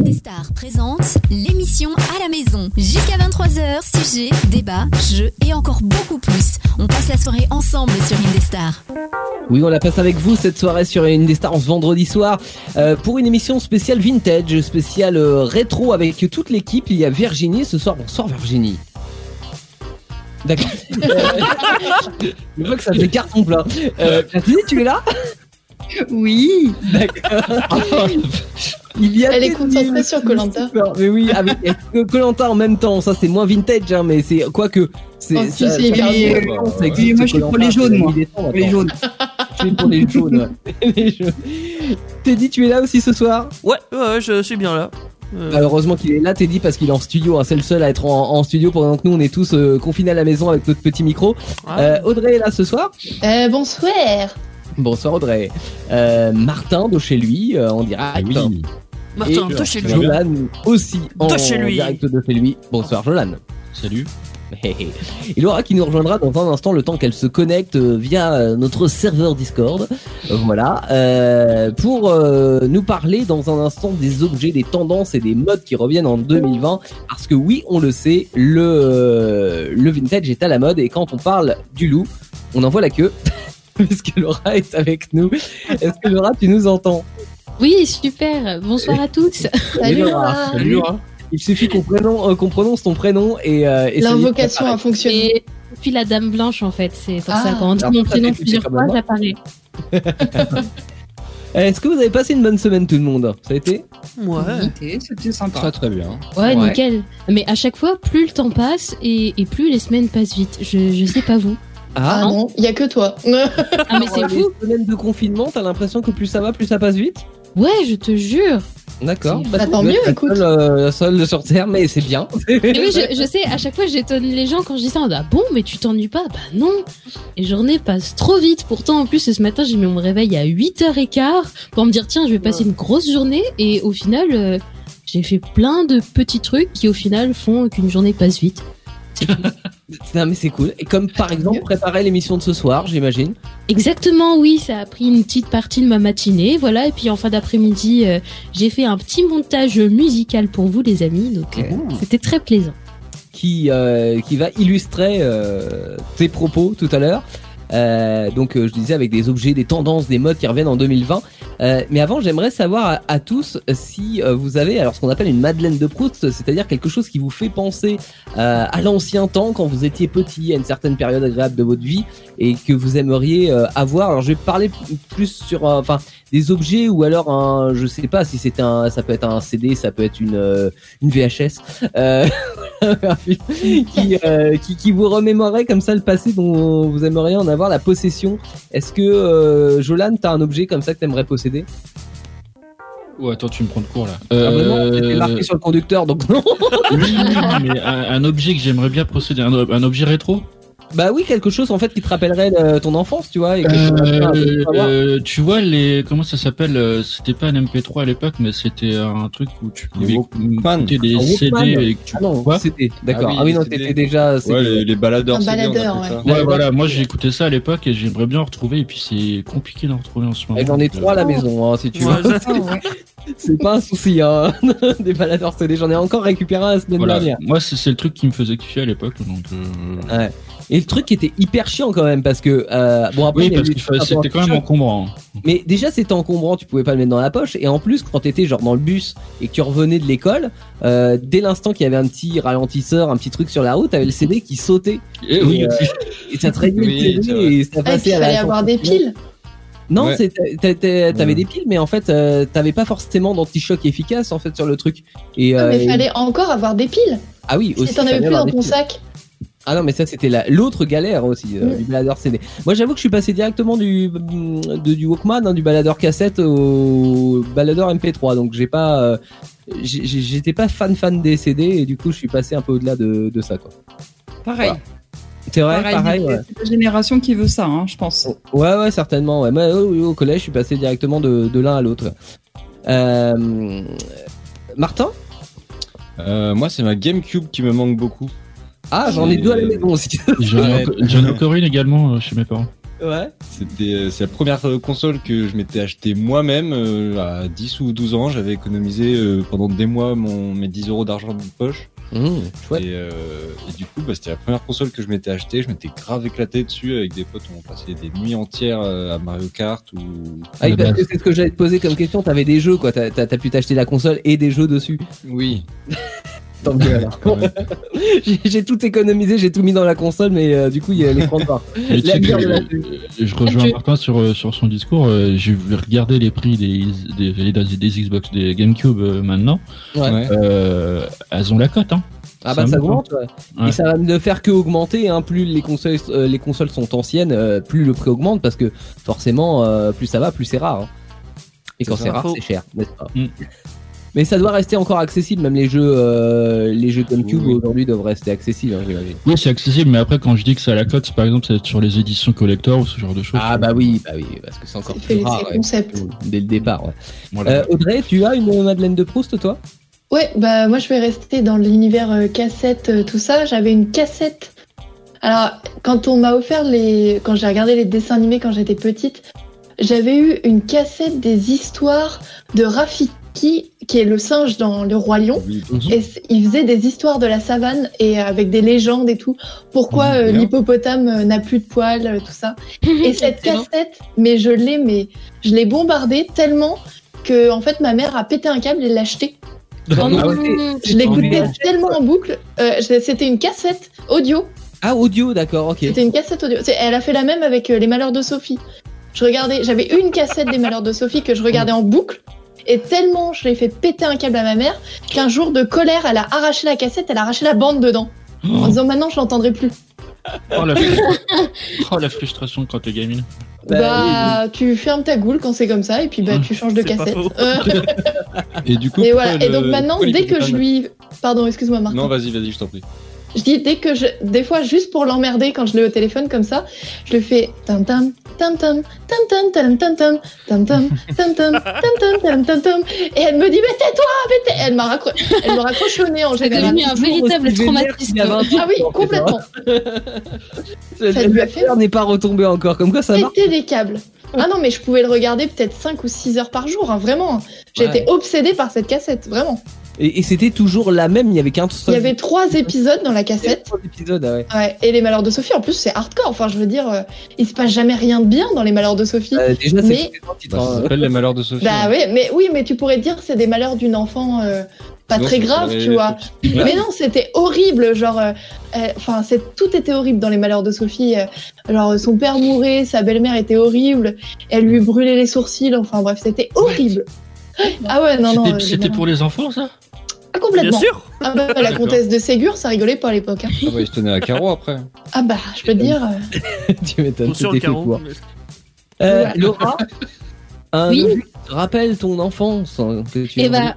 Indestar présente l'émission à la maison. Jusqu'à 23h, sujet, débat, jeux et encore beaucoup plus. On passe la soirée ensemble sur Indestar. Oui, on la passe avec vous cette soirée sur Indestar en ce vendredi soir euh, pour une émission spéciale vintage, spéciale euh, rétro avec toute l'équipe. Il y a Virginie ce soir. Bonsoir Virginie. D'accord. Je vois que ça fait carton plein. Euh, Virginie, tu es là? Oui. D'accord. Il y a Elle est concentrée sur super. Mais oui, avec Colanta en même temps, ça c'est moins vintage, hein, mais c'est quoi que c'est. Oh, si, c'est existe, moi, je suis pour les jaunes, moi. il est temps, Pour les jaunes. Je suis pour les jaunes. Teddy, tu es là aussi ce soir? Ouais, ouais, je suis bien là. Euh, Malheureusement qu'il est là, Teddy, parce qu'il est en studio. hein. C'est le seul à être en, en studio pendant que nous on est tous euh, confinés à la maison avec notre petit micro. ah, Euh, Audrey est là ce soir? Euh, bonsoir. Bonsoir Audrey. Euh, Martin de chez lui euh, en direct. Martin, et toi chez lui. Jolan aussi en De chez lui. direct de chez lui. Bonsoir Jolan. Salut. Et Laura qui nous rejoindra dans un instant le temps qu'elle se connecte euh, via notre serveur Discord. Voilà. Euh, pour euh, nous parler dans un instant des objets, des tendances et des modes qui reviennent en 2020. Parce que oui, on le sait, le, le vintage est à la mode et quand on parle du loup, on en voit la queue. Puisque Laura est avec nous. Est-ce que Laura, tu nous entends? Oui, super. Bonsoir à tous. Salut Laura. Salut Laura. Il suffit qu'on euh, prononce ton prénom et, euh, et L'invocation a fonctionné. Et puis la Dame Blanche, en fait, c'est pour Ah. ça. Quand on dit mon prénom plusieurs fois, j'apparais. Est-ce que vous avez passé une bonne semaine tout le monde? Ça a été? Ouais. C'était c'était sympa. Très très bien. Ouais, Ouais. nickel. Mais à chaque fois, plus le temps passe et, et plus les semaines passent vite. Je, je sais pas vous. Ah non, il y a que toi. Ah, mais c'est fou. Semaines de confinement, t'as l'impression que plus ça va, plus ça passe vite? Ouais, je te jure. D'accord. Bah, tant mieux, la écoute. seule, euh, la seule sur Terre, mais c'est bien. Mais oui, je, je sais, à chaque fois, j'étonne les gens quand je dis ça. Ah bon, mais tu t'ennuies pas? Bah non. Les journées passent trop vite. Pourtant, en plus, ce matin, j'ai mis mon réveil à 8h15 pour me dire, tiens, je vais passer une grosse journée. Et au final, euh, j'ai fait plein de petits trucs qui, au final, font qu'une journée passe vite. Non, mais c'est cool. Et comme par exemple préparer l'émission de ce soir, j'imagine. Exactement, oui, ça a pris une petite partie de ma matinée, voilà. Et puis en fin d'après-midi, euh, j'ai fait un petit montage musical pour vous, les amis. Donc euh, Mmh. c'était très plaisant. qui, euh, qui va illustrer tes propos tout à l'heure. Euh, donc euh, je disais avec des objets, des tendances, des modes qui reviennent en 2020. Euh, mais avant, j'aimerais savoir à, tous si euh, vous avez alors ce qu'on appelle une Madeleine de Proust, c'est-à-dire quelque chose qui vous fait penser euh, à l'ancien temps quand vous étiez petit, à une certaine période agréable de votre vie et que vous aimeriez euh, avoir. Alors je vais parler plus sur enfin des objets ou alors un, je sais pas si c'est un, ça peut être un CD, ça peut être une euh, une VHS. Euh, qui, euh, qui, qui vous remémorait comme ça le passé dont vous aimeriez en avoir la possession. Est-ce que euh, Jolan, t'as un objet comme ça que t'aimerais posséder? Oh attends, tu me prends de court là. Ah bah non, Euh, marqué sur le conducteur, donc non. oui, mais un, un objet que j'aimerais bien posséder, un, un objet rétro? Bah oui, quelque chose en fait qui te rappellerait euh, ton enfance, tu vois. Et que tu Euh, euh, tu vois les comment ça s'appelle C'était pas un MP3 à l'époque, mais c'était un truc où tu pouvais écouter des Un Walkman. CD et que tu Ah non, quoi c'était d'accord. Ah oui, Ah oui, non, c'était- t'étais déjà. Ouais, les, les baladeurs. Un CD, on ça. Ouais, Ouais, voilà, moi j'ai écouté ça à l'époque et j'aimerais bien en retrouver et puis c'est compliqué d'en retrouver en ce moment. Et J'en ai trois à la maison, hein, si tu Ouais, veux. Ouais. C'est pas un souci, hein. Des baladeurs CD. J'en ai encore récupéré un la semaine Voilà. dernière. Moi c'est c'est le truc qui me faisait kiffer à l'époque donc. euh, Et le truc qui était hyper chiant quand même parce que euh, bon après Oui, parce c'était quand même encombrant. Mais déjà, c'était encombrant, tu pouvais pas le mettre dans la poche. Et en plus, quand t'étais genre dans le bus et que tu revenais de l'école, euh, dès l'instant qu'il y avait un petit ralentisseur, un petit truc sur la route, t'avais le CD qui sautait. Et oui, Et, euh, et ça te Oui, le c'est CD et ça Ah, et puis passait il à la fallait avoir des piles. Non, Ouais. t'avais Ouais. des piles, mais en fait, euh, t'avais pas forcément d'anti-choc efficace en fait sur le truc. Et, Ah, euh, mais et- fallait encore avoir des piles. ah oui, aussi. Si t'en avais plus dans ton piles. sac. Ah non, mais ça c'était la- l'autre galère aussi euh, Mm. du baladeur CD. Moi, j'avoue que je suis passé directement du de, du Walkman, hein, du baladeur cassette au baladeur MP3, donc j'ai pas, euh, j'étais pas fan fan des CD et du coup, je suis passé un peu au-delà de, de ça quoi. Pareil. C'est vrai, Pareil, pareil. ouais. C'est la génération qui veut ça, hein, je pense. Ouais, ouais, certainement. Ouais. Moi, au, au collège, je suis passé directement de, de l'un à l'autre. Euh, Martin? Euh, moi, c'est ma GameCube qui me manque beaucoup. Ah, j'en ai deux à la maison aussi. J'en ai, encore- une également euh, chez mes parents. Ouais. C'était euh, c'est la première euh, console que je m'étais acheté moi-même euh, à 10 ou 12 ans. J'avais économisé euh, pendant des mois mon, mes 10 euros d'argent de poche. Mmh, chouette. Et, euh, et du coup, bah, c'était la première console que je m'étais acheté. Je m'étais grave éclaté dessus avec des potes. On passait des nuits entières à Mario Kart ou. Ah parce que c'est ce que j'allais te poser comme question. T'avais des jeux, quoi. T'as t'as- t'as pu t'acheter la console et des jeux dessus. Oui. Tant mieux alors. J'ai- tout économisé, j'ai tout mis dans la console, mais euh, du coup, il y a l'écran La bière de la- euh, je rejoins Tu- Martin sur, euh, sur son discours. euh, J'ai regardé les prix des, des, des, des Xbox, des GameCube euh, maintenant. Ouais. Euh, elles ont la cote, hein. Ah bah Ça monte, augmente, ouais. Ouais. Et ça va ne faire que augmenter, hein. plus les consoles, euh, les consoles sont anciennes, euh, plus le prix augmente parce que forcément, euh, plus ça va, plus c'est rare. hein. Et quand c'est rare, c'est cher, n'est-ce pas? Mm. Mais ça doit rester encore accessible, même les jeux, euh, les jeux GameCube Oui. aujourd'hui doivent rester accessibles, hein, j'imagine. Oui, c'est accessible, mais après, quand je dis que c'est à la cote, c'est par exemple c'est sur les éditions collector ou ce genre de choses. Ah bah oui, bah oui, parce que c'est encore C'est plus rare. ouais. concepts. Dès le départ, ouais. Voilà. Euh, Audrey, tu as une Madeleine de Proust, toi? Ouais, bah moi je vais rester dans l'univers euh, cassette, euh, tout ça. J'avais une cassette. Alors, quand on m'a offert les. Quand j'ai regardé les dessins animés quand j'étais petite, j'avais eu une cassette des histoires de Rafiki, qui est le singe dans Le Roi Lion. Oui. Et c- il faisait des histoires de la savane et avec des légendes et tout. Pourquoi Mhm, euh, l'hippopotame euh, n'a plus de poils, euh, tout ça. Et cette cassette, mais je l'ai, mais je l'ai bombardée tellement que en fait ma mère a pété un câble et l'a achetée. Oh Ah non, ouais, Je l'écoutais Oh, tellement en boucle. Euh, C'était une cassette audio. Ah, audio, d'accord, ok. C'était une cassette audio. Elle a fait la même avec euh, Les Malheurs de Sophie. Je regardais, j'avais une cassette des Malheurs de Sophie que je regardais en boucle. Et tellement je l'ai fait péter un câble à ma mère qu'un jour de colère, elle a arraché la cassette, elle a arraché la bande dedans. En disant maintenant je l'entendrai plus. Oh, la frustration. oh, la frustration quand t'es gamine. Bah, tu fermes ta goule quand c'est comme ça et puis bah tu changes de cassette. Euh, Et du coup. et voilà. Et donc maintenant, dès que je lui, pardon, excuse-moi Marc. Non, vas-y, vas-y, je t'en prie. Je dis dès que je, des fois juste pour l'emmerder quand je l'ai au téléphone comme ça, je le fais tam tam tam tam tam tam tam tam tam tam tam tam tam tam tam tam tam tam et elle me dit mais tais-toi mais tais elle m'a raccro... elle au nez en C'est général. devenu un véritable traumatisme. Ah oui complètement. Le Ça lui a fait- l'acteur n'est pas retombé encore, comme quoi ça marche. Péter des câbles. Ah non mais je pouvais le regarder peut-être 5 ou 6 heures par jour hein, vraiment. J'étais Ouais. obsédée par cette cassette vraiment. Et, et c'était toujours la même, il y avait qu'un Il seul. y avait trois épisodes dans la cassette. trois épisodes, ah ouais. Ouais, et les malheurs de Sophie, en plus, c'est hardcore. Enfin, je veux dire, euh, il se passe jamais rien de bien dans les malheurs de Sophie. Euh, déjà, c'est Mais- un titre. Bah, ça hein. s'appelle Les Malheurs de Sophie. Bah oui, mais oui, mais tu pourrais dire que c'est des malheurs d'une enfant euh, pas Sinon, très grave, tu vois. Mais non, c'était horrible, genre, euh, euh, enfin, c'est tout était horrible dans les malheurs de Sophie. euh, genre, son père mourait, sa belle-mère était horrible, elle lui brûlait les sourcils. Enfin bref, c'était horrible. Ah ouais, non, non. C'était- euh, pour les enfants, ça? Ah, Bien complètement. sûr. Ah bah, la comtesse de Ségur, ça rigolait pas à l'époque. hein. Ah bah, il se tenait à carreau après. Ah bah, je peux te dire. euh, tu m'étonnes, le fait carreau. Euh. Laura, un Oui. rappelle ton enfance hein, que tu Eh as bah,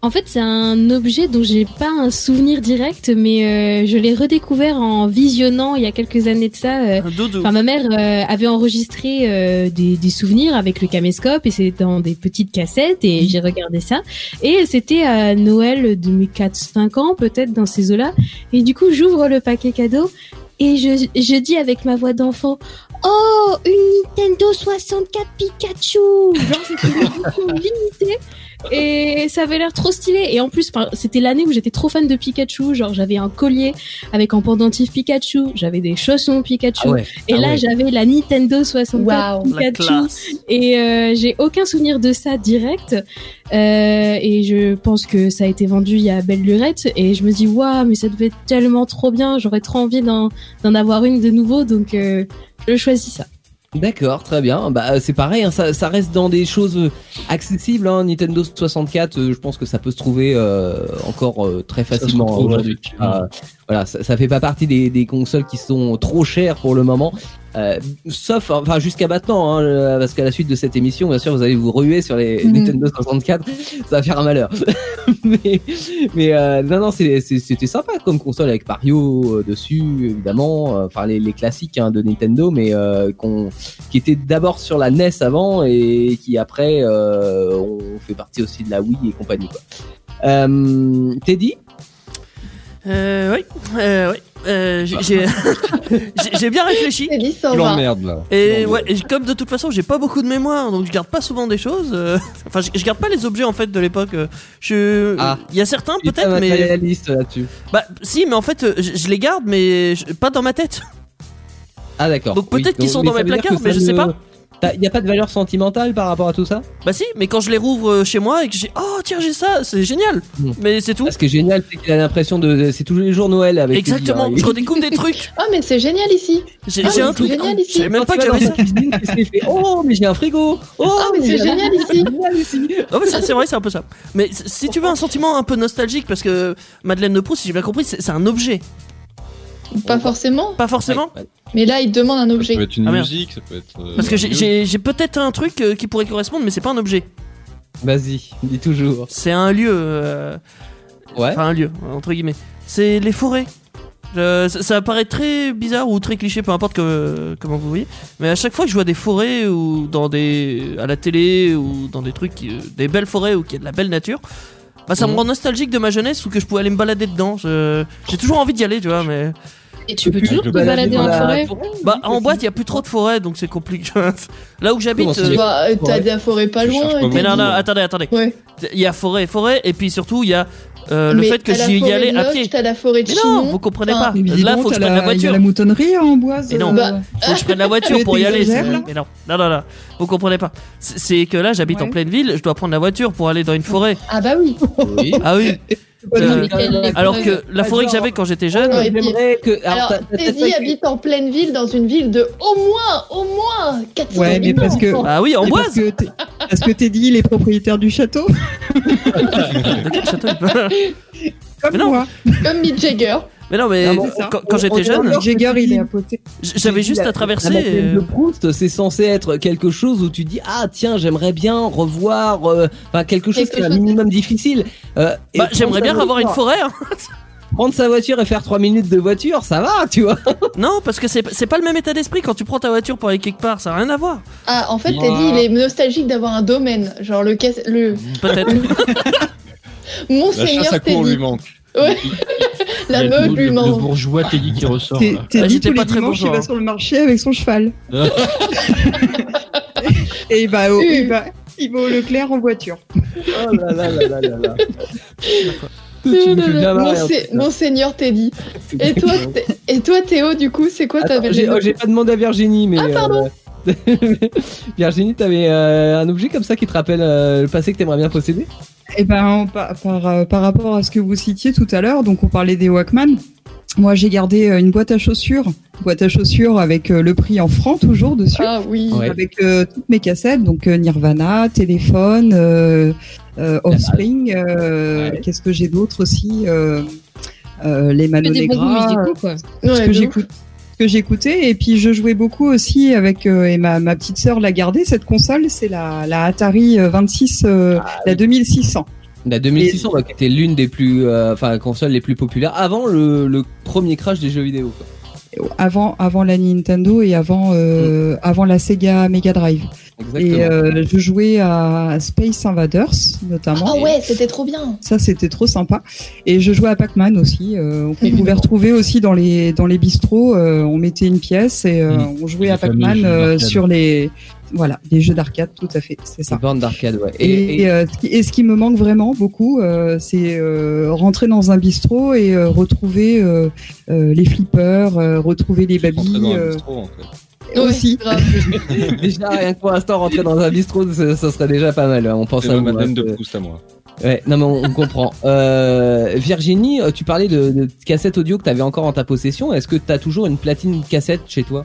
En fait, c'est un objet dont j'ai pas un souvenir direct, mais euh, je l'ai redécouvert en visionnant il y a quelques années de ça. euh, Un dodo. Enfin, ma mère euh, avait enregistré euh, des, des souvenirs avec le caméscope et c'était dans des petites cassettes et j'ai regardé ça. Et c'était à Noël de mes 4-5 ans, peut-être dans ces eaux-là. Et du coup, j'ouvre le paquet cadeau et je, je dis avec ma voix d'enfant Oh, une Nintendo 64 Pikachu Genre, c'était limitée. Et ça avait l'air trop stylé. Et en plus, enfin, c'était l'année où j'étais trop fan de Pikachu. Genre, j'avais un collier avec un pendentif Pikachu. J'avais des chaussons Pikachu. Ah ouais. Et Ah là, ouais. j'avais la Nintendo 64 Waouh. La Pikachu. Et euh, j'ai aucun souvenir de ça direct. Euh, et je pense que ça a été vendu il y a belle lurette. Et je me dis, waouh, mais ça devait être tellement trop bien. J'aurais trop envie d'en d'en avoir une de nouveau. Donc, euh, je choisis ça. D'accord, très bien. Bah euh, c'est pareil, hein, ça, ça reste dans des choses euh, accessibles. Hein. Nintendo 64, euh, je pense que ça peut se trouver euh, encore euh, très facilement aujourd'hui. Euh, voilà, ça, ça fait pas partie des, des consoles qui sont trop chères pour le moment. Euh, sauf, enfin jusqu'à maintenant, hein, euh, parce qu'à la suite de cette émission, bien sûr, vous allez vous ruer sur les Mhm. Nintendo 64, ça va faire un malheur. mais mais euh, non, non, c'était sympa comme console avec Mario dessus, évidemment. Enfin les, les classiques hein, de Nintendo, mais euh, qui étaient d'abord sur la NES avant et qui après euh, ont fait partie aussi de la Wii et compagnie. Quoi. Euh, Teddy? Euh, oui, euh, oui. Euh, j'ai- j'ai bien réfléchi. L'emmerdes là. Et ouais, et comme de toute façon j'ai pas beaucoup de mémoire, donc je garde pas souvent des choses. euh, Enfin, je, je garde pas les objets en fait de l'époque. Je, Ah. il y a certains peut-être, mais matérialiste là-dessus. bah si, mais en fait euh, je, je les garde, mais je- pas dans ma tête. Ah d'accord. Donc peut-être qu'ils sont mais dans mes placards, mais je sais pas. T'as- Y a pas de valeur sentimentale par rapport à tout ça? Bah si, mais quand je les rouvre euh, chez moi et que j'ai oh tiens j'ai ça, c'est génial. Hmm. Mais c'est tout. Ce qui est génial, c'est qu'il a l'impression de. C'est tous les jours Noël avec. Exactement. Je redécouvre des trucs. Ah, mais c'est génial ici. J'ai j'ai mais un c'est truc. génial Je ici. même Quand pas avait dans ça. cuisine, fait Oh, mais j'ai un frigo Oh, Ah, mais c'est j'ai un- génial ici. génial ici Non, mais c'est c'est vrai, c'est un peu ça. Mais si tu veux un sentiment un peu nostalgique, parce que Madeleine de Proust, si j'ai bien compris, c'est c'est un objet. Pas forcément. Pas forcément. Ouais. Mais là, il te demande un Ça objet. peut être une Ah, musique, ça peut être. euh, Parce que j'ai- peut-être un truc euh, qui pourrait correspondre, mais c'est pas un objet. Vas-y, dis toujours. C'est un lieu. euh, Ouais. Enfin, un lieu, entre guillemets. C'est les forêts. Ça, ça paraît très bizarre ou très cliché, peu importe que- comment vous voyez. Mais à chaque fois que je vois des forêts ou dans des à la télé ou dans des trucs, qui- euh, des belles forêts ou qu'il y a de la belle nature, bah ça me Mhm. rend nostalgique de ma jeunesse ou que je pouvais aller me balader dedans. Je- J'ai toujours envie d'y aller, tu vois, mais Et tu peux toujours te balader dans en la forêt. bah en boîte il y a plus trop de forêts, donc c'est compliqué. Là où j'habite, euh, il y a- Bah, euh, t'as de la forêt pas Je loin. et mais non non attendez attendez, Ouais. il y a forêt forêt et puis surtout il y a euh, le fait que j'y y forêt allais à pied. T'as la forêt de Mais non, vous comprenez Enfin, pas. Là donc, faut que je prenne la Il y a voiture. la moutonnerie en boise. Et non. Bah, Faut que je prenne la voiture pour y aller. Mais non, non, non, non. Vous comprenez pas. C'est que là, j'habite en pleine ville, je dois prendre la voiture pour aller dans une forêt. Ah bah oui. Oui. Ah oui. Euh, est Alors que la forêt que j'avais quand j'étais jeune, Ouais. J'aimerais que. Alors, Teddy habite en pleine ville, dans une ville de au moins, au moins 400 Ouais, mais parce que- ah oui, en Mais boise. Parce que t'es- parce que Teddy, il est propriétaire du château, De quel château comme Mais non. moi. Comme Mick Jagger. Mais non, mais Ah bon, quand, j'étais jeune, j'avais juste La- à traverser. La Madeleine euh, de Proust, c'est censé être quelque chose où tu dis ah tiens j'aimerais bien revoir, euh, enfin quelque chose Quelque qui est un minimum difficile. Euh, Bah, j'aimerais bien avoir une forêt. hein. Prendre sa voiture et faire 3 minutes de voiture, ça va, tu vois. Non, parce que c'est c'est pas le même état d'esprit quand tu prends ta voiture pour aller quelque part. Ça a rien à voir. Ah, en fait, Ouais. Teddy, il est nostalgique d'avoir un domaine. Genre le, casse- le Peut-être. La Monseigneur chasse à cour lui manque. Ouais. La le, lui le bourgeois Teddy qui ressort. T'es- Ah, j'étais tous pas les très dimanches, il va hein. sur le marché avec son cheval. Et il va, au, il, va, il va au Leclerc en voiture. Oh là là là là là là. Monseigneur Teddy. Et toi, et toi, Théo, du coup, c'est quoi ta j'ai oh, j'ai pas demandé à Virginie, mais. Ah, pardon. euh, Virginie, t'avais euh, un objet comme ça qui te rappelle euh, le passé que t'aimerais bien posséder? Et ben, par, par, euh, par rapport à ce que vous citiez tout à l'heure, donc on parlait des Walkman. Moi, j'ai gardé euh, une boîte à chaussures, une boîte à chaussures avec euh, le prix en francs toujours dessus, Ah oui. Ouais. avec euh, toutes mes cassettes, donc euh, Nirvana, Téléphone, euh, euh, Offspring. euh, Ouais. Qu'est-ce que j'ai d'autre aussi euh, euh, Les Mano Negra, quoi. ce que j'écoute que j'écoutais et puis je jouais beaucoup aussi avec euh, et ma, ma petite sœur l'a gardée cette console c'est la, la Atari euh, 26 euh, Ah, la 2600 La 2600, bah, qui était l'une des plus, euh, enfin, consoles les plus populaires avant le, le premier crash des jeux vidéo. Quoi. Avant avant la Nintendo et avant euh, avant la Sega Mega Drive Exactement. et euh, je jouais à Space Invaders notamment Ah ouais, c'était trop bien. ça c'était trop sympa et je jouais à Pac-Man aussi euh, qu'on pouvait retrouver aussi dans les dans les bistrots euh, on mettait une pièce et euh, Mhm. on jouait à Pac-Man euh, sur les voilà les jeux d'arcade tout à fait c'est ça Une bande d'arcade, ouais. Et, Et, et- euh, ce qui- et ce qui me manque vraiment beaucoup, euh, c'est euh, rentrer dans un bistrot et euh, retrouver euh, euh, les flippers, euh, retrouver les babys dans un bistrot, en fait. aussi. grave. déjà, rien que pour l'instant, rentrer dans un bistrot, ça, ça serait déjà pas mal. hein. On pense à ma vous, Madeleine hein, de Proust à moi. Ouais, non mais on, on comprend. Euh, Virginie, tu parlais de, de cassettes audio que tu avais encore en ta possession. Est-ce que tu as toujours une platine cassette chez toi?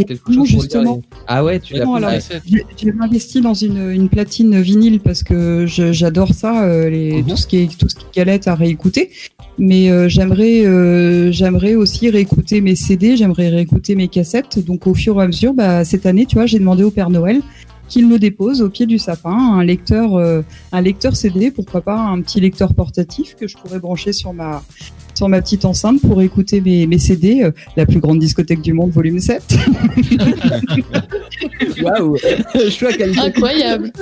Et Quelque chose justement, les- Ah ouais, tu l'as j'ai investi dans une, une platine vinyle parce que j'adore ça, euh, les, Mhm. tout ce qui est tout ce qui est galette à réécouter. Mais euh, j'aimerais euh, j'aimerais aussi réécouter mes CD, j'aimerais réécouter mes cassettes. Donc au fur et à mesure, bah, cette année, tu vois, j'ai demandé au Père Noël qu'il me dépose au pied du sapin un lecteur euh, un lecteur CD, pourquoi pas un petit lecteur portatif que je pourrais brancher sur ma sur ma petite enceinte pour écouter mes, mes CD, euh, la plus grande discothèque du monde, volume 7. Waouh Choix. Incroyable.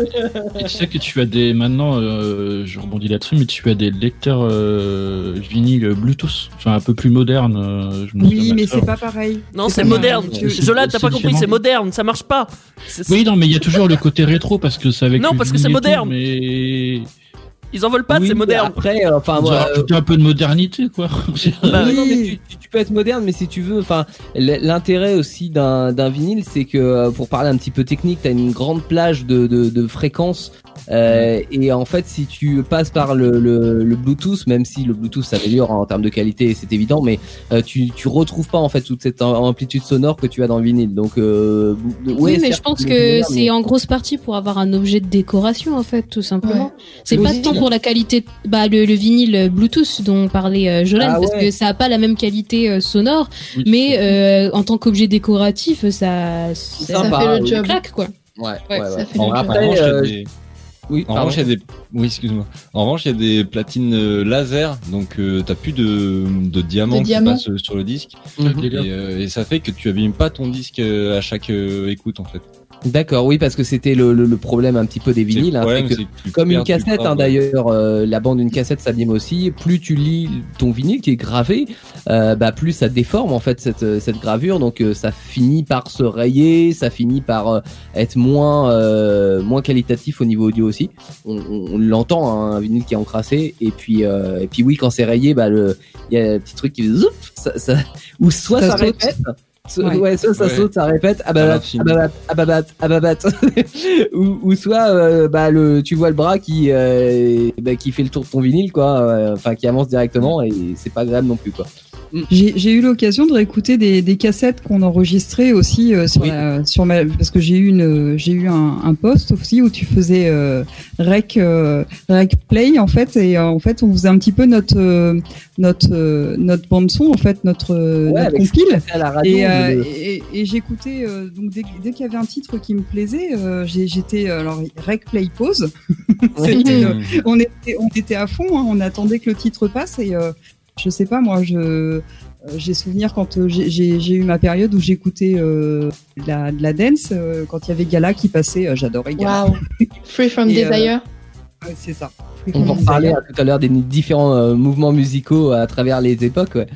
Tu sais que tu as des maintenant, euh, je rebondis là-dessus, mais tu as des lecteurs euh, vinyles Bluetooth, enfin un peu plus modernes. euh, je Oui, mais c'est pas pareil. Non, C'est moderne. Jolan, t'as pas compris, c'est moderne, ça marche pas. Oui, non, mais il y a toujours le côté rétro parce que c'est avec. Non, parce que c'est moderne. mais Ils en veulent pas, Oui, c'est moderne. Après, euh, enfin, moi, euh, un peu de modernité, quoi. Bah, Oui, non, mais tu, tu- tu peux être moderne, mais si tu veux, enfin, l'intérêt aussi d'un d'un vinyle, c'est que euh, pour parler un petit peu technique, t'as une grande plage de, de, de fréquences. Euh, et en fait, si tu passes par le, le, le Bluetooth, même si le Bluetooth s'améliore en termes de qualité, c'est évident, mais euh, tu, tu retrouves pas en fait toute cette am- amplitude sonore que tu as dans le vinyle. Donc, euh, Oui, ouais, mais je pense que c'est mais- en grosse partie pour avoir un objet de décoration, en fait, tout simplement. C'est pas tant pour la qualité, bah, le, le vinyle Bluetooth dont parlait euh, Jolene, Ah parce ouais. que ça a pas la même qualité euh, sonore, Oui, mais euh, en tant qu'objet décoratif, ça, ça, sympa, fait le oui. job. claque, quoi. Ouais, Ouais, ouais, ça ouais. fait En, le en job. revanche, il y a euh, des- Oui, en revanche, il y a des. Oui, excuse-moi. En revanche, il y a des platines euh, laser, donc euh, t'as plus de, de diamants De qui diamants. passent sur le disque, et, euh, et ça fait que tu abîmes pas ton disque euh, à chaque euh, écoute en fait. D'accord, oui, parce que c'était le, le, le problème un petit peu des vinyles. Hein, problème, que Comme une cassette, hein, d'ailleurs, euh, la bande d'une cassette s'abîme aussi. Plus tu lis ton vinyle qui est gravé, euh, bah plus ça déforme en fait cette, euh, cette gravure, donc euh, ça finit par se rayer, ça finit par euh, être moins euh, moins qualitatif au niveau audio aussi. On, on- on l'entend, hein, un vinyle qui est encrassé, et puis euh, et puis oui, quand c'est rayé, bah le il y a un petit truc qui fait zoup, ça, ça- ou soit ça, répète. Ouais. Ouais. soit ça Ouais. saute, ça répète, ah bah ah bah ah bah ah bah ou, ou soit euh, bah le tu vois le bras qui euh, bah, qui fait le tour de ton vinyle quoi euh, enfin qui avance directement et c'est pas agréable non plus quoi J'ai j'ai eu l'occasion de réécouter des, des cassettes qu'on enregistrait aussi euh, sur, Oui. la, sur ma parce que j'ai eu une j'ai eu un, un post aussi où tu faisais euh, rec euh, rec play en fait et euh, en fait on faisait un petit peu notre euh, notre euh, notre bande son en fait notre euh, Ouais, notre compile à la radio et, euh, le- et, et j'écoutais euh, donc dès, dès qu'il y avait un titre qui me plaisait euh, j'ai- j'étais euh, alors rec play pause Mhm. on était on était à fond hein, on attendait que le titre passe et euh, je sais pas moi je euh, j'ai souvenir quand euh, j'ai- eu ma période où j'écoutais euh, de la, de la dance euh, quand il y avait Gala qui passait euh, j'adorais Gala Waouh. Free from Et, euh, Desire. Ouais, c'est ça on va en hein, tout à l'heure des différents euh, mouvements musicaux à travers les époques ouais.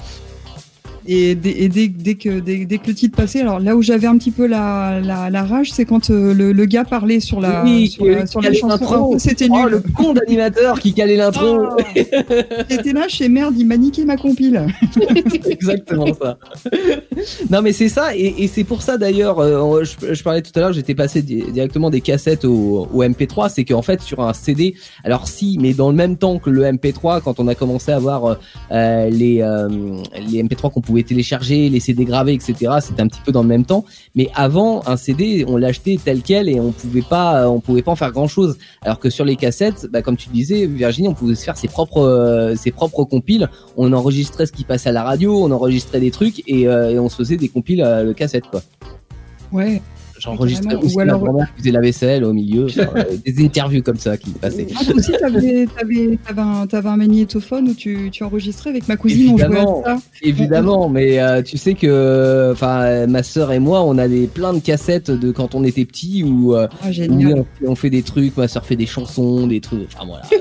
Et, dès, et dès, dès que, dès, dès que le titre passait, alors là où j'avais un petit peu la, la, la rage, c'est quand euh, le, le gars parlait sur la, Oui, sur la, sur la chanson. C'était oh nul. le con d'animateur qui calait l'intro Ah. J'étais là, chez merde, il m'a niqué ma compile. Exactement ça. non, mais c'est ça, et, et c'est pour ça d'ailleurs, euh, je, je parlais tout à l'heure, j'étais passé di- directement des cassettes au, au MP3, c'est qu'en fait sur un CD, alors si, mais dans le même temps que le MP3, quand on a commencé à avoir euh, les, euh, les MP3 qu'on pouvait télécharger, les CD gravés, etc., c'était un petit peu dans le même temps. Mais avant, un CD, on l'achetait tel quel et on pouvait pas, on pouvait pas en faire grand chose. Alors que sur les cassettes, bah, comme tu disais, Virginie, on pouvait se faire ses propres, euh, ses propres compiles on enregistrait ce qui passait à la radio, on enregistrait des trucs et, euh, on se faisait des compiles à le cassette quoi. Ouais. J'enregistrais aussi ma alors- grand-mère qui faisait la vaisselle au milieu, enfin, euh, des interviews comme ça qui passaient. Ah, toi aussi, t'avais, t'avais, t'avais un, t'avais un magnétophone où tu, tu enregistrais avec ma cousine, on jouait Évidemment. à ça. Évidemment, mais euh, tu sais que, enfin, ma sœur et moi, on a des plein de cassettes de quand on était petit où, euh, Ah, où on, fait- on fait des trucs. Ma sœur fait des chansons, des trucs. Enfin voilà.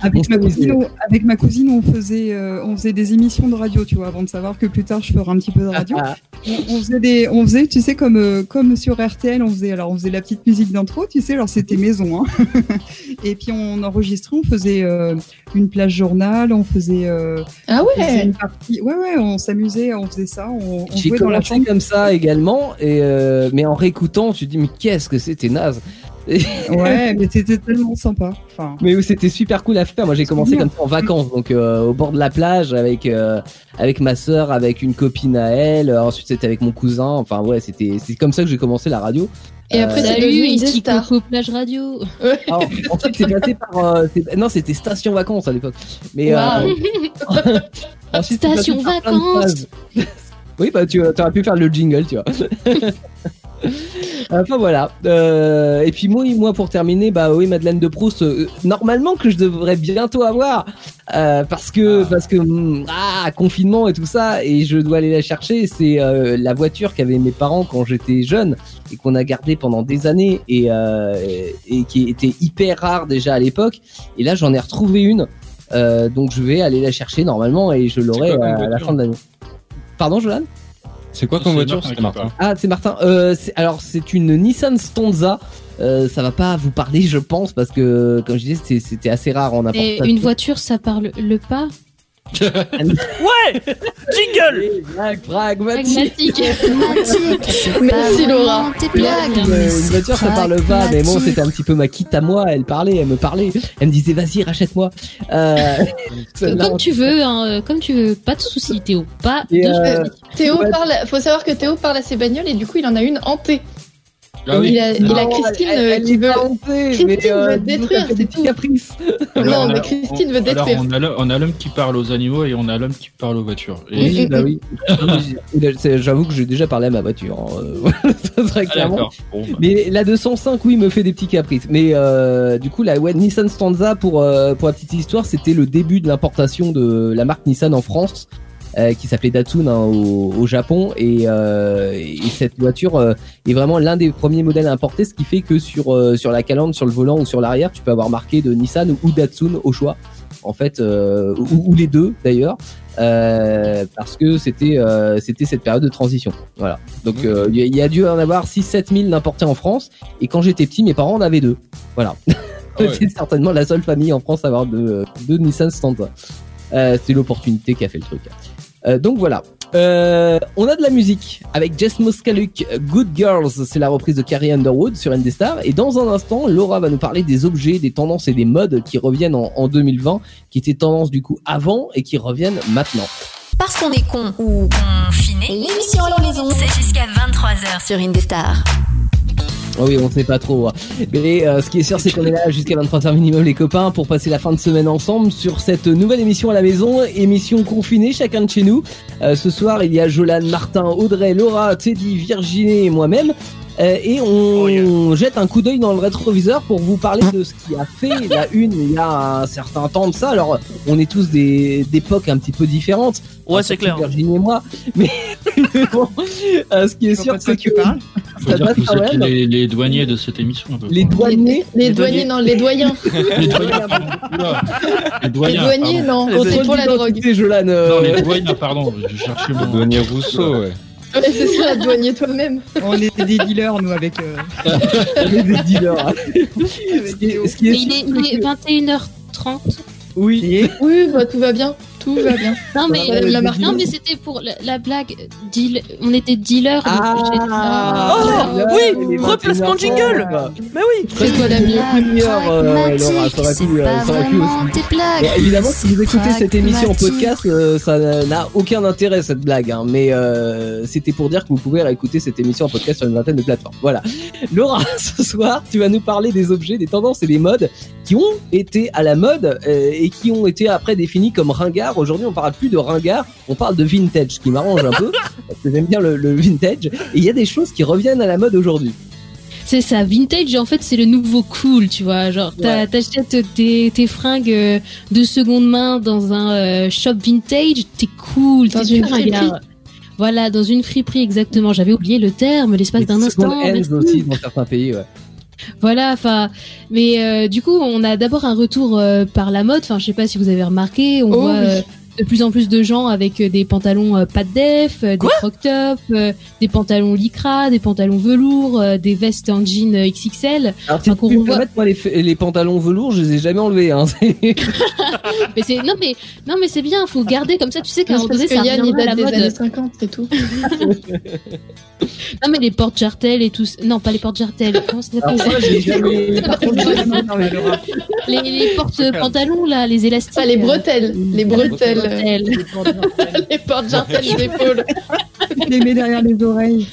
Avec ma, cousine, on, avec ma cousine, on faisait, euh, on faisait des émissions de radio, tu vois, avant de savoir que plus tard je ferais un petit peu de radio. Ah, on, on faisait des, on faisait, tu sais, comme, euh, comme sur RTL, on faisait, alors on faisait la petite musique d'intro, tu sais, alors c'était maison, hein. Et puis on enregistrait, on faisait euh, une plage journal, on faisait, euh, Ah on faisait ouais. une partie, ouais, ouais, on s'amusait, on faisait ça, on, on J'ai jouait dans la commencé chambre. comme ça également, et euh, mais en réécoutant, tu te dis mais qu'est-ce que c'était naze. Ouais, mais c'était tellement sympa. Enfin, Mais c'était super cool à faire. Moi, j'ai commencé bien. comme ça en vacances, donc euh, au bord de la plage avec euh, avec ma sœur, avec une copine à elle. Euh, ensuite, c'était avec mon cousin. Enfin, ouais, c'était c'est comme ça que j'ai commencé la radio. Et après, Euh, c'est Salut, devenu star. Coco Plage Radio. Ah, ensuite, c'est passé par euh, non, c'était station vacances à l'époque. Mais euh, ensuite, Station vacances. Oui, bah tu aurais pu faire le jingle, tu vois. Enfin voilà. Euh, et puis moi, moi pour terminer, bah oui, Madeleine de Proust. euh, normalement que je devrais bientôt avoir, euh, parce que parce que hum, ah confinement et tout ça, et je dois aller la chercher. C'est euh, la voiture qu'avaient mes parents quand j'étais jeune et qu'on a gardé pendant des années et euh, et qui était hyper rare déjà à l'époque. Et là, j'en ai retrouvé une. Euh, donc je vais aller la chercher normalement et je l'aurai à la fin de l'année. Pardon, Jolan C'est quoi ton voiture Martin Martin. Ah, c'est Martin. Euh, c'est- alors, c'est une Nissan Stanza. Euh, ça va pas vous parler, je pense, parce que, comme je disais, c'était- c'était assez rare en Et importation. une voiture, ça parle le pas? Ouais Jingle Blague pragmatique. Merci, Laura. vraiment tes blagues. Euh, une voiture, ça parle pas, mais bon, c'était un petit peu ma quitte à moi. Elle parlait, elle me parlait. Elle me disait, vas-y, rachète-moi. Euh, Comme tu veux, hein, euh, comme tu veux. Pas de soucis, Théo. Pas Et, de euh, soucis. Théo Ouais. parle, faut savoir que Théo parle à ses bagnoles et du coup il en a une hantée. Ah oui. Il a, il a Christine elle- euh, elle qui veut. Christine mais, euh, veut détruire, c'est tout. Alors, Non, on mais a- Christine on- veut détruire. Alors, on a l'homme- on a l'homme qui parle aux animaux et on a l'homme qui parle aux voitures. Et- Oui, bah oui. J'avoue que j'ai déjà parlé à ma voiture. hein. Euh, ça serait Ah, clairement. Bon, bah. Mais la 205, oui, me fait des petits caprices. Mais euh, du coup, la ouais, Nissan Stanza, pour, euh, pour la petite histoire, c'était le début de l'importation de la marque Nissan en France, euh, qui s'appelait Datsun hein, au, au Japon. Et, euh, et cette voiture euh, est vraiment l'un des premiers modèles importés, ce qui fait que sur, euh, sur la calandre, sur le volant ou sur l'arrière, tu peux avoir marqué de Nissan ou Datsun au choix. En fait, euh, ou, ou les deux d'ailleurs. Euh, parce que c'était euh, c'était cette période de transition. Voilà. Donc il y, y a dû en avoir 6-7 000 d'importés en France. Et quand j'étais petit, mes parents en avaient deux. Voilà. Ah ouais. C'est certainement la seule famille en France à avoir deux, deux Nissan Stanza. Euh, c'est l'opportunité qui a fait le truc. Euh, donc voilà. Euh, on a de la musique avec Jess Moskaluk, Good Girls, c'est la reprise de Carrie Underwood sur Indestar. Et dans un instant, Laura va nous parler des objets, des tendances et des modes qui reviennent en, en 2020, qui étaient tendances du coup avant et qui reviennent maintenant. Parce qu'on est con ou confiné, l'émission à la maison, c'est jusqu'à 23h sur Indestar. Oh oui, on sait pas trop. hein. Mais euh, ce qui est sûr, c'est qu'on est là jusqu'à 23h minimum, les copains, pour passer la fin de semaine ensemble sur cette nouvelle émission à la maison, émission confinée, chacun de chez nous. Euh, ce soir, il y a Jolan, Martin, Audrey, Laura, Teddy, Virginie et moi-même. Euh, et on jette un coup d'œil dans le rétroviseur pour vous parler de ce qui a fait la une il y a un certain temps de ça. Alors, on est tous des d'époques un petit peu différentes. Ouais, c'est clair. Virginie et moi. Mais, mais bon, euh, ce qui est sûr, c'est tu que parles. Faut dire que vous êtes les, les douaniers de cette émission. un peu. les douaniers Les, Les douaniers, douaniers. non, les doyens. Les doyens. Les Les doyens, douaniers, pardon. non, c'est pour la drogue. Euh, Non, les doyens, pardon. Je cherchais Le mon. douanier Rousseau, ouais. C'est ça, douanier toi-même. On est des dealers, nous, avec. euh, on est des dealers. ce, qui est, ce qui est Mais il est, il est 21h30. Oui. Oui, bah, tout va bien. Tout va bien. Non, mais, la marque. non, mais c'était pour la, la blague. Deal, on était dealers. donc Ah, Oh, oui, replacement de 21h30. jingle. Mais oui C'est quoi la Lumière, euh, Laura, ça aurait c'est pu, euh, évidemment, si vous écoutez cette émission en podcast, euh, ça n'a aucun intérêt cette blague. hein, mais euh, c'était pour dire que vous pouvez réécouter cette émission en podcast sur une vingtaine de plateformes. Voilà. Laura, ce soir, tu vas nous parler des objets, des tendances et des modes qui ont été à la mode euh, et qui ont été après définis comme ringards. Aujourd'hui, on parle plus de ringard, on parle de vintage, ce qui m'arrange un peu parce que j'aime bien le, le vintage. Et il y a des choses qui reviennent à la mode aujourd'hui. C'est ça, vintage, en fait, c'est le nouveau cool, tu vois. Genre, t'achètes tes, tes fringues euh, de seconde main dans un euh, shop vintage, t'es cool, t'es une ringard. Voilà, dans une friperie, exactement. J'avais oublié le terme, l'espace Les d'un instant. aussi dans certains pays. Ouais. Voilà, enfin, mais euh, du coup, on a d'abord un retour euh, par la mode. Enfin, je sais pas si vous avez remarqué, on Oh voit oui. euh, de plus en plus de gens avec euh, des pantalons euh, pas de def, euh, des crop top, euh, des pantalons lycra, des pantalons velours, euh, des vestes en jean euh, XXL. Alors, si Enfin, revoit- moi, les, pantalons velours, je les ai jamais enlevés. Hein. C'est- Mais c'est non mais non mais c'est bien, faut garder comme ça. Tu sais qu'à un moment donné, ça à date la des années mode. 50, c'est tout. Non mais les portes jartelles et tout. Non, pas les portes jartelles. Comment ça s'appelle ça, je l'ai jamais. Par contre, j'ai jamais- Non, mais Laura, les, les portes pantalons là, les élastiques. Ah, les bretelles. Les bretelles. Bretelles. Les portes jartelles d'épaule. je les mets derrière les oreilles.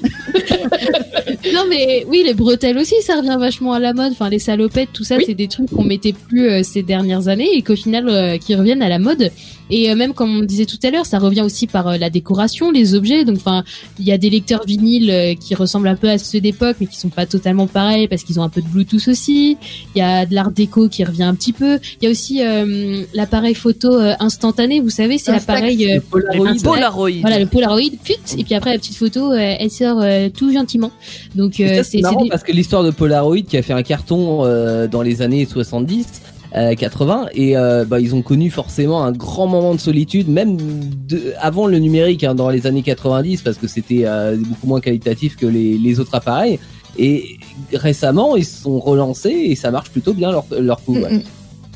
Non mais oui, les bretelles aussi, ça revient vachement à la mode. Enfin, les salopettes, tout ça, Oui. c'est des trucs qu'on mettait plus euh, ces dernières années et qu'au final, euh, qui reviennent à la mode. Et euh, même comme on disait tout à l'heure, ça revient aussi par euh, la décoration, les objets. Donc, enfin, il y a des lecteurs vinyles euh, qui ressemblent un peu à ceux d'époque, mais qui sont pas totalement pareils parce qu'ils ont un peu de Bluetooth aussi. Il y a de l'art déco qui revient un petit peu. Il y a aussi euh, l'appareil photo euh, instantané. Vous savez, c'est l'appareil. euh, Polaroid. Polaroid. voilà le Polaroid, put, et puis après la petite photo, euh, elle sort euh, tout gentiment. Donc euh, c'est c'est marrant des- parce que l'histoire de Polaroid qui a fait un carton euh, dans les années 70, euh, 80, et euh, bah, ils ont connu forcément un grand moment de solitude, même de, avant le numérique, hein, dans les années 90, parce que c'était euh, beaucoup moins qualitatif que les, les autres appareils. Et récemment, ils se sont relancés et ça marche plutôt bien leur, leur coup. ouais.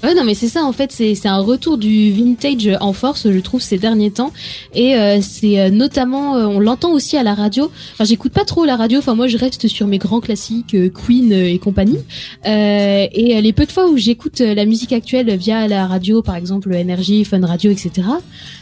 Ouais, non, mais c'est ça, en fait, c'est un retour du vintage en force, je trouve, ces derniers temps. Et euh, c'est euh, notamment, euh, on l'entend aussi à la radio. Enfin, j'écoute pas trop la radio, enfin, moi, je reste sur mes grands classiques, euh, Queen euh, et compagnie. Euh, et les peu de fois où j'écoute la musique actuelle via la radio, par exemple, Energy, Fun Radio, etc.,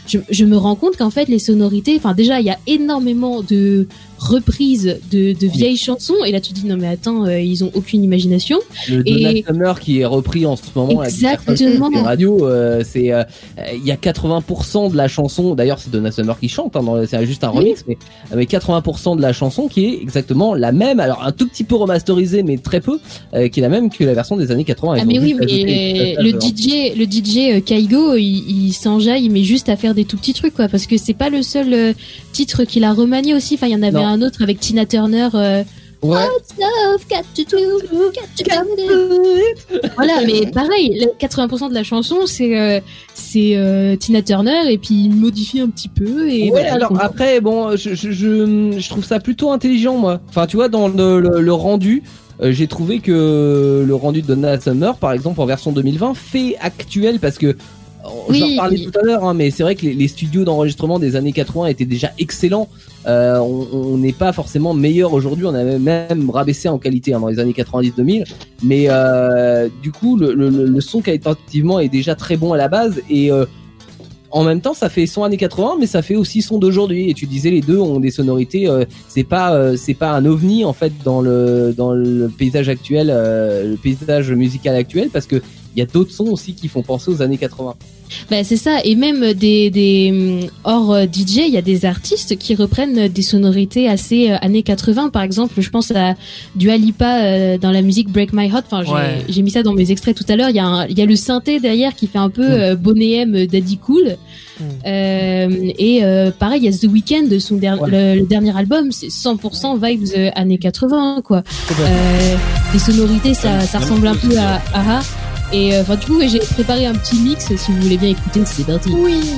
je, je me rends compte qu'en fait, les sonorités, enfin, déjà, il y a énormément de reprises de, de vieilles chansons. Et là, tu te dis, non, mais attends, euh, ils ont aucune imagination. Le Et- Donald Summer qui est repris en ce moment à Exactement. les radios, euh, c'est euh, euh, il y a 80% de la chanson. D'ailleurs, c'est Donna Summer qui chante. Hein, c'est juste un Oui. remix, mais avec 80% de la chanson qui est exactement la même. Alors un tout petit peu remasterisée, mais très peu, euh, qui est la même que la version des années 80. Ils Ah mais oui, mais le DJ, le DJ euh, Kaigo, il, il s'enjaille, mais juste à faire des tout petits trucs, quoi, parce que c'est pas le seul euh, titre qu'il a remanié aussi. Enfin, il y en avait Non. un autre avec Tina Turner. euh, Ouais. Love, got to do, got to do. Voilà, mais pareil, le 80% de la chanson, c'est euh, c'est euh, Tina Turner et puis il modifie un petit peu et Ouais, voilà, alors comprend. après, bon, je, je, je, je trouve ça plutôt intelligent, moi. Enfin, tu vois, dans le, le, le rendu, euh, j'ai trouvé que le rendu de Donna Summer, par exemple, en version 2020, fait actuel parce que. euh, Oui. J'en parlais tout à l'heure, hein, mais c'est vrai que les, les studios d'enregistrement des années 80 étaient déjà excellents. Euh, on n'est pas forcément meilleur aujourd'hui, on avait même rabaissé en qualité hein, dans les années 90-2000. Mais euh, du coup, le, le, le- son qualitativement est déjà très bon à la base et euh, en même temps, ça fait son années 80, mais ça fait aussi son d'aujourd'hui. Et tu disais, les deux ont des sonorités. c'est pas, c'est pas un ovni en fait dans le dans le paysage actuel, le paysage musical actuel, parce que il y a d'autres sons aussi qui font penser aux années 80. Bah, c'est ça, et même des, des hum, hors euh, DJ, il y a des artistes qui reprennent des sonorités assez euh, années 80. Par exemple, je pense à Dua Lipa euh, dans la musique Break My Heart. Enfin, j'ai Ouais. j'ai mis ça dans mes extraits tout à l'heure. Il y, a un- il y a le synthé derrière qui fait un peu euh, Boney M, Daddy Cool. Mm. Euh, et euh, pareil, il y a The Weeknd, son der- Ouais. le, le dernier album, c'est 100% vibes euh, années 80, quoi. Euh, les sonorités, ça, ça ressemble un peu à Aha. Et euh, enfin, du coup, j'ai préparé un petit mix. Si vous voulez bien écouter, c'est parti. Oui.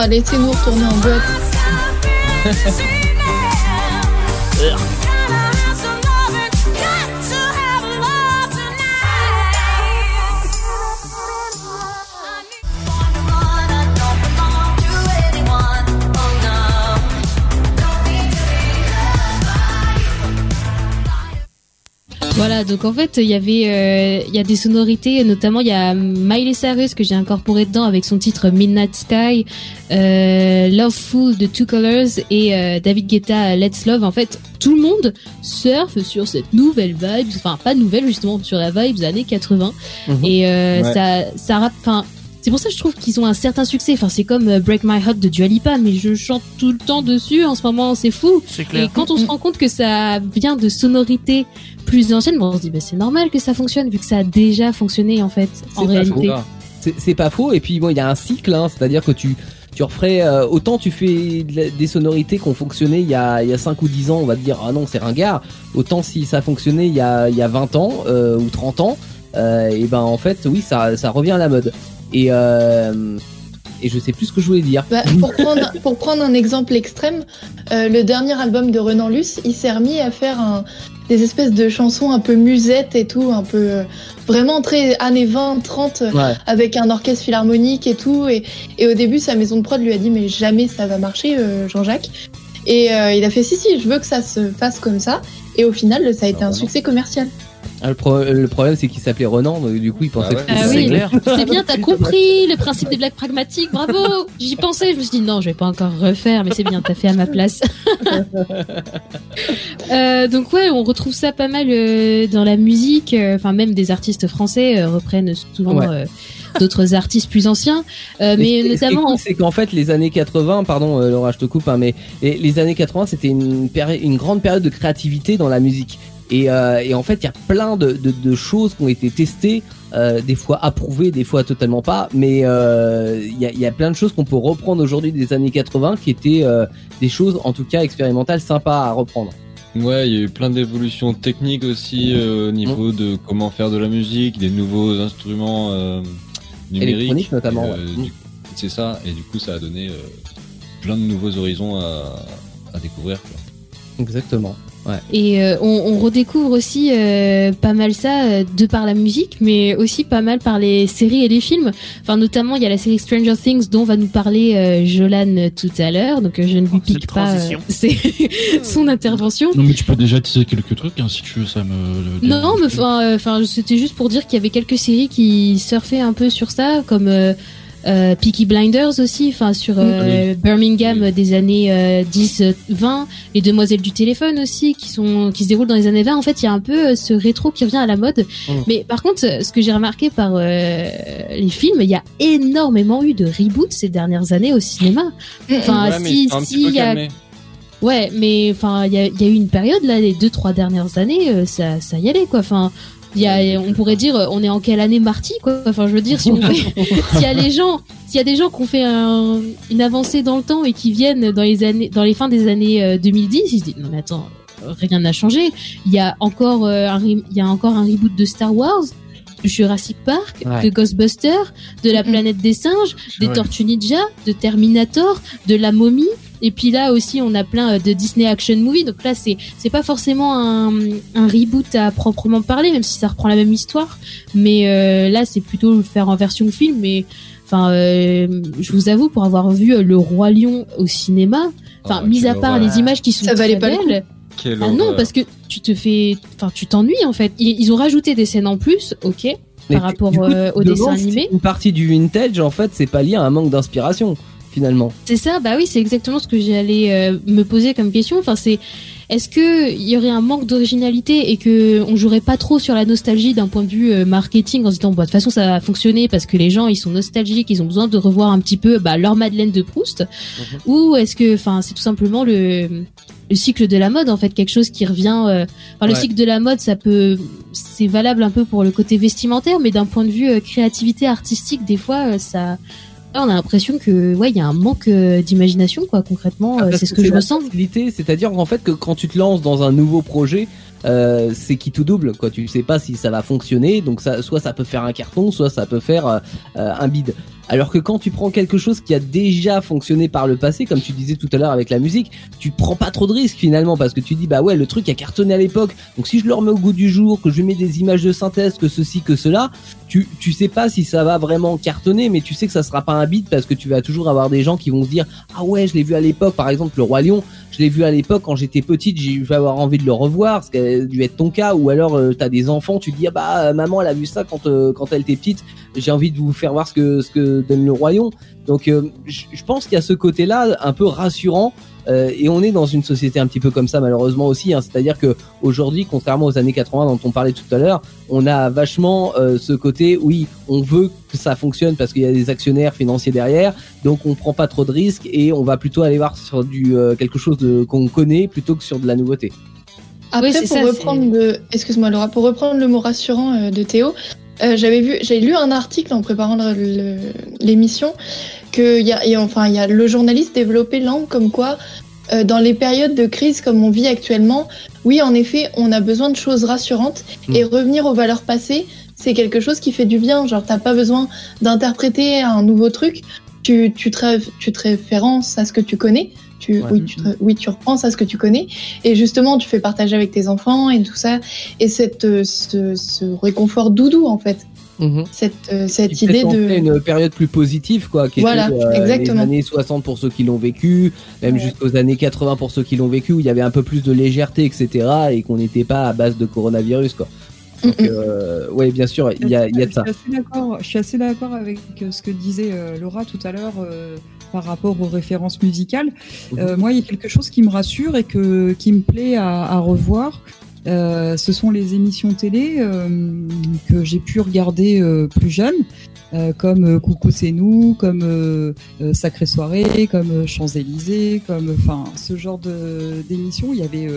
Oh, laissez-nous retourner en boîte. Voilà, donc en fait, il y avait, euh, il y a des sonorités, notamment il y a Miley Cyrus que j'ai incorporé dedans avec son titre Midnight Sky, euh, Loveful de Two Colors et euh, David Guetta Let's Love. En fait, tout le monde surfe sur cette nouvelle vibe, enfin pas nouvelle justement, sur la vibe des années 80. Mhm. Et euh, Ouais. ça, ça rappe, enfin. C'est pour ça que je trouve qu'ils ont un certain succès. Enfin, c'est comme euh, Break My Heart de Dua Lipa, mais je chante tout le temps dessus. En ce moment, c'est fou. Et quand on se rend compte que ça vient de sonorités plus anciennes, bon, on se dit bah, c'est normal que ça fonctionne vu que ça a déjà fonctionné en fait en réalité. faux. C'est- pas faux. Et puis bon, il y a un cycle, hein, c'est-à-dire que tu tu referais euh, autant tu fais des sonorités qui ont fonctionné il y a il y a 5 ou 10 ans, on va te dire ah non, c'est ringard. Autant si ça a fonctionné il y a il y a 20 ans euh, ou 30 ans, euh, et ben en fait, oui, ça ça revient à la mode. Et euh, et je sais plus ce que je voulais dire. Bah, pour, prendre, pour prendre un exemple extrême, euh, le dernier album de Renan Luce, il s'est remis à faire un, des espèces de chansons un peu musettes et tout, un peu euh, vraiment très années 20, 30, euh, Ouais. avec un orchestre philharmonique et tout. Et, et au début, sa maison de prod lui a dit mais jamais ça va marcher, euh, Jean-Jacques. Et il a fait si si, je veux que ça se fasse comme ça. Et au final, ça a été un succès commercial. Ah, Le, pro- le problème, c'est qu'il s'appelait Renan, donc du coup, il pensait Ah ouais. que Ah c'était oui. clair. C'est bien, t'as compris le principe des blagues pragmatiques, bravo J'y pensais, je me suis dit non, je vais pas encore refaire, mais c'est bien, t'as fait à ma place. Euh, donc ouais, on retrouve ça pas mal euh, dans la musique, euh, enfin même des artistes français euh, reprennent souvent Ouais. euh, d'autres artistes plus anciens, Euh, mais notamment... cool, c'est qu'en fait, les années 80, pardon, Laura, je te coupe, hein, mais les, les années 80, c'était une grande période de créativité dans la musique. Et, euh, et en fait, il y a plein de, de, de choses qui ont été testées, euh, des fois approuvées, des fois totalement pas. Mais euh, il y, a, il y a plein de choses qu'on peut reprendre aujourd'hui des années 80 qui étaient des choses, en tout cas expérimentales, sympas à reprendre. Ouais, il y a eu plein d'évolutions techniques aussi euh, au niveau de comment faire de la musique, des nouveaux instruments euh, numériques. Électroniques, notamment, euh, ouais. du- C'est ça, et du coup, ça a donné plein de nouveaux horizons à, à découvrir. Quoi. Exactement. Et euh, on, on redécouvre aussi euh, pas mal ça euh, de par la musique, mais aussi pas mal par les séries et les films. Enfin, notamment, il y a la série Stranger Things dont va nous parler euh, Jolan tout à l'heure, donc euh, je ne lui Oh, pique pas euh, son intervention. Non, mais tu peux déjà teaser quelques trucs, hein, si tu veux, ça me. Non, mais enfin, euh, enfin, c'était juste pour dire qu'il y avait quelques séries qui surfaient un peu sur ça, comme euh, Peaky Blinders aussi, enfin sur euh, Birmingham Oui. des années euh, 10, euh, 20, les Demoiselles du téléphone aussi, qui sont qui se déroulent dans les années 20. En fait, il y a un peu euh, ce rétro qui revient à la mode. Mm. Mais par contre, ce que j'ai remarqué par euh, les films, il y a énormément eu de reboots ces dernières années au cinéma. Enfin, Ouais, mais si c'est un petit si peu il y a calmé. Ouais, mais enfin, il y y a eu une période là, les deux trois dernières années, euh, ça, ça y allait quoi. Enfin, y a, on pourrait dire, euh, on est en quelle année Marty quoi? Enfin, je veux dire, si on fait, s'il y a les gens, s'il y a des gens qui ont fait un- une avancée dans le temps et qui viennent dans les années, dans les fins des années euh, 2010, ils se disent non mais attends, euh, rien n'a changé. Il y a encore euh, un, il y a encore un reboot de Star Wars. de Jurassic Park, Ouais. de Ghostbusters, de la planète des singes, des Ouais. Tortues Ninja, de Terminator, de la momie. Et puis là aussi, on a plein euh, de Disney Action Movie. Donc là, c'est c'est pas forcément un, un reboot à proprement parler, même si ça reprend la même histoire. Mais euh, là, c'est plutôt le faire en version film. Mais enfin, euh, je vous avoue, pour avoir vu le roi lion au cinéma, enfin, Oh, mis à part les images qui sont Ça valait très pas le belles. Quelle Ah non, parce que tu te fais, enfin, tu t'ennuies en fait. Ils, ils ont rajouté des scènes en plus, ok, Mais par rapport coup, euh, au dessin animé. Une partie du vintage, en fait, c'est pas lié à un manque d'inspiration, finalement. C'est ça, bah oui, c'est exactement ce que j'allais euh, me poser comme question. Enfin, c'est est-ce que il y aurait un manque d'originalité et que on jouerait pas trop sur la nostalgie d'un point de vue euh, marketing en se disant bah, de toute façon ça va fonctionner parce que les gens ils sont nostalgiques, ils ont besoin de revoir un petit peu bah, leur Madeleine de Proust ou est-ce que enfin c'est tout simplement le le cycle de la mode en fait quelque chose qui revient euh, enfin le cycle de la mode ça peut c'est valable un peu pour le côté vestimentaire mais d'un point de vue euh, créativité artistique des fois ça on a l'impression que ouais, il y a un manque euh, d'imagination quoi concrètement, Ah, euh, c'est ce que je ressens. C'est-à-dire qu'en fait, que quand tu te lances dans un nouveau projet, euh, c'est qui tout double. Quoi. Tu sais pas si ça va fonctionner, donc ça, soit ça peut faire un carton, soit ça peut faire euh, euh, un bide. Alors que quand tu prends quelque chose qui a déjà fonctionné par le passé, comme tu disais tout à l'heure avec la musique, tu prends pas trop de risques finalement parce que tu dis bah ouais le truc a cartonné à l'époque, donc si je le remets au goût du jour, que je mets des images de synthèse, que ceci, que cela, tu, tu sais pas si ça va vraiment cartonner, mais tu sais que ça sera pas un beat parce que tu vas toujours avoir des gens qui vont se dire ah ouais je l'ai vu à l'époque, par exemple le roi lion, je l'ai vu à l'époque quand j'étais petite, j'ai vais avoir envie de le revoir, ce qui a dû être ton cas, ou alors euh, t'as des enfants, tu dis ah bah maman elle a vu ça quand euh, quand elle était petite, j'ai envie de vous faire voir ce que ce que donne le roi lion. Donc euh, je pense qu'il y a ce côté-là un peu rassurant. Euh, et on est dans une société un petit peu comme ça malheureusement aussi, hein. c'est-à-dire que aujourd'hui, contrairement aux années 80 dont on parlait tout à l'heure, on a vachement euh, ce côté, oui, on veut que ça fonctionne parce qu'il y a des actionnaires financiers derrière, donc on prend pas trop de risques et on va plutôt aller voir sur du euh, quelque chose de qu'on connaît plutôt que sur de la nouveauté. Après, Oui, c'est pour ça, reprendre le, excuse-moi Laura, pour reprendre le mot rassurant euh, de Théo, euh, j'avais vu, j'ai lu un article en préparant l'émission que y a, et enfin il y a le journaliste développé l'angle comme quoi euh, dans les périodes de crise comme on vit actuellement, oui en effet on a besoin de choses rassurantes Mm. et revenir aux valeurs passées, c'est quelque chose qui fait du bien. Genre t'as pas besoin d'interpréter un nouveau truc. tu, tu, te, ré- tu te références à ce que tu connais. Tu, Ouais. oui, tu te- oui, tu repenses à ce que tu connais. Et justement, tu fais partager avec tes enfants et tout ça. Et cette, euh, ce, ce réconfort doudou, en fait. Mhm. Cette, euh, cette Qui idée de. une période plus positive, quoi. Qui Voilà, était, euh, exactement. Les années 60 pour ceux qui l'ont vécu, même Ouais. jusqu'aux années 80 pour ceux qui l'ont vécu, où il y avait un peu plus de légèreté, etc. Et qu'on n'était pas à base de coronavirus, quoi. Donc, euh, ouais, bien sûr, il y a, il y a de ça. Je suis assez d'accord- Je suis assez d'accord avec ce que disait euh, Laura tout à l'heure euh, par rapport aux références musicales. Mhm. Euh, moi, il y a quelque chose qui me rassure et que, qui me plaît à, à revoir. Euh, ce sont les émissions télé euh, que j'ai pu regarder plus jeune, comme Coucou c'est nous, comme Sacrée soirée, comme Champs-Élysées, comme enfin ce genre de d'émissions. Il y avait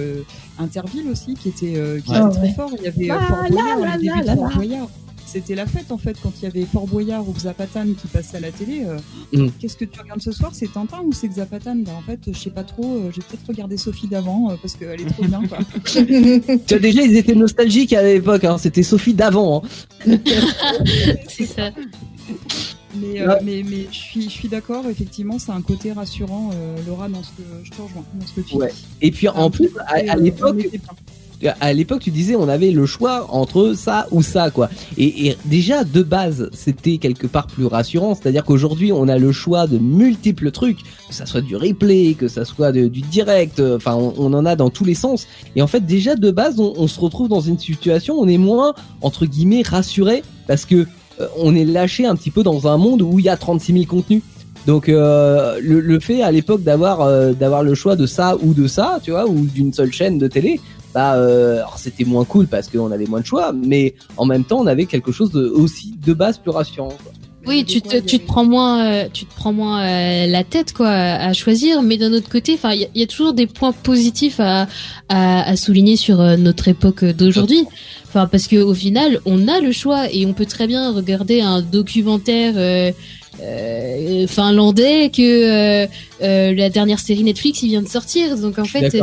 Interville aussi qui était, qui Ouais. était Ah très fort. Il y avait La, Fort Boyard, Fort. Boyard. C'était la fête en fait quand il y avait Fort Boyard ou Zapatan qui passaient à la télé. euh, Mm. Qu'est-ce que tu regardes ce soir? C'est Tintin ou c'est Zapatan bah, En fait, je sais pas trop. euh, J'ai peut-être regardé Sophie d'avant euh, parce qu'elle est trop bien. Quoi. Tu vois, déjà, ils étaient nostalgiques à l'époque, hein. C'était Sophie d'avant. hein. C'est ça. Mais, euh, mais, mais je suis, je suis d'accord, effectivement, c'est un côté rassurant, euh, Laura, dans ce que je te rejoins, dans ce que tu Ouais. dis. Et puis, en plus, à, l'époque. À l'époque, tu disais, on avait le choix entre ça ou ça, quoi. Et, déjà, de base, c'était quelque part plus rassurant. C'est-à-dire qu'aujourd'hui, on a le choix de multiples trucs, que ça soit du replay, que ça soit du direct. euh, Enfin, on, en a dans tous les sens. Et en fait, déjà de base, on, se retrouve dans une situation, on est moins entre guillemets rassuré parce que euh, on est lâché un petit peu dans un monde où il y a 36 000 contenus. Donc euh, le, fait à l'époque d'avoir d'avoir le choix de ça ou de ça, tu vois, ou d'une seule chaîne de télé, bah euh, alors c'était moins cool parce qu'on avait moins de choix, mais en même temps on avait quelque chose de aussi de base plus rassurant. quoi. Oui, tu te, tu te prends moins, euh, tu te prends moins euh, la tête quoi à choisir, mais d'un autre côté, enfin, il y, a- il y a toujours des points positifs à, à, à souligner sur euh, notre époque d'aujourd'hui. Enfin, parce que au final, on a le choix et on peut très bien regarder un documentaire euh, euh, finlandais que euh, euh, la dernière série Netflix il vient de sortir. Donc en fait, c'est.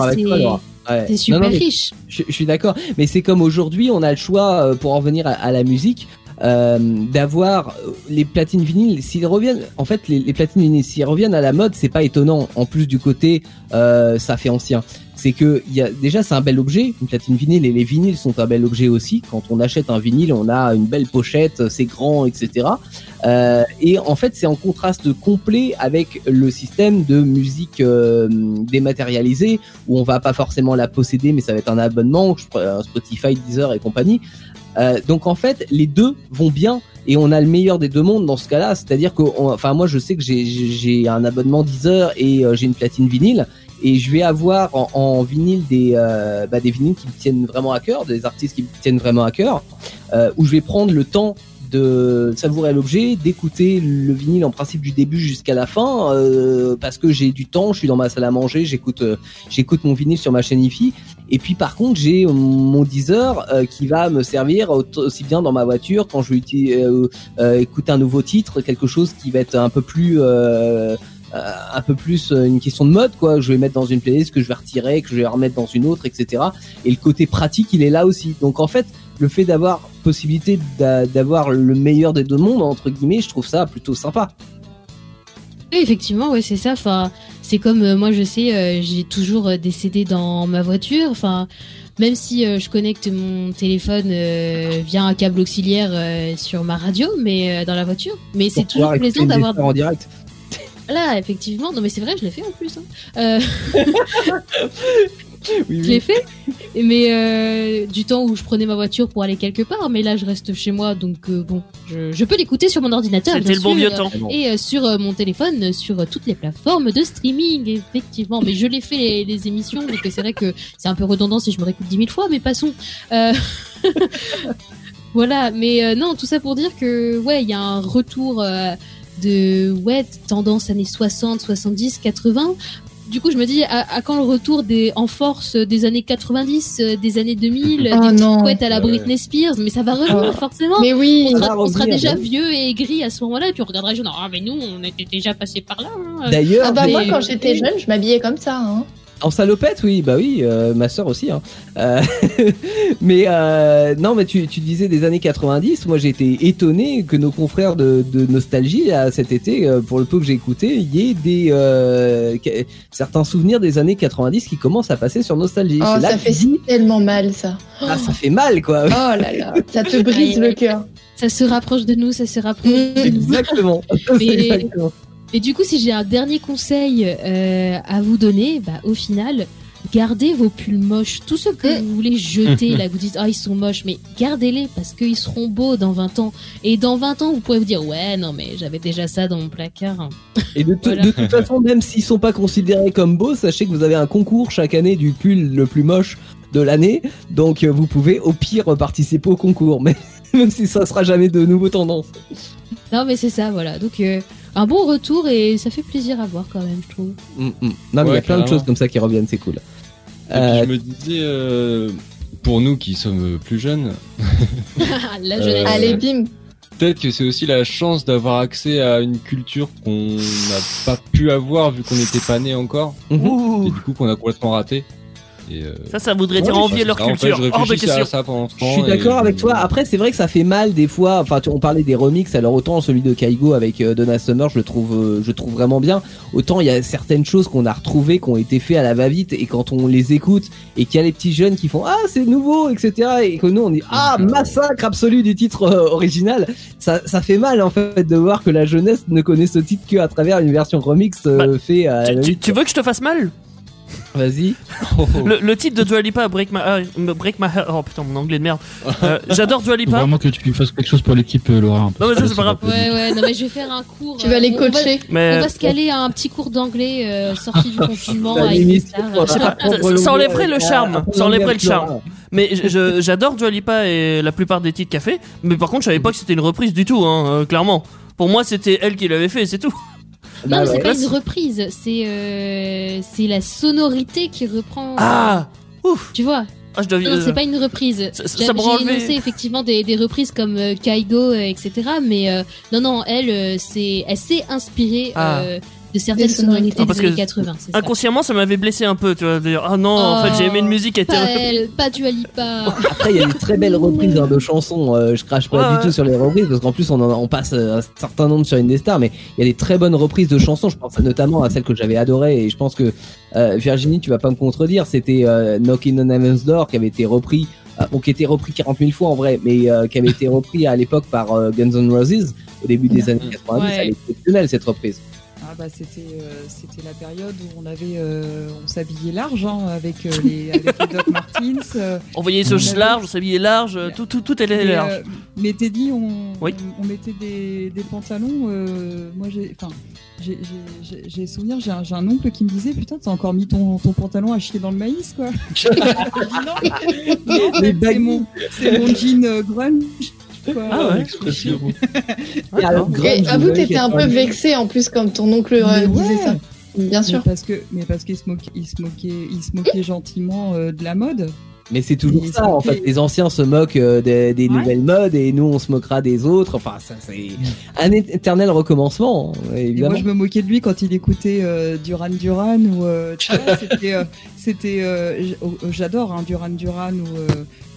Ouais. c'est Non, super non, riche. Je, je suis d'accord, mais c'est comme aujourd'hui, on a le choix euh, pour en venir à, à la musique. euh, d'avoir euh, les platines vinyles s'ils reviennent en fait les, les platines vinyles s'ils reviennent à la mode c'est pas étonnant en plus du côté euh, ça fait ancien c'est que déjà c'est un bel objet une platine vinyle et les vinyles sont un bel objet aussi quand on achète un vinyle on a une belle pochette c'est grand etc euh, et en fait c'est en contraste complet avec le système de musique euh, dématérialisée où on va pas forcément la posséder, mais ça va être un abonnement, un Spotify, Deezer et compagnie. Euh, donc en fait, les deux vont bien et on a le meilleur des deux mondes dans ce cas-là. C'est-à-dire que, enfin moi je sais que j'ai un abonnement Deezer et euh, j'ai une platine vinyle et je vais avoir en, vinyle des euh, bah, des vinyles qui me tiennent vraiment à cœur, des artistes qui me tiennent vraiment à cœur, euh, où je vais prendre le temps de savourer l'objet, d'écouter le vinyle en principe du début jusqu'à la fin, euh, parce que j'ai du temps, je suis dans ma salle à manger, j'écoute euh, j'écoute mon vinyle sur ma chaîne IFI. Et puis par contre, j'ai mon Deezer euh, qui va me servir au- aussi bien dans ma voiture quand je vais euh, euh, écouter un nouveau titre, quelque chose qui va être un peu plus un peu plus euh, une question de mode quoi. Je vais mettre dans une playlist que je vais retirer, que je vais remettre dans une autre, etc. Et le côté pratique, il est là aussi. Donc en fait, le fait d'avoir possibilité d'a- d'avoir le meilleur des deux mondes entre guillemets, je trouve ça plutôt sympa. Oui, effectivement, ouais, c'est ça. Enfin, c'est comme euh, moi, je sais, euh, j'ai toujours euh, des CD dans ma voiture. Enfin, même si euh, je connecte mon téléphone euh, via un câble auxiliaire euh, sur ma radio, mais euh, dans la voiture. Mais c'est toujours plaisant d'avoir. En direct. Là, effectivement. Non, mais c'est vrai, je l'ai fait en plus. Hein. Euh, Oui, je l'ai fait. Mais euh, du temps où je prenais ma voiture pour aller quelque part. Mais là, je reste chez moi, donc euh, bon, je, je peux l'écouter sur mon ordinateur. C'était bien le bon sûr. vieux temps. Et euh, sur euh, mon téléphone, sur euh, toutes les plateformes de streaming, effectivement. Mais je l'ai fait les, les émissions, donc c'est vrai que c'est un peu redondant si je me réécoute dix mille fois, mais passons. Euh, voilà, mais euh, non, tout ça pour dire que ouais, il y a un retour euh, de ouais tendance années 60, 70, 80. Du coup, je me dis à, à quand le retour des en force des années 90, euh, des années 2000, Oh des petites non. couettes à la. Britney Spears, mais ça va revenir Oh. forcément Mais oui. on sera, on déjà oui. vieux et aigri à ce moment-là, et puis on regardera gens, ah mais nous, on était déjà passé par là. hein. D'ailleurs, Ah bah moi quand j'étais jeune, je m'habillais comme ça. Hein. En salopette, oui, bah oui, euh, ma sœur aussi. Hein. Euh, mais euh, non, mais tu, tu disais des années 90. Moi, j'ai été étonné que nos confrères de, de nostalgie là, cet été, pour le peu que j'ai écouté, il y ait des euh, certains souvenirs des années 90 qui commencent à passer sur nostalgie. Oh, là ça fait dis, tellement mal, ça. ah, ça fait mal, quoi. Oh là là, ça te brise le aïe. cœur. Ça se rapproche de nous, ça se rapproche Mm. de nous. Exactement. Mais- Exactement. Et du coup, si j'ai un dernier conseil euh, à vous donner, bah, au final, gardez vos pulls moches. Tous ceux que Mm. vous voulez jeter, là, vous dites, ah, ils sont moches, mais gardez-les parce qu'ils seront beaux dans 20 ans. Et dans 20 ans, vous pourrez vous dire, ouais, non, mais j'avais déjà ça dans mon placard. Et de, tout- Voilà. de toute façon, même s'ils sont pas considérés comme beaux, sachez que vous avez un concours chaque année du pull le plus moche de l'année. Donc euh, vous pouvez au pire participer au concours, mais même si ça sera jamais de nouveau tendance. Non, mais c'est ça, voilà. Donc, euh, un bon retour et ça fait plaisir à voir quand même, je trouve. Mm, mm. Non, mais il y a plein de choses comme ça qui reviennent, c'est cool. Et Euh, puis je me disais, euh, pour nous qui sommes plus jeunes, La Euh. Allez, bim. peut-être que c'est aussi la chance d'avoir accès à une culture qu'on n'a pas pu avoir vu qu'on n'était pas né encore, mhm. et du coup qu'on a complètement raté. Et, euh, Ça, ça voudrait dire Ouais, envier leur ça, en fait, culture. je Hors de réfléchissais à question. ça pendant ce Je suis d'accord je- avec toi. Après, c'est vrai que ça fait mal des fois. Enfin, tu- on parlait des remixes. Alors autant celui de Kaigo avec euh, Donna Summer, je le trouve, euh, je trouve vraiment bien. Autant il y a certaines choses qu'on a retrouvées, qui ont été faites à la va-vite, et quand on les écoute et qu'il y a les petits jeunes qui font ah c'est nouveau, etc. Et que nous on dit ah massacre absolu du titre euh, original. Ça, ça fait mal en fait de voir que la jeunesse ne connaît ce titre que à travers une version remix euh, fait à la Tu, tu- va-vite. tu veux que je te fasse mal? Vas-y. le, le titre de Dua Lipa, Break My, Heart- Break My Heart. Oh putain, mon anglais de merde. Euh, J'adore Dua Faut Lipa. vraiment que tu fasses quelque chose pour l'équipe, euh, Laura. Non, mais ça, c'est pas grave. Ouais, ouais, non, mais je vais faire un cours. Tu vas euh, les on va- coacher. Mais On va se caler à un petit cours d'anglais euh, sorti du confinement ça- enlèverait le euh, charme, ça enlèverait le charme. Mais j'adore Dua Lipa et la plupart des titres qu'elle fait. Mais par contre, je savais pas que c'était une reprise du tout, hein, euh, clairement. Pour moi, c'était elle qui l'avait fait, c'est tout. Non, Bah mais c'est ouais. pas une reprise, c'est euh, c'est la sonorité qui reprend. Ah Ouf Tu vois Ah, je dois Non, c'est pas une reprise. Ça- ça- J'ai énoncé effectivement des, des reprises comme euh, Kaigo, euh, etc. Mais euh, non, non, elle, euh, c'est, elle s'est inspirée Ah. euh, de certaines sonorités. Ah, parce des années que 80. c'est ça. Inconsciemment, ça m'avait blessé un peu, tu vois. de dire, ah non, en Oh, fait, j'ai aimé une musique qui était. Pas elle, pas Dua Lipa. Après, il y a des très belles reprises hein, de chansons. euh, je crache pas Ouais, du ouais. tout sur les reprises parce qu'en plus, on, en- on passe euh, un certain nombre sur Indestar, mais il y a des très bonnes reprises de chansons. Je pense notamment à celle que j'avais adorée et je pense que euh, Virginie, tu vas pas me contredire. C'était euh, Knocking on Heaven's Door qui avait été repris, bon, qui était repris 40 000 fois en vrai, mais euh, qui avait été repris à l'époque par euh, Guns N' Roses au début des années 90. Ouais. Elle est exceptionnelle cette reprise. Ah bah c'était euh, c'était la période où on avait euh, on s'habillait large hein, avec euh, les avec les Doc Martens. On voyait ce Ouais. large, on s'habillait large, tout, tout, tout était large. mais Teddy, on, Oui. on, on mettait des, des pantalons. moi j'ai enfin j'ai souvenir j'ai un, un oncle qui me disait putain t'as encore mis ton, ton pantalon à chier dans le maïs quoi. Dit, non, non, c'est mon mon jean grunge. Quoi. Ah ouais. Expression. Et alors, Et avoue, vous t'étais un peu vexé en plus, comme ton oncle euh, disait ça. Bien sûr. Mais parce que mais parce qu'il se moquait il se moquait il se moquait gentiment euh, de la mode. Mais c'est toujours ça, en fait-. Les anciens se moquent euh, des, des Ouais. nouvelles modes et nous, on se moquera des autres. Enfin, ça, c'est un éternel recommencement, Et évidemment. moi, je me moquais de lui quand il écoutait euh, Duran Duran ou euh, tu vois, c'était, euh, j'adore hein, Duran Duran ou, euh,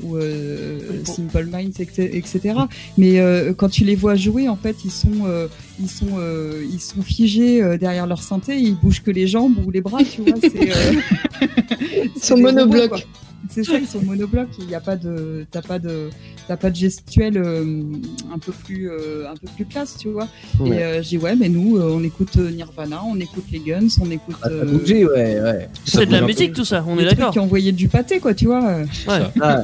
ou euh, Simple Minds, etc. Mais euh, quand tu les vois jouer, en fait, ils sont, euh, ils sont, euh, ils sont figés euh, derrière leur synthé, ils bougent que les jambes ou les bras, tu vois. C'est, euh, Ils sont monoblocs. C'est ça, ils sont monoblocs. Il n'y a pas de, t'as pas de, t'as pas de gestuelle euh, un peu plus, euh, un peu plus classe, tu vois. Ouais. Et euh, j'ai dit, ouais, mais nous, euh, on écoute Nirvana, on écoute les Guns, on écoute. Ah, ouais, ouais. C'est de la musique, tout ça, on est d'accord. qui envoyaient du pâté, quoi, tu vois. Ouais. Ah,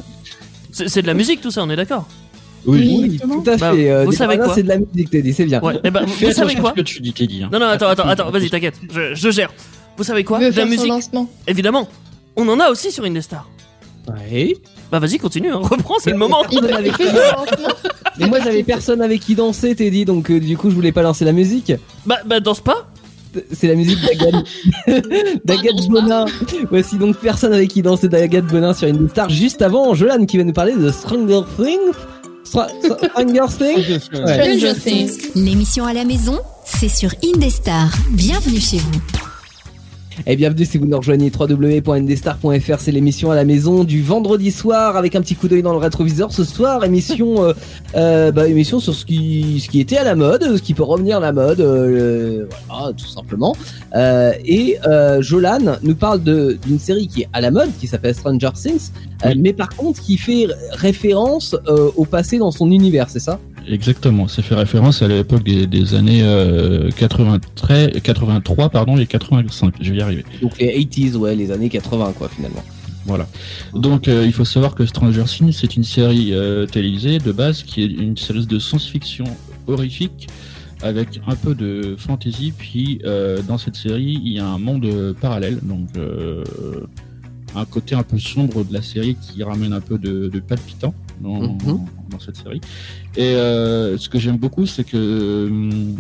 C'est c'est de la musique, tout ça, on est d'accord. oui, exactement. tout à Bah, fait. euh, vous savez quoi c'est de la musique, dit, c'est bien. Ouais. Eh ben, vous, Fais vous savez quoi ce que tu dis, Teddy. hein. Non, non, attends, attends, attends, vas-y, t'inquiète, je, je gère. Vous savez quoi De la musique, évidemment. On en a aussi sur Indestar. Ouais. Bah vas-y, continue, hein. reprends, c'est le moment. Mais moi, j'avais personne avec qui danser, t'es dit, donc euh, du coup, je voulais pas lancer la musique. Bah, bah danse pas. C'est la musique d'Agathe Bonin. Voici donc personne avec qui danser d'Agathe Bonin sur Indestar. Juste avant, Jolan qui va nous parler de Stranger Things. Stra- Stra- Stranger Things Ouais. Stranger Things. L'émission à la maison, c'est sur Indestar. Bienvenue chez vous. Et bienvenue si vous nous rejoignez www.ndstar.fr, c'est l'émission à la maison du vendredi soir avec un petit coup d'œil dans le rétroviseur. Ce soir, émission, euh, euh, bah, émission sur ce qui, ce qui était à la mode, ce qui peut revenir à la mode, euh, voilà, tout simplement. Euh, et euh, Jolan nous parle de d'une série qui est à la mode, qui s'appelle Stranger Things, Oui. mais par contre qui fait référence au passé dans son univers, c'est ça? Exactement, ça fait référence à l'époque des, des années euh, 93, 83 pardon, et 85, je vais y arriver. Donc les 80s, ouais, les années 80 quoi finalement. Voilà. Donc euh, il faut savoir que Stranger Things c'est une série euh, télévisée de base qui est une série de science-fiction horrifique avec un peu de fantasy. Puis euh, dans cette série il y a un monde euh, parallèle, donc euh, un côté un peu sombre de la série qui ramène un peu de, de palpitant dans, Mhm. dans cette série. Et euh, ce que j'aime beaucoup c'est que hum,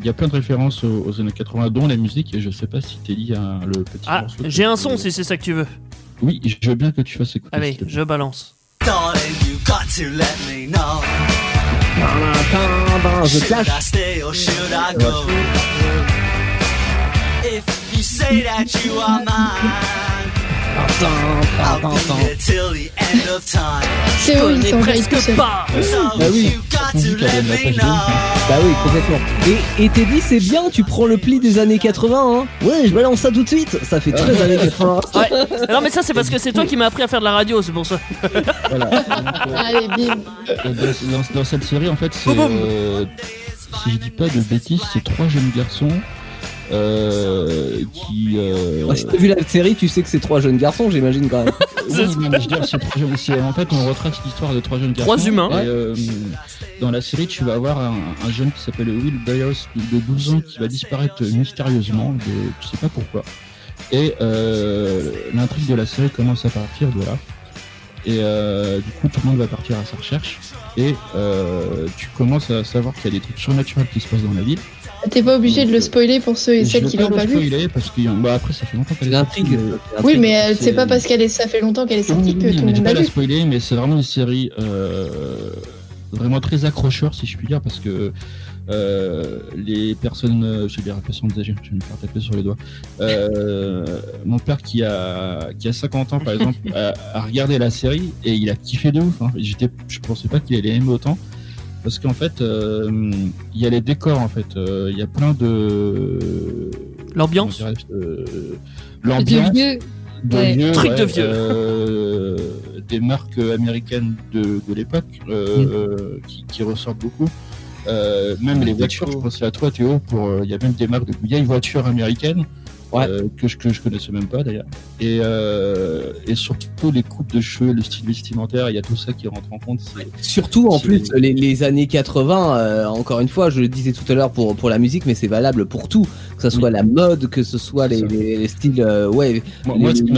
il y a plein de références aux, aux années 80, dont la musique, et je sais pas si Teddy a le petit Ah, j'ai un son si c'est ça que tu veux. oui, je veux bien que tu fasses écouter. Allez, je balance. Darling, you got to let me know. The Should Clash. I stay or should I go? If you say that you are mine, till the end of time. Théo, il connais s'enjaille tout presque pas. Bah oui, page know. Bah oui, complètement. Et, et Teddy, c'est bien, tu prends le pli des années 80, hein. Ouais, je balance ça tout de suite. Ça fait très années 80. Ouais. Non mais ça c'est parce que c'est toi qui m'as appris à faire de la radio, c'est pour ça. Voilà. Donc, euh, Allez, bim. euh, dans, dans- cette série, en fait, c'est, euh, si je dis pas de bêtises, c'est trois jeunes garçons euh, qui. Euh, Ouais, si t'as vu la série, tu sais que c'est trois jeunes garçons, j'imagine quand même. oui, non, mais je veux dire, c'est trois jeunes- c'est- en fait, on retrace l'histoire de trois jeunes garçons. Trois humains. Et, euh, dans la série, tu vas avoir un, un jeune qui s'appelle Will Byers de 12 ans qui va disparaître mystérieusement, de, tu sais pas pourquoi. Et euh, l'intrigue de la série commence à partir de là. Et euh, du coup, tout le monde va partir à sa recherche. Et euh, tu commences à savoir qu'il y a des trucs surnaturels qui se passent dans la ville. T'es pas obligé de le spoiler pour ceux et celles qui pas l'ont le pas vu. spoiler parce que bah, après, ça fait longtemps qu'elle est sortie, l'intrigue. mais- Oui, mais euh, c'est- pas parce qu'elle est, ça fait longtemps qu'elle est sortie que tout le monde vais l'a pas vu. spoiler, mais c'est vraiment une série euh, vraiment très accrocheur, si je puis dire, parce que euh, les personnes, euh, je vais dire personnes âgées, je vais me faire taper sur les doigts. Euh, mon père qui a qui a 50 ans, par exemple, a, a regardé la série et il a kiffé de ouf. Hein. J'étais, je pensais pas qu'il allait aimer autant. Parce qu'en fait, euh, il y a les décors, en fait. Euh, Il y a plein de. L'ambiance. euh, De L'ambiance vieux. de Ouais. vieux, Truc de ouais, vieux. euh, des marques américaines de, de l'époque euh, qui, qui ressortent beaucoup. Euh, même les voitures, je pensais à toi Théo, pour euh, il y a même des marques de vieilles voitures américaines Ouais. euh, que, je, que je connaissais même pas d'ailleurs. Et, euh, et surtout les coupes de cheveux, le style vestimentaire, il y a tout ça qui rentre en compte. Surtout en plus les, les années 80, euh, encore une fois, je le disais tout à l'heure pour, pour la musique, mais c'est valable pour tout, que ce soit Oui. la mode, que ce soit les, styles, euh, ouais, Moi, les- moi, ce qui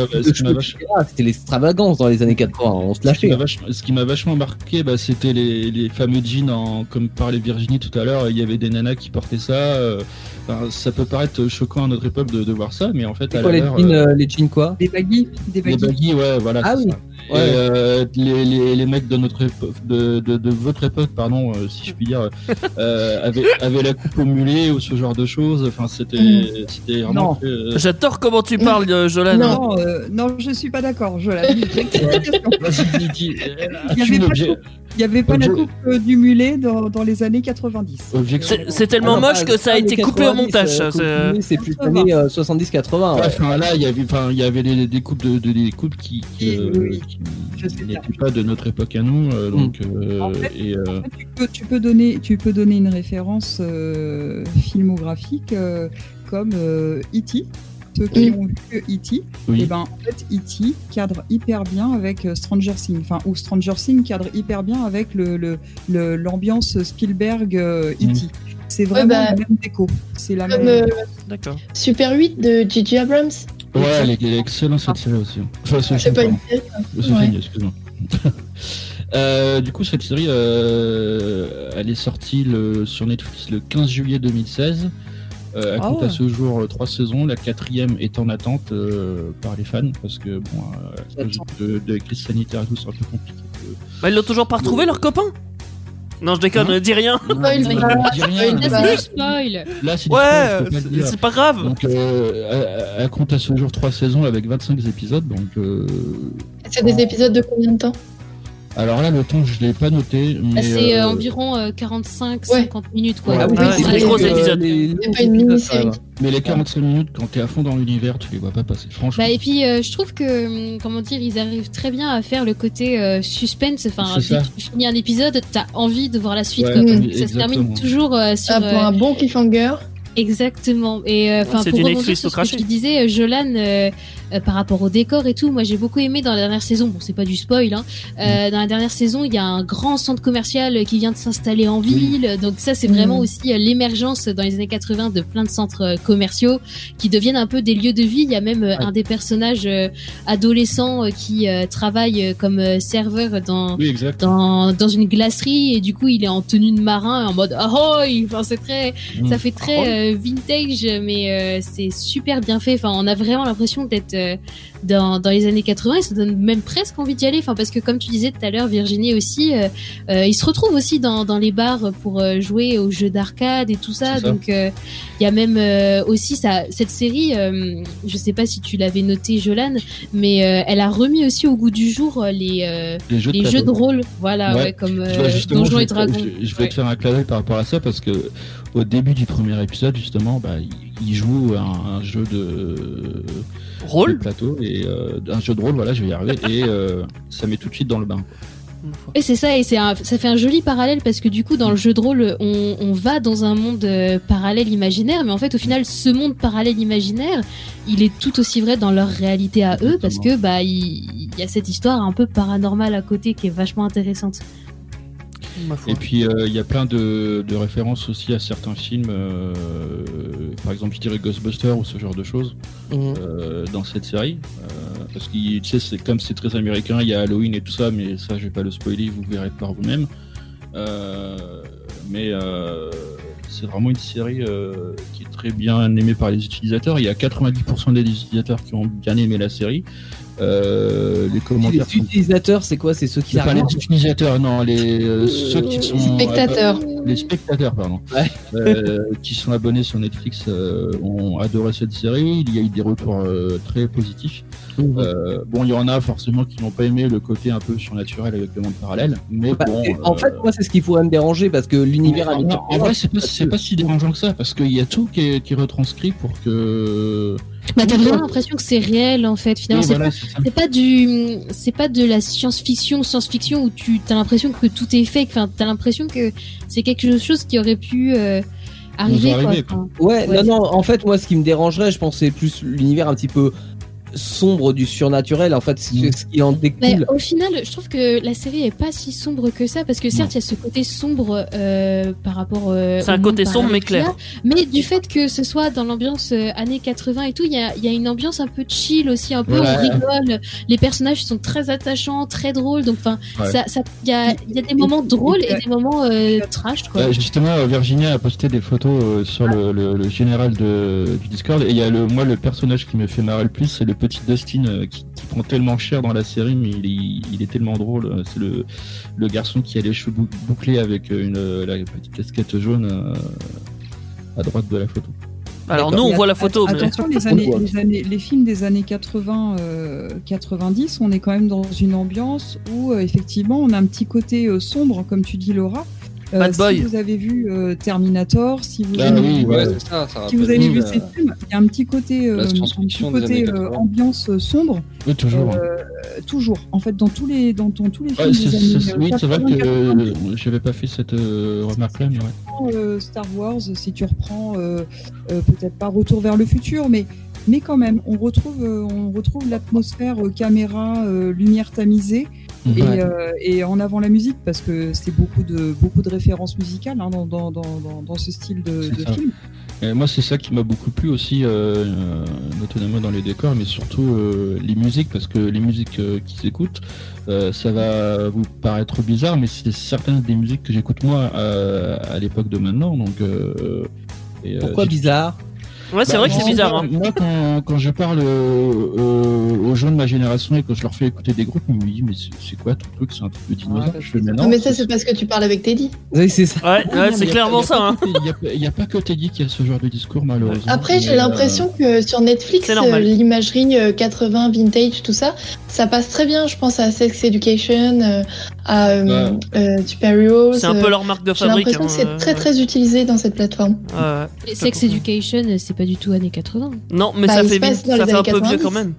m'a c'était l'extravagance dans les années 80, on se Ce qui lâchait. m'a vachement, ce qui m'a vachement marqué, bah, c'était les, les fameux jeans, en, comme parlait Virginie tout à l'heure. Il y avait des nanas qui portaient ça. Enfin, ça peut paraître choquant à notre époque de, de voir ça, mais en fait, à quoi la les l'heure, jeans, euh, euh, les jeans quoi? Des baggy, des baggy. ouais, voilà. Ah oui. ça. Ouais. Et, euh, les, les, les mecs de notre époque, de, de, de votre époque, pardon, euh, si je puis dire, euh, avaient, avaient la coupe au mulet ou ce genre de choses. Enfin, c'était, Mm. c'était vraiment. Non. euh, J'adore comment tu parles, euh, Jolan. Non, euh, non, je suis pas d'accord. Euh, Il n'y avait pas la coupe euh, du mulet dans, dans les années 90. objection. C'est c'est tellement Ah non, moche que ça a été les coupé au 90, montage. c'est- plus 80. années euh, 70-80. Ouais, ouais. enfin là, il y avait, enfin, il y avait des, des coupes de, de- des coupes qui, oui. Qui n'étaient pas de notre époque à nous, euh, donc euh, En fait, et euh, En fait, tu, peux, tu, peux donner, tu peux donner une référence euh, filmographique euh, comme euh, E.T. Ceux qui ont vu E.T. oui. Et ben, en fait, E.T. cadre hyper bien avec Stranger Things. Enfin, ou Stranger Things cadre hyper bien avec le, le, le- l'ambiance Spielberg euh, E.T. Mm. C'est vraiment bah, la même déco. C'est la même. euh, D'accord. Super 8 de Gigi Abrams. Ouais, elle est, elle est excellente cette série aussi. Enfin, ce film, pas une série. Ce Ouais. film, excuse-moi. Euh, du coup, cette série, euh, elle est sortie le, sur Netflix le 15 juillet 2016. Euh, elle Ah compte ouais. à ce jour euh, trois saisons. La quatrième est en attente euh, par les fans parce que bon, euh, à cause de, de la crise sanitaire et tout, c'est un peu compliqué. de- Bah, ils l'ont toujours pas retrouvé, leur copain Non, je déconne, Hein dis rien. Spoil pas. dis rien, Là, Spoil. Là, c'est Ouais, c'est- pas grave. Donc, euh, elle, elle compte à ce jour 3 saisons avec 25 épisodes. Donc, euh, C'est des épisodes de combien de temps? Alors là, le temps, je l'ai pas noté. Mais, c'est euh, euh, environ 45-50 minutes, quoi. Ah oui, Ah c'est des gros euh, épisodes. pas une mini-série. mais les 45 minutes, quand t'es à fond dans l'univers, tu les vois pas passer. Franchement. Bah, et puis euh, je trouve que hum, comment dire ils arrivent très bien à faire le côté euh, suspense enfin C'est dès ça. que tu finis un épisode t'as envie de voir la suite Ouais, quoi, ça se termine toujours euh, sur Ah, Pour euh, un bon cliffhanger. exactement et euh, enfin C'est pour Netflix sur ce que tu disais euh, Jolan euh, par rapport au décor et tout. Moi j'ai beaucoup aimé dans la dernière saison. Bon c'est pas du spoil hein, euh, dans la dernière saison il y a un grand centre commercial qui vient de s'installer en ville. Donc ça c'est vraiment Mhm. aussi euh, l'émergence dans les années 80 de plein de centres euh, commerciaux qui deviennent un peu des lieux de vie. Il y a même un des personnages adolescent euh, qui travaille comme serveur dans Oui, dans dans une glacerie. Et du coup il est en tenue de marin en mode ahoy enfin c'est très Mm. ça fait très vintage mais c'est super bien fait. Enfin on a vraiment l'impression d'être euh, dans, dans les années 80 et ça donne même presque envie d'y aller enfin parce que comme tu disais tout à l'heure Virginie aussi euh, euh, il se retrouve aussi dans, dans les bars pour euh, jouer aux jeux d'arcade et tout ça, donc il y a même aussi ça cette série je sais pas si tu l'avais noté Jolan mais elle a remis aussi au goût du jour les Les jeux de les plateau. jeux de rôle voilà Ouais. ouais, comme Donjons et Dragons je, je vais Ouais. te faire un clin par rapport à ça parce que au début du premier épisode, justement, bah, il, il joue un, un jeu de Rôle plateau et euh, un jeu de rôle, voilà, je vais y arriver et euh, ça met tout de suite dans le bain. Et c'est ça, et c'est un- ça fait un joli parallèle parce que du coup, dans le jeu de rôle, on, on va dans un monde euh, parallèle imaginaire, mais en fait, au final, ce monde parallèle imaginaire, il est tout aussi vrai dans leur réalité à eux parce que bah il, il y a cette histoire un peu paranormale à côté qui est vachement intéressante. Et puis euh, il y a plein de, de références aussi à certains films, euh, par exemple je dirais Ghostbusters ou ce genre de choses Mhm. euh, dans cette série. Parce que tu sais, comme c'est très américain, il y a Halloween et tout ça, mais ça je vais pas le spoiler, vous verrez par vous-même. Mais c'est vraiment une série euh, qui est très bien aimée par les utilisateurs. Il y a 90% des utilisateurs qui ont bien aimé la série. Euh, les Les commentaires sont utilisateurs, c'est quoi? C'est ceux qui c'est pas regardent? les utilisateurs, non, les euh, ceux qui sont Spectateurs. Les spectateurs, pardon, Ouais. euh, qui sont abonnés sur Netflix euh, ont adoré cette série. Il y a eu des retours euh, très positifs. Euh, bon, il y en a forcément qui n'ont pas aimé le côté un peu surnaturel avec le monde parallèle, mais Bah, bon. en euh, fait, moi, c'est ce qui pourrait me déranger parce que l'univers en, américain. en vrai, c'est pas, pas si dérangeant que ça parce qu'il y a tout qui est, qui est retranscrit pour que. Bah t'as vraiment l'impression que c'est réel en fait. Finalement, voilà, pas c'est pas du c'est pas de la science-fiction science-fiction où tu as l'impression que tout est fake enfin t'as l'impression que c'est quelque chose qui aurait pu euh, arriver, quoi. arriver, Enfin, Ouais, Ouais. non, non, en fait, moi, ce qui me dérangerait, je pense, c'est plus l'univers un petit peu sombre du surnaturel. En fait, c'est Mm. ce qui en Mais découle. au final, je trouve que la série est pas si sombre que ça parce que certes, il y a ce côté sombre euh, par rapport. euh, C'est un côté sombre, mais clair. Mais du fait que ce soit dans l'ambiance euh, années 80 et tout, il y a, il y a une ambiance un peu chill aussi, un peu Ouais. on rigole. Les personnages sont très attachants, très drôles. Donc, enfin, Ouais. ça, ça, il y a, il y a des moments drôles et des moments euh, trash, quoi. Justement, Virginia a posté des photos sur le, le- le général de, du Discord. Et il y a le, moi, le personnage qui me fait marrer le plus, c'est le petit Dustin euh, qui, qui prend tellement cher dans la série, mais il est, il est tellement drôle. Euh, C'est le, le garçon qui a les cheveux bou- bouclés avec euh, une, la petite casquette jaune euh, à droite de la photo. Alors nous, on voit la photo, mais Attention, les, années, les, années- les films des années 80, euh, 90, on est quand même dans une ambiance où euh, effectivement on a un petit côté euh, sombre, comme tu dis Laura. Euh, Bad Boy. Si vous avez vu euh, Terminator, si vous avez vu, si vous avez ces films, il y a un petit côté, euh, la un petit science-fiction des côté années euh, 80. ambiance sombre. Oui, toujours. Euh, toujours. En fait, dans tous les, dans, dans tous les films Ouais, des c'est- années c'est- euh, oui, c'est vrai 80, que euh, j'avais pas fait cette euh, remarque-là, mais ouais. reprends, euh, Star Wars, si tu reprends euh, euh, peut-être pas Retour vers le futur, mais mais quand même, on retrouve on retrouve l'atmosphère caméra, euh, lumière tamisée et, Ouais. euh, et en avant la musique parce que c'est beaucoup de beaucoup de références musicales hein, dans, dans, dans, ce style de, film. Et moi, c'est ça qui m'a beaucoup plu aussi, euh, euh, notamment dans les décors, mais surtout euh, les musiques, parce que les musiques euh, qui s'écoutent, euh, ça va vous paraître bizarre, mais c'est certaines des musiques que j'écoute moi euh, à l'époque de maintenant. Donc, euh, et, euh, Pourquoi bizarre? Ouais, c'est Bah, vrai que c'est bizarre. hein. Moi, quand, quand je parle euh, euh, aux gens de ma génération et que je leur fais écouter des groupes, ils me disent mais c'est- quoi ton truc? C'est un truc de dinosaure? Je fais mais non. Mais ça, c'est parce que tu parles avec Teddy. Oui, c'est ça. Ouais, c'est clairement y a ça. pas Hein. Il n'y a, y a pas que Teddy qui a ce genre de discours, malheureusement. Après, j'ai Mais, l'impression que sur Netflix, euh, l'imagerie euh, 80, vintage, tout ça, ça passe très bien. Je pense à Sex Education, euh, à euh, euh, Super Heroes. C'est un euh, peu leur marque de J'ai fabrique. l'impression hein, que c'est euh, très très utilisé dans cette plateforme. ouais, ouais. Et Sex Education, c'est pas du tout années 80. Non, mais Bah, ça fait, se passe vite- dans ça les fait un années peu vieux 90. quand même.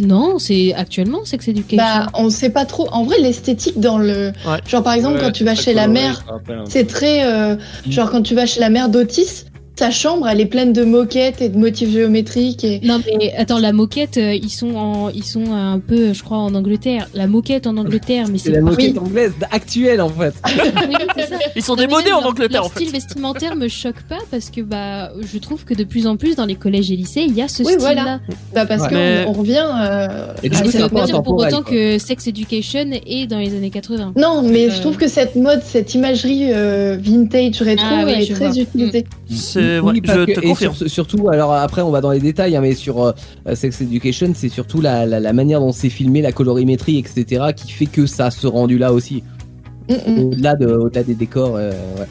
Non, c'est actuellement Sex Education. Bah, on sait pas trop. En vrai, l'esthétique dans le. Ouais. Genre, par exemple, Ouais, quand tu vas chez la mère, peu. c'est très. euh. Genre, quand tu vas chez la mère d'Otis, sa chambre, elle est pleine de moquettes et de motifs géométriques. Et... Non mais attends, la moquette, euh, ils sont en, ils sont un peu, je crois, en Angleterre. La moquette en Angleterre, mais C'est la moquette anglaise actuelle en fait. Oui, ça. Ils sont démodés en Angleterre leur en fait. style vestimentaire me choque pas parce que bah, je trouve que de plus en plus dans les collèges et lycées, il y a ce Oui, style-là. voilà. Bah, parce Ouais. qu'on Mais- on revient. euh, Et du coup, ça veut pas dire pour autant quoi. que Sex Education est dans les années 80. Non, mais Euh. je trouve que cette mode, cette imagerie euh, vintage rétro, Ah oui, elle est très vois. utilisée. Oui, ouais, parce je que- te et confirme. sur- surtout, alors après on va dans les détails, hein, mais sur euh, Sex Education, c'est surtout la, la, la manière dont c'est filmé, la colorimétrie, etc., qui fait que ça a ce rendu là aussi. Mm, mm. Au-delà de, au-delà des décors. euh, ouais.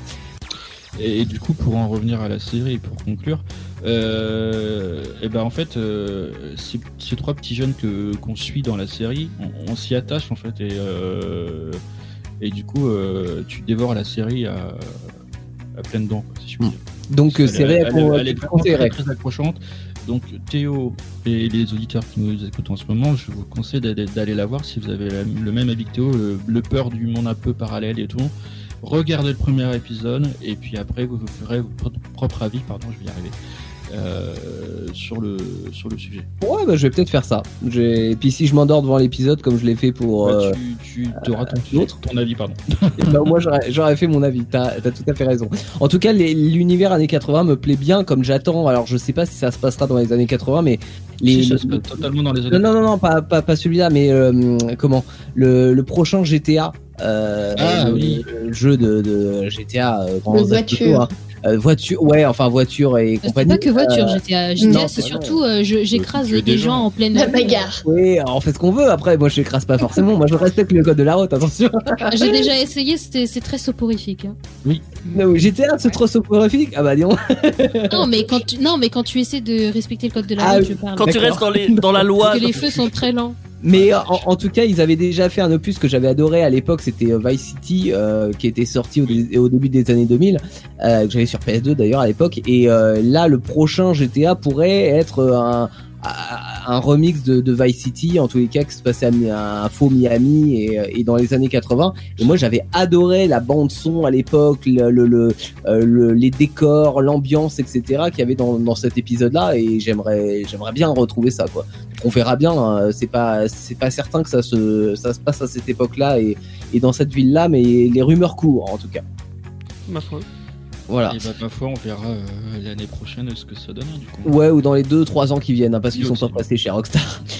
Et, et du coup, pour en revenir à la série et pour conclure, euh, et ben en fait, euh, ces, ces trois petits jeunes que qu'on suit dans la série, on, on s'y attache en fait et euh, et du coup, euh, tu dévores la série à, à pleines dents, quoi, si je puis Mm. dire. Donc c'est elle, est très, accrochante. Donc Théo et les auditeurs qui nous écoutent en ce moment, je vous conseille d'aller la voir si vous avez le même avis que Théo, le, le peur du monde un peu parallèle et tout. Regardez le premier épisode et puis après vous vous ferez votre propre avis, pardon, je vais y arriver, euh, sur le sur le sujet. Ouais, bah, je vais peut-être faire ça. J'ai- Et puis si je m'endors devant l'épisode, comme je l'ai fait pour. Bah, euh, tu tu auras ton, l'autre. ton avis, pardon. bah, moi j'aurais j'aurais fait mon avis, t'as as tout à fait raison. En tout cas, les- l'univers années 80 me plaît bien comme j'attends. Alors je sais pas si ça se passera dans les années 80, mais les. Si, ça se passe totalement dans les années. Non, non, non, non, pas, pas, pas celui-là, mais euh, comment? Le, le prochain GTA. Euh, Ah, le, oui. le jeu de, de GTA euh, grand voiture. Hein. Euh, voiture, ouais, enfin voiture et C'est compagnie. pas que voiture, Euh, GTA. GTA, c'est bah surtout, euh, j'écrase des, des gens en pleine bagarre. Oui, on fait ce qu'on veut. Après, moi, je n'écrase pas forcément. moi, je respecte le code de la route. Attention. J'ai déjà essayé, c'était- c'est très soporifique. hein. Non, GTA, c'est trop soporifique. Ah bah, dis donc. Non, mais quand tu, non, mais quand tu essaies de respecter le code de la Ah route, oui. je parle. Quand tu restes dans, les, dans la loi. Parce que les feux sont très lents. Mais en, en tout cas, ils avaient déjà fait un opus que j'avais adoré à l'époque. C'était euh, Vice City, euh, qui était sorti au début des années 2000, euh, que j'avais sur PS2 d'ailleurs à l'époque. Et euh, là, le prochain GTA pourrait être euh, un, un remix de, de Vice City, en tous les cas, qui se passait à, un faux Miami et, et dans les années 80. Et moi, j'avais adoré la bande son à l'époque, le, le, le- euh, le- les décors, l'ambiance, etc. qu'il y avait dans, dans cet épisode-là. Et j'aimerais, j'aimerais bien retrouver ça, quoi. On verra bien. hein. C'est pas, c'est pas certain que ça se, ça se passe à cette époque-là et, et dans cette ville-là, mais les rumeurs courent, en tout cas. Ma foi. Voilà. Et bah, ma foi, on verra euh, l'année prochaine ce que ça donne, hein, du coup. Ouais, ou dans les 2-3 ans qui viennent, hein, parce qu'ils sont aussi. pas passés chez Rockstar.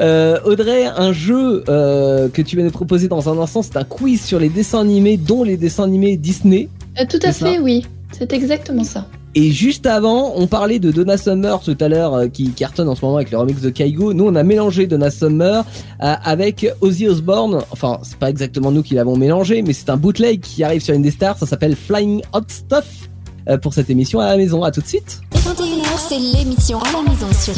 Euh, Audrey, un jeu euh, que tu vas nous proposer dans un instant, c'est un quiz sur les dessins animés, dont les dessins animés Disney. Euh, tout à fait, ça. oui. C'est exactement ça. Et juste avant, on parlait de Donna Summer tout à l'heure, euh, qui cartonne en ce moment avec le remix de Kaigo. Nous, on a mélangé Donna Summer euh, avec Ozzy Osbourne. Enfin, c'est pas exactement nous qui l'avons mélangé, mais c'est un bootleg qui arrive sur Indestar. Ça s'appelle Flying Hot Stuff euh, pour cette émission à la maison. À tout de suite. 21h, c'est l'émission à la maison sur.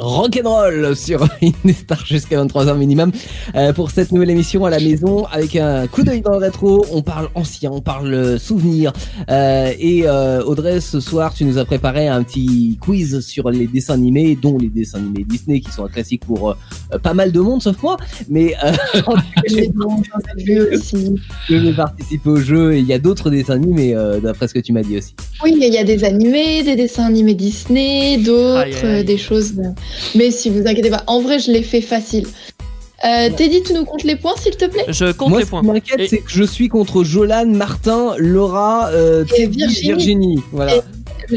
Rock'n'roll sur Indestar jusqu'à 23h minimum euh, pour cette nouvelle émission à la maison avec un coup d'œil dans le rétro. On parle ancien, on parle souvenir. Euh, et euh, Audrey, ce soir, tu nous as préparé un petit quiz sur les dessins animés, dont les dessins animés Disney qui sont un classique pour pas mal de monde, sauf moi. Mais aussi. je vais participer au jeu et il y a d'autres dessins animés d'après ce que tu m'as dit aussi. Oui, il y a des animés, des dessins animés Disney, d'autres, des choses. Mais si vous inquiétez pas, en vrai, je l'ai fait facile. Euh, Teddy, tu nous comptes les points, s'il te plaît? Je compte Moi, les ce points. qui m'inquiète, Et- c'est que je suis contre Jolan, Martin, Laura, euh, Et Teddy, Virginie. Virginie. Voilà. Et-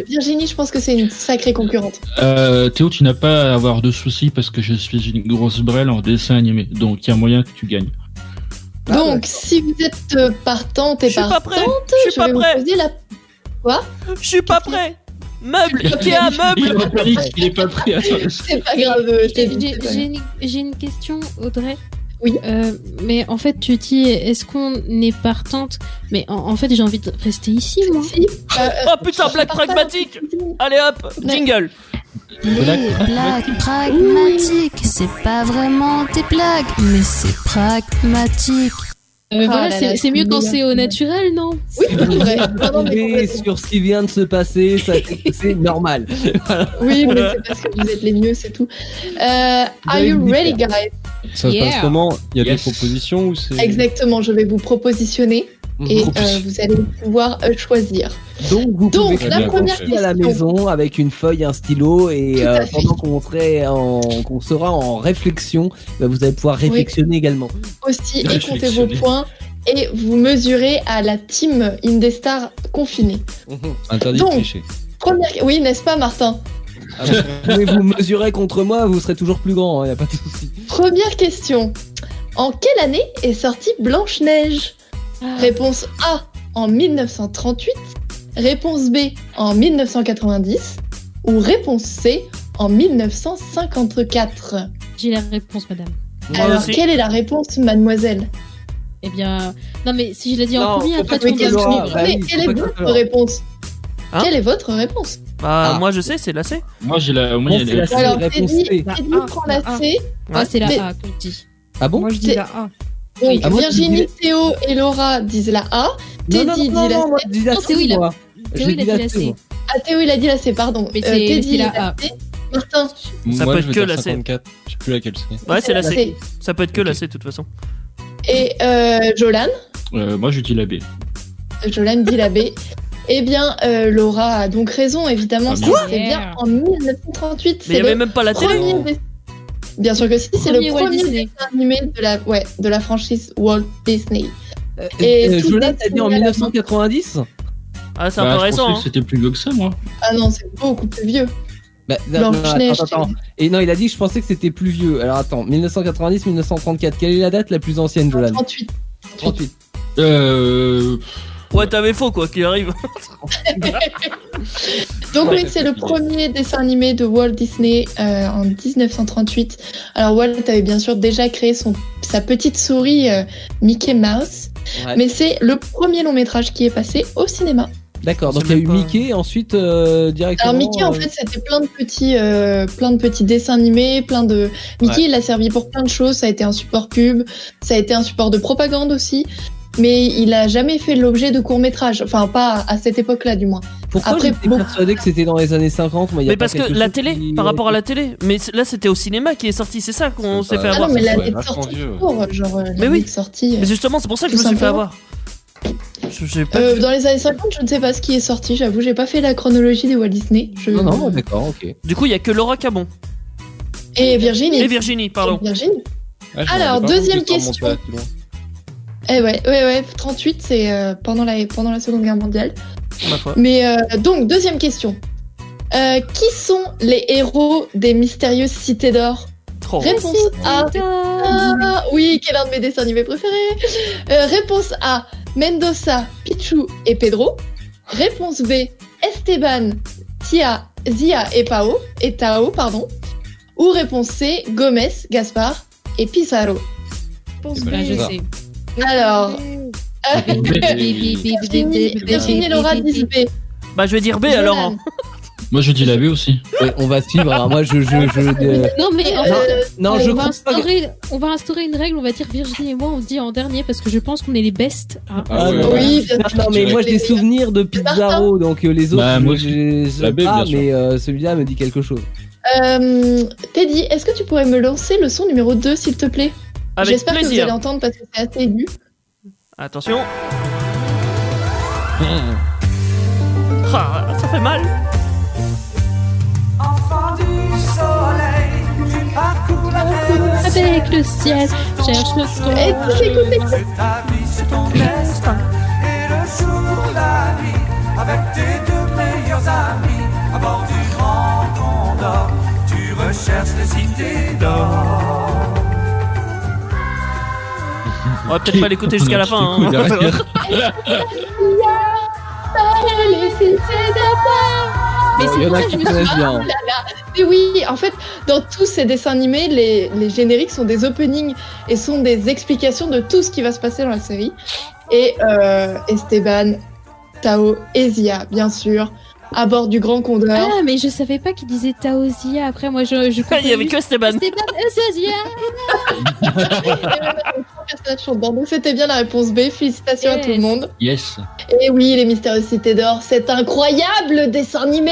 Virginie, je pense que c'est une sacrée concurrente. Euh, Théo, tu n'as pas à avoir de soucis parce que je suis une grosse brêle en dessin animé, donc il y a moyen que tu gagnes. Ah, Donc, si vous êtes euh, partante Je et suis pas partante, prêt. Je suis je pas vais vous prêt. poser la. Je suis pas prêt. Meuble, Ikea, Il est meuble en panique, il est pas prêt. Attends. C'est pas grave, je t'ai J'ai pas une, j'ai une question, Audrey. Oui. Euh, mais en fait, tu dis, est-ce qu'on est partante? Mais en, en fait, j'ai envie de rester ici, moi. Si, euh, Oh putain, blague pragmatique Allez hop, jingle Les blagues pragmatiques, c'est pas vraiment des blagues, mais c'est pragmatique. Ah voilà, là c'est mieux quand c'est au naturel, non? Oui, c'est vrai. Non, mais sur ce qui vient de se passer, c'est normal. Oui, mais c'est parce que vous êtes les mieux, c'est tout. Euh, are you ready, guys? Ça se Yeah. passe comment? Il y a Yes. des propositions ou c'est Exactement, je vais vous propositionner et euh, vous allez pouvoir euh, choisir. Donc, vous Donc, pouvez la première à la question. maison avec une feuille, un stylo et euh, pendant qu'on sera en réflexion, bah, vous allez pouvoir réflexionner également. Aussi, et comptez vos points et vous mesurez à la team Indestar confinée. interdit Donc. de tricher Première... Oui, n'est-ce pas, Martin? Ah, vous pouvez vous mesurer contre moi, vous serez toujours plus grand, il n'y a pas de souci. Première question. En quelle année est sortie Blanche-Neige? Réponse A en 1938, réponse B en 1990 ou réponse C en 1954. J'ai la réponse, madame. Moi Alors, aussi. quelle est la réponse, mademoiselle? Eh bien, non, mais si je l'ai dit Non, en premier, après donnes l'auras. une- bah Mais oui, quelle est votre réponse? Hein? Quelle est votre réponse? Bah, Ah. moi je sais, c'est la C. Moi, j'ai la. Moi, Bon, la C. Alors, réponse Teddy, C. Teddy La A, prend la la A. C. Ah, c'est la A dis. Ah bon? Moi, je dis la A. Donc, Ah, moi, Virginie, dirais- Théo et Laura disent la A. Teddy non, dit non, la non, C. la Théo, il a-. Théo, il a dit la C. Ah, Théo, il a dit la C, pardon. Mais Euh, c'est- Teddy, c'est la il a. Martin, Ça Moi, peut être que la C. 54. Je sais plus laquelle c'est. Ouais, c'est la C. Ça peut être que la. C de toute façon. Et euh, Jolan. Euh, moi, je dis la B. Jolan dit la B. Eh bien, euh, Laura a donc raison, évidemment. Ah, C'était bien. en 1938. Mais il C'est y avait même pas la télé. Bien sûr que si, c'est le Premier dessin animé de la, ouais, de la franchise Walt Disney. Euh, Et euh, date t'as dit en de la- 1990 Ah, c'est un Bah, peu je récent. pensais hein. que c'était plus vieux que ça, moi. Ah non, c'est beaucoup plus vieux. bah, non, non, Blanche-Neige. attends, attends. Et non, il a dit que je pensais que c'était plus vieux. Alors attends, 1990, 1934. Quelle est la date la plus ancienne, Jolan? 38. 38. Euh. Ouais, t'avais faux quoi qu'il arrive. Donc oui, c'est le premier dessin animé de Walt Disney euh, en 1938. Alors Walt avait bien sûr déjà créé son, sa petite souris euh, Mickey Mouse, Ouais. mais c'est le premier long métrage qui est passé au cinéma. D'accord, donc il y a eu Mickey, ensuite euh, directement. Alors Mickey en fait c'était plein de petits, euh, plein de petits dessins animés, plein de Mickey Ouais. il a servi pour plein de choses. Ça a été un support pub, ça a été un support de propagande aussi. Mais il a jamais fait l'objet de courts métrages, enfin pas à cette époque-là du moins. Pourquoi après, j'étais bon- persuadé que c'était dans les années 50 moi, il y a Mais parce que la télé, qui- par rapport à la télé. Mais là, c'était au cinéma qui est sorti, c'est ça qu'on s'est fait Ah avoir. non mais l'année de sortie court, genre euh, Mais oui. sortie. euh, Mais justement, c'est pour ça que je me suis fait avoir. Je sais pas. Euh, dans les années 50, je ne sais pas ce qui est sorti, j'avoue, j'ai pas fait la chronologie des Walt Disney. Je... Non, non, d'accord, ok. Du coup, il y a que Laura Cabon. Et Virginie. Et Virginie, pardon. Et Virginie. Ah, Alors, deuxième question. Eh ouais, ouais, ouais, 38, c'est euh, pendant, la, pendant la Seconde Guerre mondiale. Ma foi. Mais euh, donc, deuxième question. Euh, qui sont les héros des mystérieuses cités d'or? Réponse A. Ah, oui, quel est un de mes dessins animés préférés Euh, Réponse A. Mendoza, Pichu et Pedro. Réponse B. Esteban, Tia, Zia et Pao, et Tao, pardon. Ou réponse C. Gomez, Gaspard et Pizarro. Réponse B. je sais. Alors, B. Virginie, Laura disent B. Bah, je vais dire B alors. hein. Moi, je dis la B aussi. Ouais, on va suivre. alors moi, je, je, je, euh, Non, mais en fait, Euh, non, je on, va crois pas. que- instaurer, on va instaurer une règle, on va dire Virginie et moi, on dit en dernier parce que je pense qu'on est les best. hein. Ah ouais, non, ouais. Oui, bien Ah, sûr. non, mais moi j'ai des souvenirs de Pizarro, donc euh, les autres, Bah, moi je- aussi. je- je- La B, pas, bien sûr. mais euh, celui-là me dit quelque chose. Euh, Teddy, est-ce que tu pourrais me lancer le son numéro 2, s'il te plaît? J'espère que vous allez entendre parce que c'est assez aigu. Attention. Ah, ça fait mal. Enfant du soleil, tu parcours la terre. Avec le ciel, cherche le écoute. C'est ta vie, c'est ton destin. Et le jour, la nuit, avec tes deux meilleurs amis, à bord du grand condor, tu recherches les cités d'or. On va peut-être pas l'écouter jusqu'à la fin. Hein. Mais c'est pour ça que qui je me suis connaissent bien. Mais oui, en fait, dans tous ces dessins animés, les, les génériques sont des openings et sont des explications de tout ce qui va se passer dans la série. Et euh, Esteban, Tao et Zia, bien sûr, à bord du Grand Condor. Ah, mais je savais pas qu'il disait Taosia. Après, moi, je. je Il y avait que Esteban. Esteban Taosia. Chante dans. Donc c'était bien la réponse B. Félicitations à tout le monde. Yes. Et oui, les Mystérieuses Cités d'Or, cet incroyable dessin animé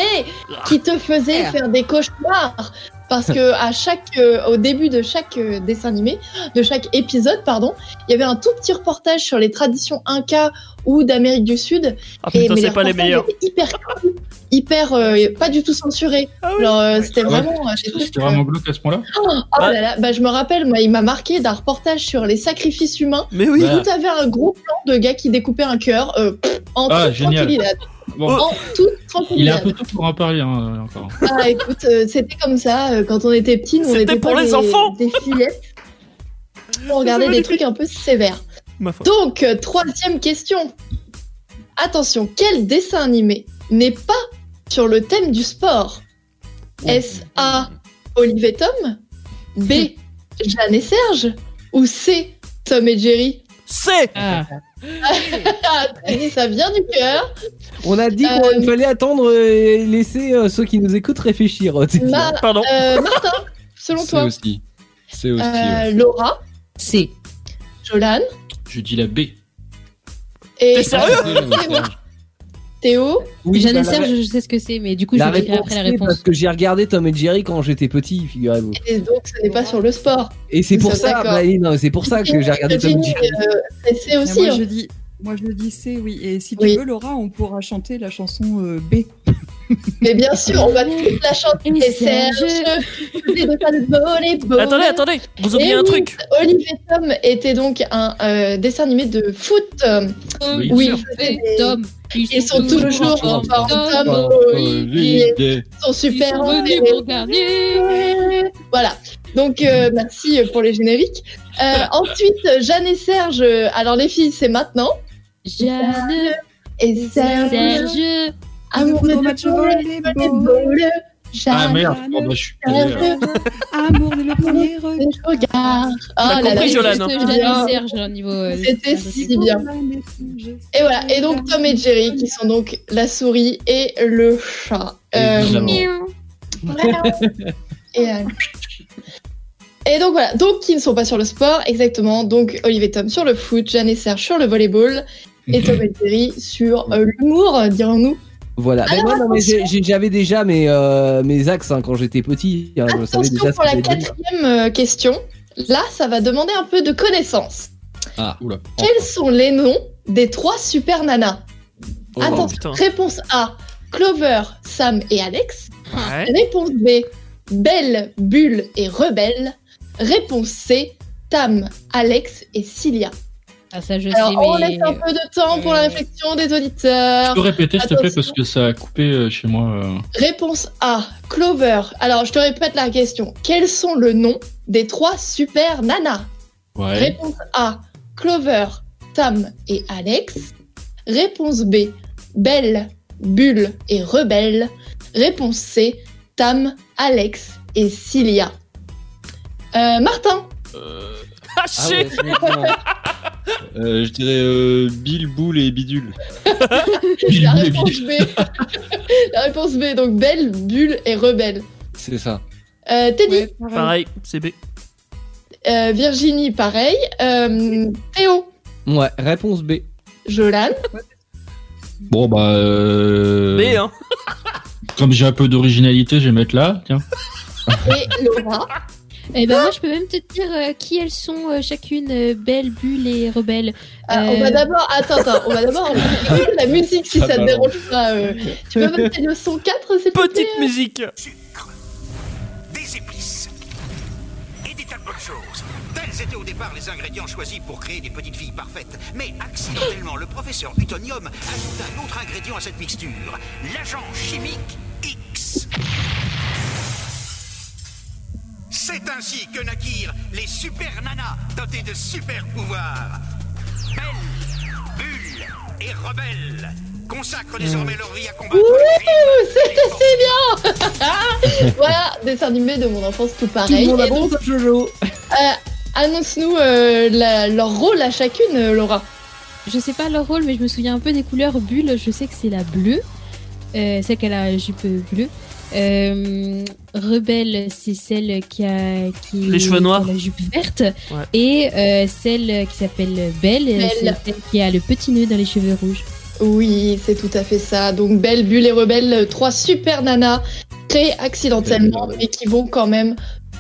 qui te faisait faire des cauchemars. Parce que à chaque, euh, au début de chaque euh, dessin animé, de chaque épisode, pardon, il y avait un tout petit reportage sur les traditions Inca ou d'Amérique du Sud. Ah putain, mais c'est pas les meilleurs. Hyper cool, hyper, euh, pas du tout censuré. Euh, c'était Ah ouais. vraiment. euh, C'était vraiment glauque à ce point-là Oh là là, bah, je me rappelle, moi, il m'a marqué d'un reportage sur les sacrifices humains. Mais oui. Où t'avais un gros plan de gars qui découpaient un cœur euh, en Ah, génial. Bon, En toute il est un peu tôt pour en parler hein, encore. Ah, écoute, euh, c'était comme ça euh, quand on était petits. nous, on C'était était pour pas les des, enfants. Des fillettes. On regardait des trucs un peu sévères. Ma. Donc, euh, troisième question. Attention, quel dessin animé n'est pas sur le thème du sport? Est-ce A. Olive et Tom B. Jeanne et Serge Ou C. Tom et Jerry? C'est Ah. Ça vient du cœur. On a dit Euh, qu'il fallait attendre et laisser euh, ceux qui nous écoutent réfléchir. C'est Ma- Pardon. euh, Martin, selon C'est toi, aussi. C'est aussi. euh, ouais. Laura, C'est. Jolan Je dis la B. et T'es sérieux? Euh, Théo. Oui, Jeanne et bah, la- Serge, je sais ce que c'est, mais du coup, je réponse, après la c'est réponse. parce que j'ai regardé Tom et Jerry quand j'étais petit, figurez-vous. Et donc, ce n'est pas sur le sport. Et c'est pour ça, bah, non, c'est pour ça que j'ai regardé Tom et Jerry. euh, c'est aussi. moi, hein. je dis, moi, je dis C, oui. Et si Oui. tu veux, Laura, on pourra chanter la chanson euh, B. Mais bien sûr, on va toute la chanter. Et Et Serge, c'est de pas de volleyball. Attendez, attendez. Vous oubliez Et un truc. Olive et Tom était donc un euh, dessin animé de foot. euh, Oui. oui, Et Tom. ils sont toujours en forme. Ils sont Ils super sont venus pour. Voilà. Donc euh, merci pour les génériques. Euh, ensuite, Jeanne et Serge. Alors les filles, c'est maintenant. Jeanne, Et Serge. Serge. Amour de match. Ah merde, oh, bah, je suis. Amour dès le premier regard. Je regarde. T'as Oh là compris, Jolan, Juste hein. Serge, au niveau. euh, C'était si bien. Et voilà. Et donc Tom et Jerry qui sont donc la souris et le chat. Euh, et, euh, et donc voilà, donc qui ne sont pas sur le sport, exactement. Donc Olivier et Tom sur le foot, Jeanne et Serge sur le volleyball, et Tom et Jerry sur euh, l'humour, dirons-nous. Voilà. Mais moi, non, mais j'avais déjà mes, euh, mes axes hein, quand j'étais petit. hein, je savais déjà Attention ce pour que la quatrième euh, question. Là, ça va demander un peu de connaissance. Ah, Oula. Quels sont les noms des trois super nanas Oh, Attention, réponse A, Clover, Sam et Alex. Ouais. Réponse B, Belle, Bulle et Rebelle. Réponse C, Tam, Alex et Cilia. Ah, ça, je Alors, sais, on mais. laisse un peu de temps pour la réflexion des Tu auditeurs. peux répéter s'il te plaît parce que ça a coupé euh, chez moi. euh. Réponse A, Clover. Alors, je te répète la question. Quels sont le nom des trois super nanas? Ouais. Réponse A, Clover, Tam et Alex. Réponse B, Belle, Bulle et Rebelle. Réponse C, Tam, Alex et Cilia. Euh, Martin, Ah, Ah ouais. Euh, je dirais euh, Bill, Boule et Bidule. Bill, la réponse. B. la réponse B, donc Belle, Bulle et Rebelle. C'est ça. Euh, Teddy, Ouais, pareil. Pareil, c'est B. euh, Virginie, pareil. Euh, Théo, Ouais, réponse B. Jolan, Bon bah. Euh... B, hein. Comme j'ai un peu d'originalité, je vais mettre là. Tiens. et Laura. Eh ben, moi, je peux même te dire euh, qui elles sont euh, chacune, euh, Belle, Bulle et Rebelle. Ah, On va d'abord, attends, attends, on va d'abord écouter la musique si Ça ça te dérange pas. euh. Tu peux mettre le son 4, s'il te plaît Petite musique. sucre, des épices et des tas de bonnes choses. Tels étaient au départ les ingrédients choisis pour créer des petites filles parfaites. Mais accidentellement, le professeur Utonium ajoute un autre ingrédient à cette mixture, l'agent chimique X. C'est ainsi que naquirent les super nanas dotées de super pouvoirs. Belle, Bulle et Rebelle. consacrent désormais leur vie à combattre Ouh, c'est assez bien Voilà, dessin animé de mon enfance tout Tout pareil. le monde a bon donc, Jojo. euh, annonce-nous euh, la- leur rôle à chacune, euh, Laura. Je sais pas leur rôle, mais je me souviens un peu des couleurs bulles. Je sais que c'est la bleue, euh, celle qui a la jupe bleue. Euh, Rebelle, c'est celle qui a qui Les cheveux noirs. la jupe verte. Et euh, celle qui s'appelle Belle, Belle. c'est celle qui a le petit nœud dans les cheveux rouges. Oui, c'est tout à fait ça. Donc Belle, Bulle et Rebelle, trois super nanas créées accidentellement, mais qui vont quand même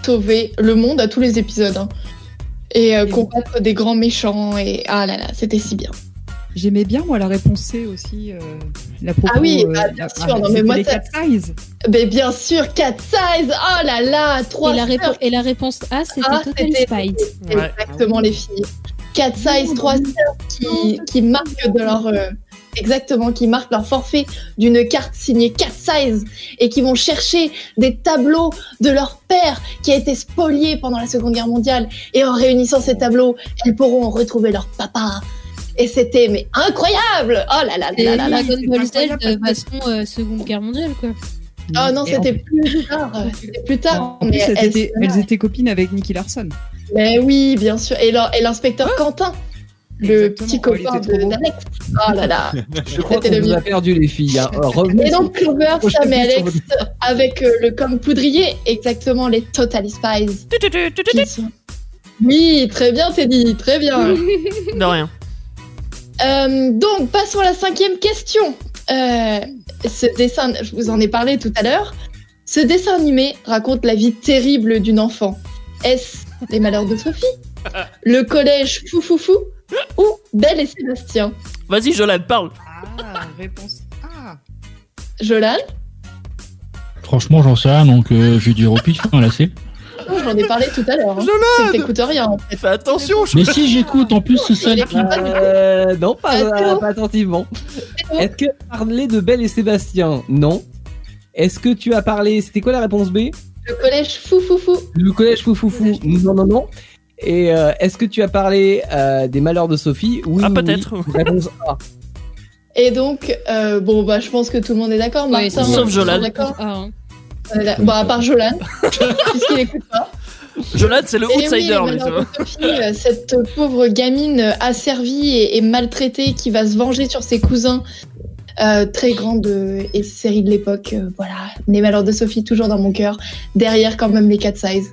sauver le monde à tous les épisodes. hein. Et euh, combattre des grands méchants. Et ah là là, c'était si bien. J'aimais bien, moi, la réponse C aussi. euh, la propos, Ah oui, euh, bah, bien sûr, ah, non, mais c'était moi, les ça- size. Mais bien sûr, Cat Size Oh là là Trois Et la, répo- et la réponse A, c'était Ah, Total Spice. Ouais. Exactement, les filles. Cat Size, trois sœurs qui, qui marquent de leur... euh, exactement, qui marquent leur forfait d'une carte signée Cat Size et qui vont chercher des tableaux de leur père qui a été spolié pendant la Seconde Guerre mondiale. Et en réunissant ces tableaux, elles pourront retrouver leur papa. Et c'était mais incroyable Oh là là là là là Dragon Ball de façon euh, Seconde Guerre mondiale, quoi. Oh non, c'était plus tard. C'était plus tard. En mais elles, elles- étaient, elles étaient copines avec Nicky Larson. Mais oui, bien sûr. Et l'in- et l'inspecteur Quentin, le Exactement. petit Oh, copain trop de- beau. d'Alex. Oh là là. Je crois qu'on vous a perdu les filles. hein. Euh, revenez Et donc Clover, Sam et Alex avec euh, le com poudrier, exactement les Total Spies. sont- Oui, très bien Teddy, très bien. De rien. Euh, donc passons à la cinquième question. Euh, ce dessin, je vous en ai parlé tout à l'heure. Ce dessin animé raconte la vie terrible d'une enfant. Est-ce les malheurs de Sophie, le collège Foufoufou ou Belle et Sébastien? Vas-y, Jolan, parle. Ah, réponse A. Jolan Franchement, j'en sais rien, donc euh, je vais dire au pitch, hein, là c'est. Oh, J'en ai parlé tout à l'heure. Hein. Que t'écoutes rien en fait. Fais attention, je Mais si j'écoute, en plus, ça les Euh, non, pas, euh, pas attentivement. Est-ce que tu as parlé de Belle et Sébastien Non. Est-ce que tu as parlé. C'était quoi la réponse B? Le collège Foufoufou. Le collège Foufoufou Non, non, non. Et euh, est-ce que tu as parlé euh, des malheurs de Sophie? Oui. Ah, peut-être. oui? Réponse A. Et donc, euh, bon, bah, je pense que tout le monde est d'accord. Sauf Jolan. D'accord. Ah, hein. D'ac- Bon, à part Jolan, puisqu'il écoute pas. Jolan, c'est le Et oui, outsider, vois. de Sophie, euh, cette pauvre gamine euh, asservie et, et maltraitée qui va se venger sur ses cousins. Euh, très grande euh, et série de l'époque. euh, voilà, les malheurs de Sophie toujours dans mon cœur. Derrière quand même les 4 size.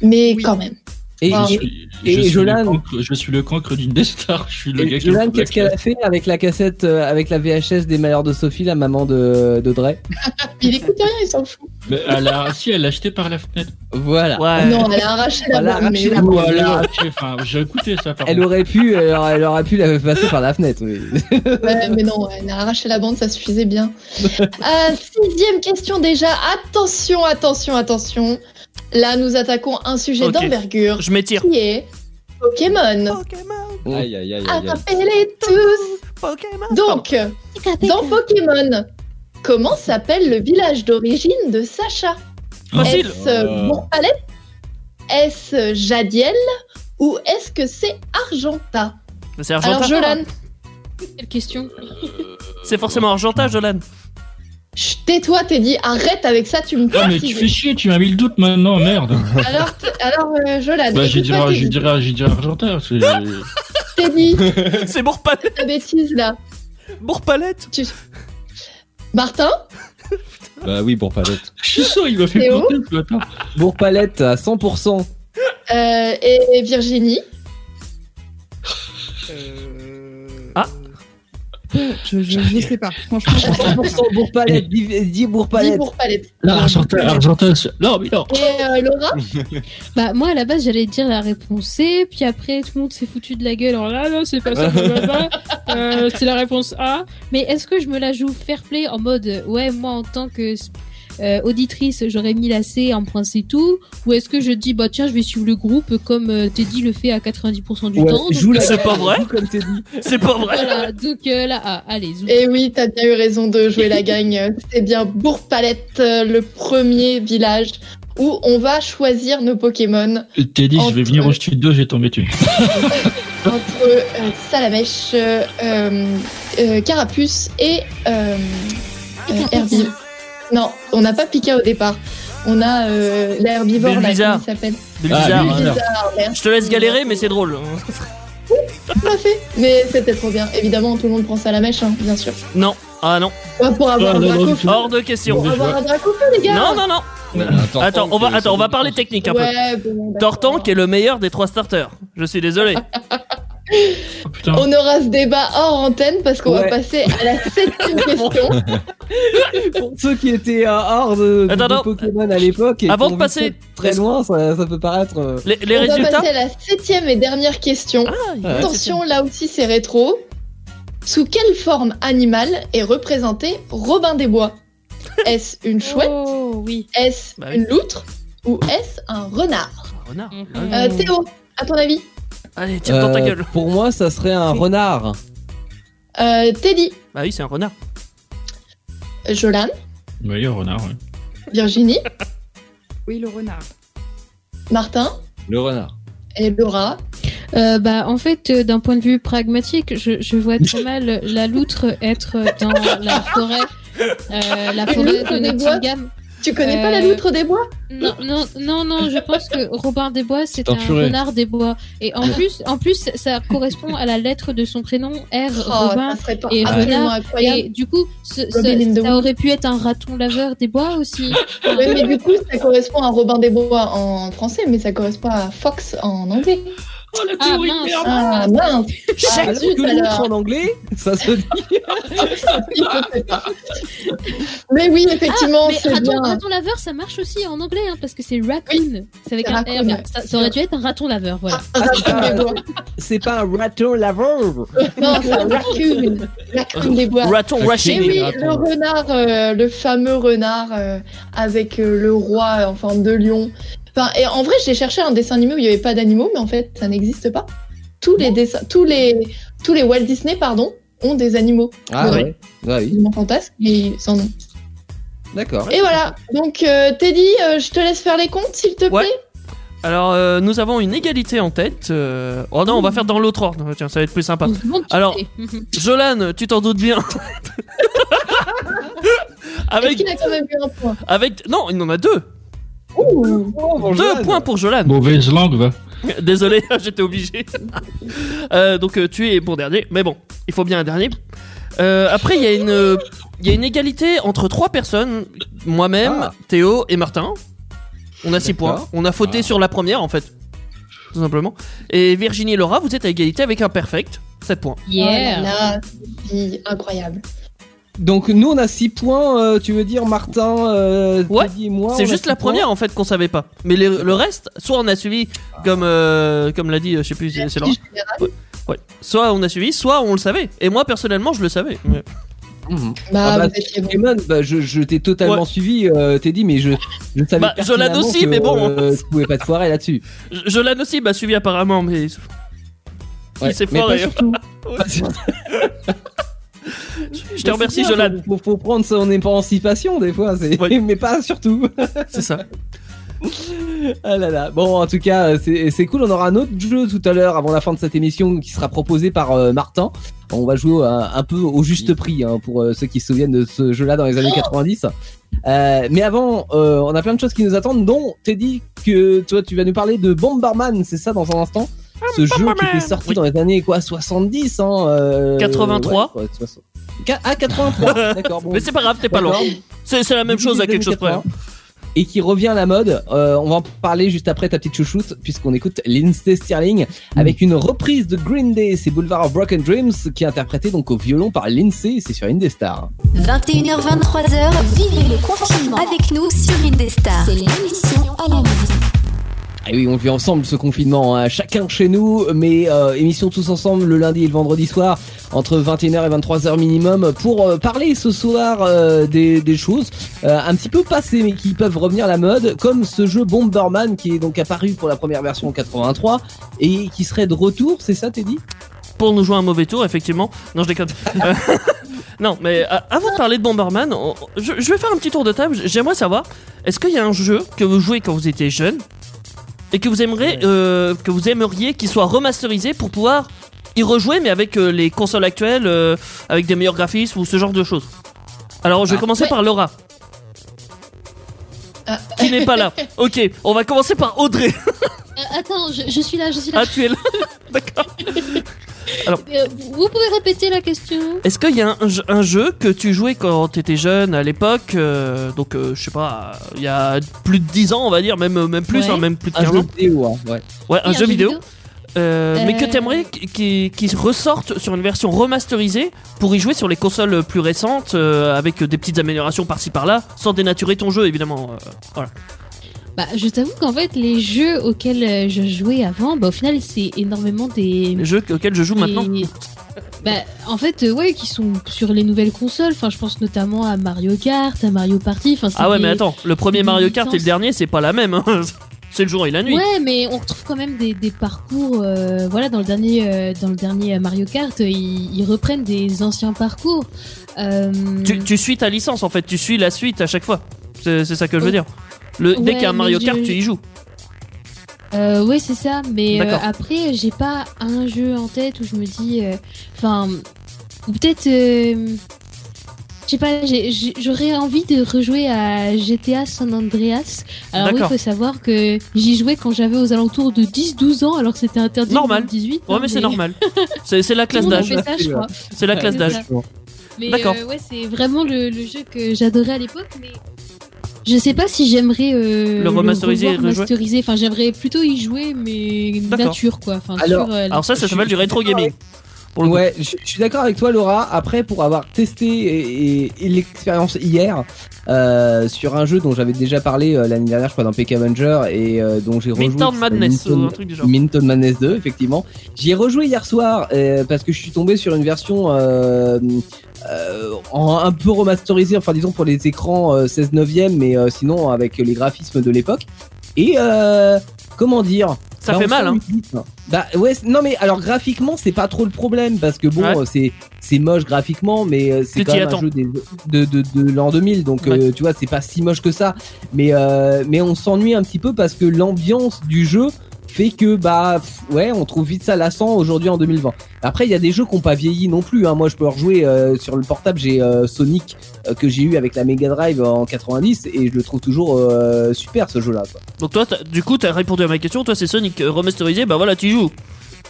Mais Oui. quand même. Et, Ah, Je suis, Et je suis cancre, je suis le cancre d'une des stars. Je suis le et gars qui Jolan, ouvre la qu'est-ce qu'elle a fait avec la cassette, euh, avec la VHS des malheurs de Sophie, la maman de d'Audrey Il écoute rien, il s'en fout. Mais elle a, si, elle l'a acheté par la fenêtre. Voilà. Ouais. Non, elle a arraché la Elle a arraché la enfin, j'ai écouté ça par Elle contre. aurait pu, elle aurait, elle aurait pu la passer par la fenêtre. Oui. Ouais, mais non, elle a arraché la bande, ça suffisait bien. Euh, sixième question déjà. Attention, attention, attention. Là, nous attaquons un sujet d'envergure Je m'étire. qui est Pokémon. Pokémon, Aïe, aïe, aïe, tous. Pokémon. Donc, dans Pokémon, comment s'appelle le village d'origine de Sacha? Facile. Est-ce euh, Bourg-Palette Est-ce Jadiel? Ou est-ce que c'est Argenta? C'est Alors, Argenta. Jolan, Quelle question C'est forcément Argenta, Jolan. Tais-toi, t'es dit arrête avec ça, tu me Ah, mais tu fais chier, tu m'as mis le doute maintenant, merde. Alors, alors euh, Jolan, Bah, j'ai dit, j'ai t'es- dit, j'ai dit Argentin. c'est- t'es dit C'est Bourg-Palette. ta bêtise là. Bourg-Palette. Tu... Martin Bah oui, pour palette. Je suis sûr, il m'a fait planter matin. Bourg-Palette à 100%. euh, et Virginie Ah. Je, je, je sais pas. Franchement, je sais pas. 100% Bourg-Palette. Dis, dis Dis Bourg-Palette. Bourg-Palette. Là, Argentin, Non, mais non. Et euh, Laura Bah moi à la base j'allais dire la réponse C, puis après tout le monde s'est foutu de la gueule. Alors là non c'est pas ça. Euh, c'est la réponse A. Mais est-ce que je me la joue fair play en mode ouais moi en tant que euh, auditrice j'aurais mis la C en point c'est tout, ou est-ce que je dis bah tiens je vais suivre le groupe comme euh, Teddy le fait à 90% du Ouais, temps. joue la euh, C'est pas vrai. comme t'es dit. C'est pas vrai. Voilà donc euh, la A. Allez zou. Et oui, t'as bien eu raison de jouer la gagne. C'est bien Bourg-Palette, euh, le premier village où on va choisir nos Pokémon. T'es dit, je vais venir au studio, j'ai tombé dessus. entre euh, Salamèche, euh, euh, euh, Carapuce et euh, euh. Non, on n'a pas Pika au départ. On a euh, l'herbivore là, comment il s'appelle. Ah. Je te laisse galérer, mais c'est drôle. Tout à fait. Mais c'était trop bien. Évidemment, tout le monde prend Salamèche, hein, bien sûr. Non. Ah non. Pas pour avoir Ah, un non, non. Hors de question. Pour avoir un dracofeu, les gars. Non, non, non. Attends, Attends, on va, attends, on va parler technique un peu. Bon. Tortank est le meilleur des trois starters. Je suis désolé. Oh. On aura ce débat hors antenne parce qu'on va passer à la septième question. Pour ceux qui étaient euh, hors de, de- Attends, de attends. Pokémon à l'époque Avant de passer- très, loin, ça, ça peut paraître. euh, Les, les On va passer à la septième et dernière question. Ah, Attention, là aussi c'est rétro. Sous quelle forme animale est représenté Robin des Bois? Est-ce une chouette? Oh, oui. Est-ce Bah oui. une loutre? Ou est-ce un renard? Renard. Mhm. Euh, Théo, à ton avis? Allez, tire dans ta euh, gueule. Pour moi, ça serait un renard. euh, Teddy, Bah oui, c'est un renard. Jolan, Oui, un renard, ouais. Virginie, Oui, le renard. Martin Le renard. et Laura. Euh, bah, en fait, euh, d'un point de vue pragmatique, je, je vois très mal la loutre être dans la forêt, euh, la forêt de Nottingham. Tu connais pas Euh, la loutre des bois? Non, non, non, non, je pense que Robin des Bois, c'est un renard des bois. Et en plus, en plus, ça correspond à la lettre de son prénom, R, Oh, Robin. ça serait pas et renard, incroyable. Et du coup, ce- ce- ça aurait pu être un raton laveur des bois aussi. Ouais, mais du coup, ça correspond à Robin des Bois en français, mais ça correspond à Fox en anglais. Ah mince. Ah mince Ah, zut, que l'autre en anglais, ça se dit. Mais oui, effectivement, Ah, mais c'est raton, bien. raton laveur, ça marche aussi en anglais, hein, parce que c'est raccoon. c'est avec c'est un raccoon, R. mais ouais. Ça, ça aurait dû être un raton laveur, voilà. Bois. C'est pas un raton laveur. Non, c'est un raccoon. Raccoon des bois. Raton Et rushing. oui, raton. le renard, euh, le fameux renard euh, avec euh, le roi en forme de lion. Enfin, et en vrai, j'ai cherché un dessin animé où il n'y avait pas d'animaux, mais en fait, ça n'existe pas. Tous les dessins, tous les, tous les Walt Disney, pardon, ont des animaux. Ah Ouais. ouais. Ah oui, Ils m'en fantasment, mais en ont. d'accord. Et voilà. Donc, euh, Teddy, euh, je te laisse faire les comptes, s'il te plaît. Alors, euh, nous avons une égalité en tête. euh, Oh non, on va faire dans l'autre ordre. Tiens, ça va être plus sympa. Alors-. Jolan, tu t'en doutes bien. Est-ce avec, qu'il a quand même eu un point? Avec, non, il en a deux. Ouh. Oh, Deux points pour Jolan. Mauvaise langue, va. Désolé, j'étais obligé. Euh, donc euh, tu es bon dernier, mais bon, il faut bien un dernier. Euh, après, il y a une, il y a une égalité entre trois personnes, moi-même, Ah. Théo et Martin. On a six points. D'accord. On a fauté Ah. sur la première, en fait, tout simplement. Et Virginie et Laura, vous êtes à égalité avec un perfect, 7 points. Oh là Yeah. là, c'est incroyable. Donc nous on a 6 points, euh, tu veux dire Martin, euh, Ouais, Teddy et moi C'est juste la points première en fait qu'on savait pas. Mais le, le reste, soit on a suivi comme euh, comme l'a dit, euh, je sais plus, c'est c'est Laura. Ouais. Soit on a suivi, soit on le savait. Et moi personnellement, je le savais. Mais- Mhm. Bah, Ah bah. Pokémon, bah, je, je t'ai totalement Ouais. suivi, euh, Teddy, mais je, je savais Bah, Jolan aussi, que, mais bon. euh, tu pouvais pas te foirer là-dessus. L'ai aussi m'a suivi apparemment, mais Ouais, il s'est mais pas foiré. surtout. Je te remercie, Jolan. Faut, faut, prendre son émancipation des fois. Ouais. mais pas surtout. C'est ça. Ah là là. Bon, en tout cas, c'est c'est cool. On aura un autre jeu tout à l'heure avant la fin de cette émission qui sera proposé par euh, Martin. On va jouer euh, un peu au juste prix hein, pour euh, ceux qui se souviennent de ce jeu-là dans les années 90. Euh, mais avant, euh, on a plein de choses qui nous attendent, dont Teddy que toi tu vas nous parler de Bomberman, c'est ça dans un instant? Ce jeu qui était sorti Oui. dans les années quoi 70 hein, euh, 83. ouais, quoi, 60. Qua- Ah 83, d'accord. Bon, Mais c'est pas grave, t'es pas loin. C'est la même chose à quelque chose près. Et qui revient à la mode. Euh, on va en parler juste après ta petite chouchoute, puisqu'on écoute Lindsay Stirling avec une reprise de Green Day, c'est Boulevard of Broken Dreams, qui est interprété donc au violon par Lindsay, c'est sur Indestar. 21h, 23h, vivez le confinement avec nous sur Indestar. C'est l'émission à la maison. Et oui, on vit ensemble ce confinement, hein, chacun chez nous, mais euh, émission tous ensemble le lundi et le vendredi soir, entre 21h et 23h minimum, pour euh, parler ce soir euh, des, des choses un petit peu passées, mais qui peuvent revenir à la mode, comme ce jeu Bomberman, qui est donc apparu pour la première version en 83, et qui serait de retour, c'est ça, Teddy? Pour nous jouer un mauvais tour, effectivement. Non, je déconne. Non, mais avant de parler de Bomberman, je vais faire un petit tour de table. J'aimerais savoir, est-ce qu'il y a un jeu que vous jouez quand vous étiez jeune? Et que vous aimeriez, euh, que vous aimeriez qu'il soit remasterisé pour pouvoir y rejouer, mais avec euh, les consoles actuelles, euh, avec des meilleurs graphismes ou ce genre de choses. Alors, je vais Ah. commencer Ouais. par Laura, Ah. qui n'est pas là. Ok, on va commencer par Audrey. Euh, attends, je, je suis là, je suis là. Ah, tu es là. D'accord. Euh, vous pouvez répéter la question Est-ce qu'il y a un, jeu- un jeu que tu jouais quand t'étais jeune à l'époque euh, Donc, euh, je sais pas, il y a plus de 10 ans, on va dire, même, même plus, Ouais. hein, même plus de Un 15 jeu ans. vidéo, hein, ouais. Ouais, un jeu vidéo. Euh, Mais que t'aimerais qui, qui ressorte sur une version remasterisée pour y jouer sur les consoles plus récentes euh, avec des petites améliorations par-ci par-là, sans dénaturer ton jeu évidemment. euh, voilà. Bah, je t'avoue qu'en fait, les jeux auxquels euh, je jouais avant, bah, au final, c'est énormément des. Les jeux auxquels je joue maintenant. Bah, en fait, euh, ouais, qui sont sur les nouvelles consoles. Enfin, je pense notamment à Mario Kart, à Mario Party. Enfin, Ah ouais, des- mais attends, le premier Mario Kart et le dernier, c'est pas la même. hein. C'est le jour et la nuit. Ouais, mais on retrouve quand même des, des parcours. euh, voilà, dans le dernier, euh, dans le dernier Mario Kart, ils, ils reprennent des anciens parcours. Tu, tu suis ta licence en fait, tu suis la suite à chaque fois. C'est c'est ça que je veux dire. Le, dès Ouais, qu'il y a un Mario je- Kart, tu y joues. Euh, ouais, c'est ça. Mais euh, après, j'ai pas un jeu en tête où je me dis. euh, Enfin, ou peut-être. euh, je sais pas, j'aurais envie de rejouer à GTA San Andreas. Alors oui, il faut savoir que j'y jouais quand j'avais aux alentours de 10-12 ans, alors que c'était interdit Normal. en 18. Ouais, mais c'est normal. C'est la classe d'âge. C'est la classe d'âge. D'accord. euh, ouais, c'est vraiment le, le jeu que j'adorais à l'époque, mais je sais pas si j'aimerais euh, Le remasteriser et revoir rejouer masteriser. Enfin, j'aimerais plutôt y jouer, mais nature quoi. Enfin, Alors- sur, euh, Alors ça, ça s'appelle du rétro gaming. Pour le coup. Ouais, je, je suis d'accord avec toi, Laura. Après, pour avoir testé et, et- et l'expérience hier euh, sur un jeu dont j'avais déjà parlé euh, l'année dernière, je crois, dans PK Avenger et euh, dont j'ai rejoué. Midtown qui Madness, ou un Minton- truc du genre. Minton Madness 2, effectivement. J'y ai rejoué hier soir euh, parce que je suis tombé sur une version euh, euh, en- un peu remasterisée, enfin disons pour les écrans euh, 16 neuvième, mais euh, sinon avec les graphismes de l'époque. Et euh, comment dire Ça bah, fait mal, hein. Bah ouais, non mais alors graphiquement c'est pas trop le problème parce que bon Ouais. euh, c'est c'est moche graphiquement mais euh, c'est quand même un jeu des- de de, de l'an 2000 donc euh, tu vois c'est pas si moche que ça mais euh, mais on s'ennuie un petit peu parce que l'ambiance du jeu fait que bah ouais on trouve vite ça lassant aujourd'hui en 2020. Après il y a des jeux qui ont pas vieilli non plus hein. moi je peux rejouer euh, sur le portable j'ai euh, Sonic euh, que j'ai eu avec la Mega Drive en 90 et je le trouve toujours super ce jeu là quoi. Donc toi, du coup, t'as répondu à ma question. Toi, c'est Sonic remasterisé. Bah voilà, tu joues.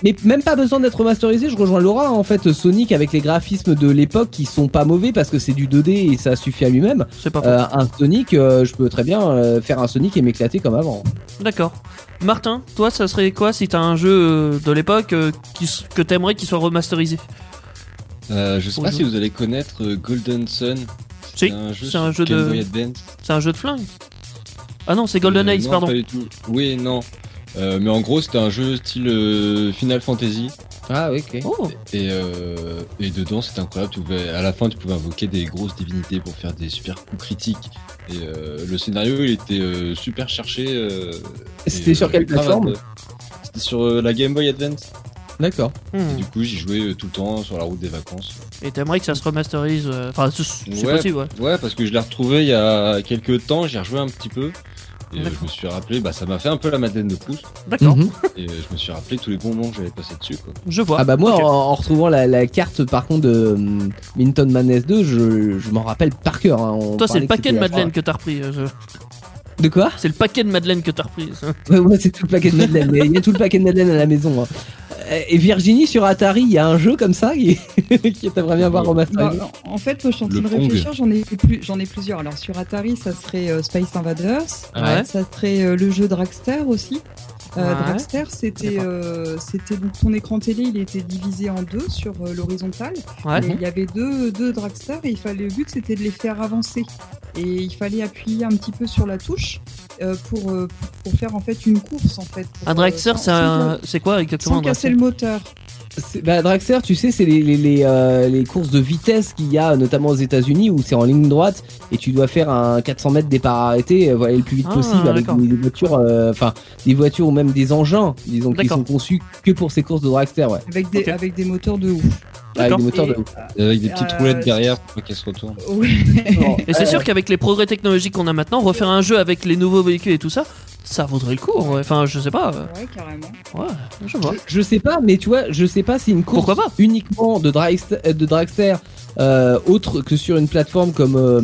Mais même pas besoin d'être remasterisé, je rejoins Laura. En fait, Sonic avec les graphismes de l'époque qui sont pas mauvais parce que c'est du 2D et ça suffit à lui-même. C'est pas. Euh, un Sonic, euh, je peux très bien euh, faire un Sonic et m'éclater comme avant. D'accord. Martin, toi, ça serait quoi si t'as un jeu euh, de l'époque euh, que t'aimerais qu'il soit remasterisé? Euh, je sais pas si vous allez connaître euh, Golden Sun. Si, un jeu c'est un jeu de-. C'est un jeu de flingue Ah non, c'est Golden Euh, non, pardon. pas du tout. Oui, non. Euh, mais en gros, c'était un jeu style Final Fantasy. Ah oui, ok. Oh, Et, euh, et dedans, c'était incroyable. Tu pouvais, à la fin, tu pouvais invoquer des grosses divinités pour faire des super coups critiques. Et euh, le scénario, il était euh, super cherché. euh, C'était sur euh, quelle plateforme euh, C'était sur euh, la Game Boy Advance. D'accord. hmm. Du coup, j'y jouais euh, tout le temps sur la route des vacances. Et t'aimerais que ça se remasterise euh, Enfin, c'est c'est Ouais. possible, ouais. Ouais, parce que je l'ai retrouvé il y a quelques temps, j'ai rejoué un petit peu. Et euh, je me suis rappelé, bah ça m'a fait un peu la Madeleine de Proust. D'accord, Mhm. Et euh, je me suis rappelé tous les bons moments que j'avais passé dessus. Quoi. je vois. Ah bah moi, en, en retrouvant la, la carte par contre de hum, Minton Madness 2, je, je m'en rappelle par cœur. hein. Toi, c'est parlait le que paquet de Madeleine que t'as repris. euh, je-. De quoi? C'est le paquet de Madeleine que t'as repris. ça. Ouais, ouais, c'est tout le paquet de Madeleine. mais Il y a tout le paquet de Madeleine à la maison. hein. Euh, Et Virginie sur Atari, il y a un jeu comme ça qui, qui t'aimerait bien voir Non, remasterisé. en fait, moi, je suis en train de réfléchir. J'en ai, plus, j'en ai plusieurs. Alors, sur Atari, ça serait euh, Space Invaders. Ouais. Ça serait euh, le jeu Dragster aussi. Euh, Ouais. Dragster, c'était, euh, c'était donc ton écran télé, il était divisé en deux sur euh, l'horizontale. Ouais. Il y avait deux, deux dragsters et il fallait, le but c'était de les faire avancer. Et il fallait appuyer un petit peu sur la touche euh, pour, euh, pour faire en fait une course en fait. pour, Un dragster, c'est quoi exactement Sans casser dragster? le moteur. Bah, Dragster, tu sais, c'est les, les, les, euh, les courses de vitesse qu'il y a notamment aux États-Unis où c'est en ligne droite et tu dois faire un 400 mètres départ arrêté, euh, voilà, le plus vite Ah, possible avec des, des voitures, euh, enfin des voitures ou même des engins, disons, qui sont conçus que pour ces courses de Dragster, ouais, Avec des, avec moteurs de ouf. avec D'accord. des moteurs de Et- ouf. Avec des petites Euh, roulettes derrière pour pas qu'elles se retournent. Ouais. Et c'est sûr qu'avec les progrès technologiques qu'on a maintenant, refaire un jeu avec les nouveaux véhicules et tout ça, ça vaudrait le coup. ouais. Enfin, je sais pas. euh, Ouais, carrément. Ouais, je vois. Je sais pas, mais tu vois, je sais pas si une course Pourquoi pas? uniquement de, dragster, de dragster euh, autre que sur une plateforme comme euh,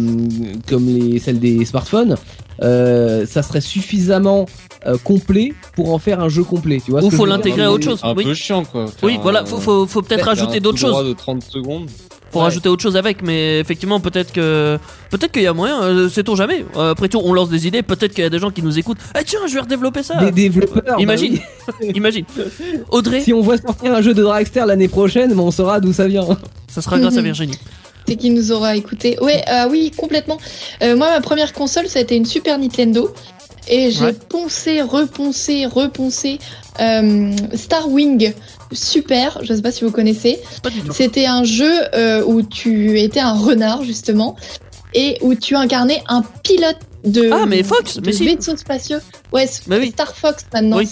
comme les celles des smartphones, euh, ça serait suffisamment euh, complet pour en faire un jeu complet. Tu vois Ou faut l'intégrer à autre chose. Un Oui. peu chiant quoi. Oui, voilà, faut, faut, faut peut-être un d'autres choses. de 30 secondes. Faut Ouais. rajouter autre chose avec, mais effectivement, peut-être que peut-être qu'il y a moyen. euh, Sait-on jamais. Euh, après tout, on lance des idées. Peut-être qu'il y a des gens qui nous écoutent. Ah tiens, je vais redévelopper ça. Des développeurs. bah Imagine, oui. imagine. Audrey, Si on voit sortir un jeu de dragster l'année prochaine, on saura d'où ça vient. ça sera grâce à Mhm. Virginie. C'est qui nous aura écouté. Ouais, euh, oui, complètement. Euh, moi, ma première console, ça a été une Super Nintendo. Et j'ai Ouais. poncé, reponcé, reponcé euh, Star Wing. Super, je sais pas si vous connaissez. C'était un jeu euh, où tu étais un renard, justement, et où tu incarnais un pilote de, Ah, mais Fox, de mais si. vaisseaux spatiaux. Ouais, oui. Star Fox maintenant. Oui.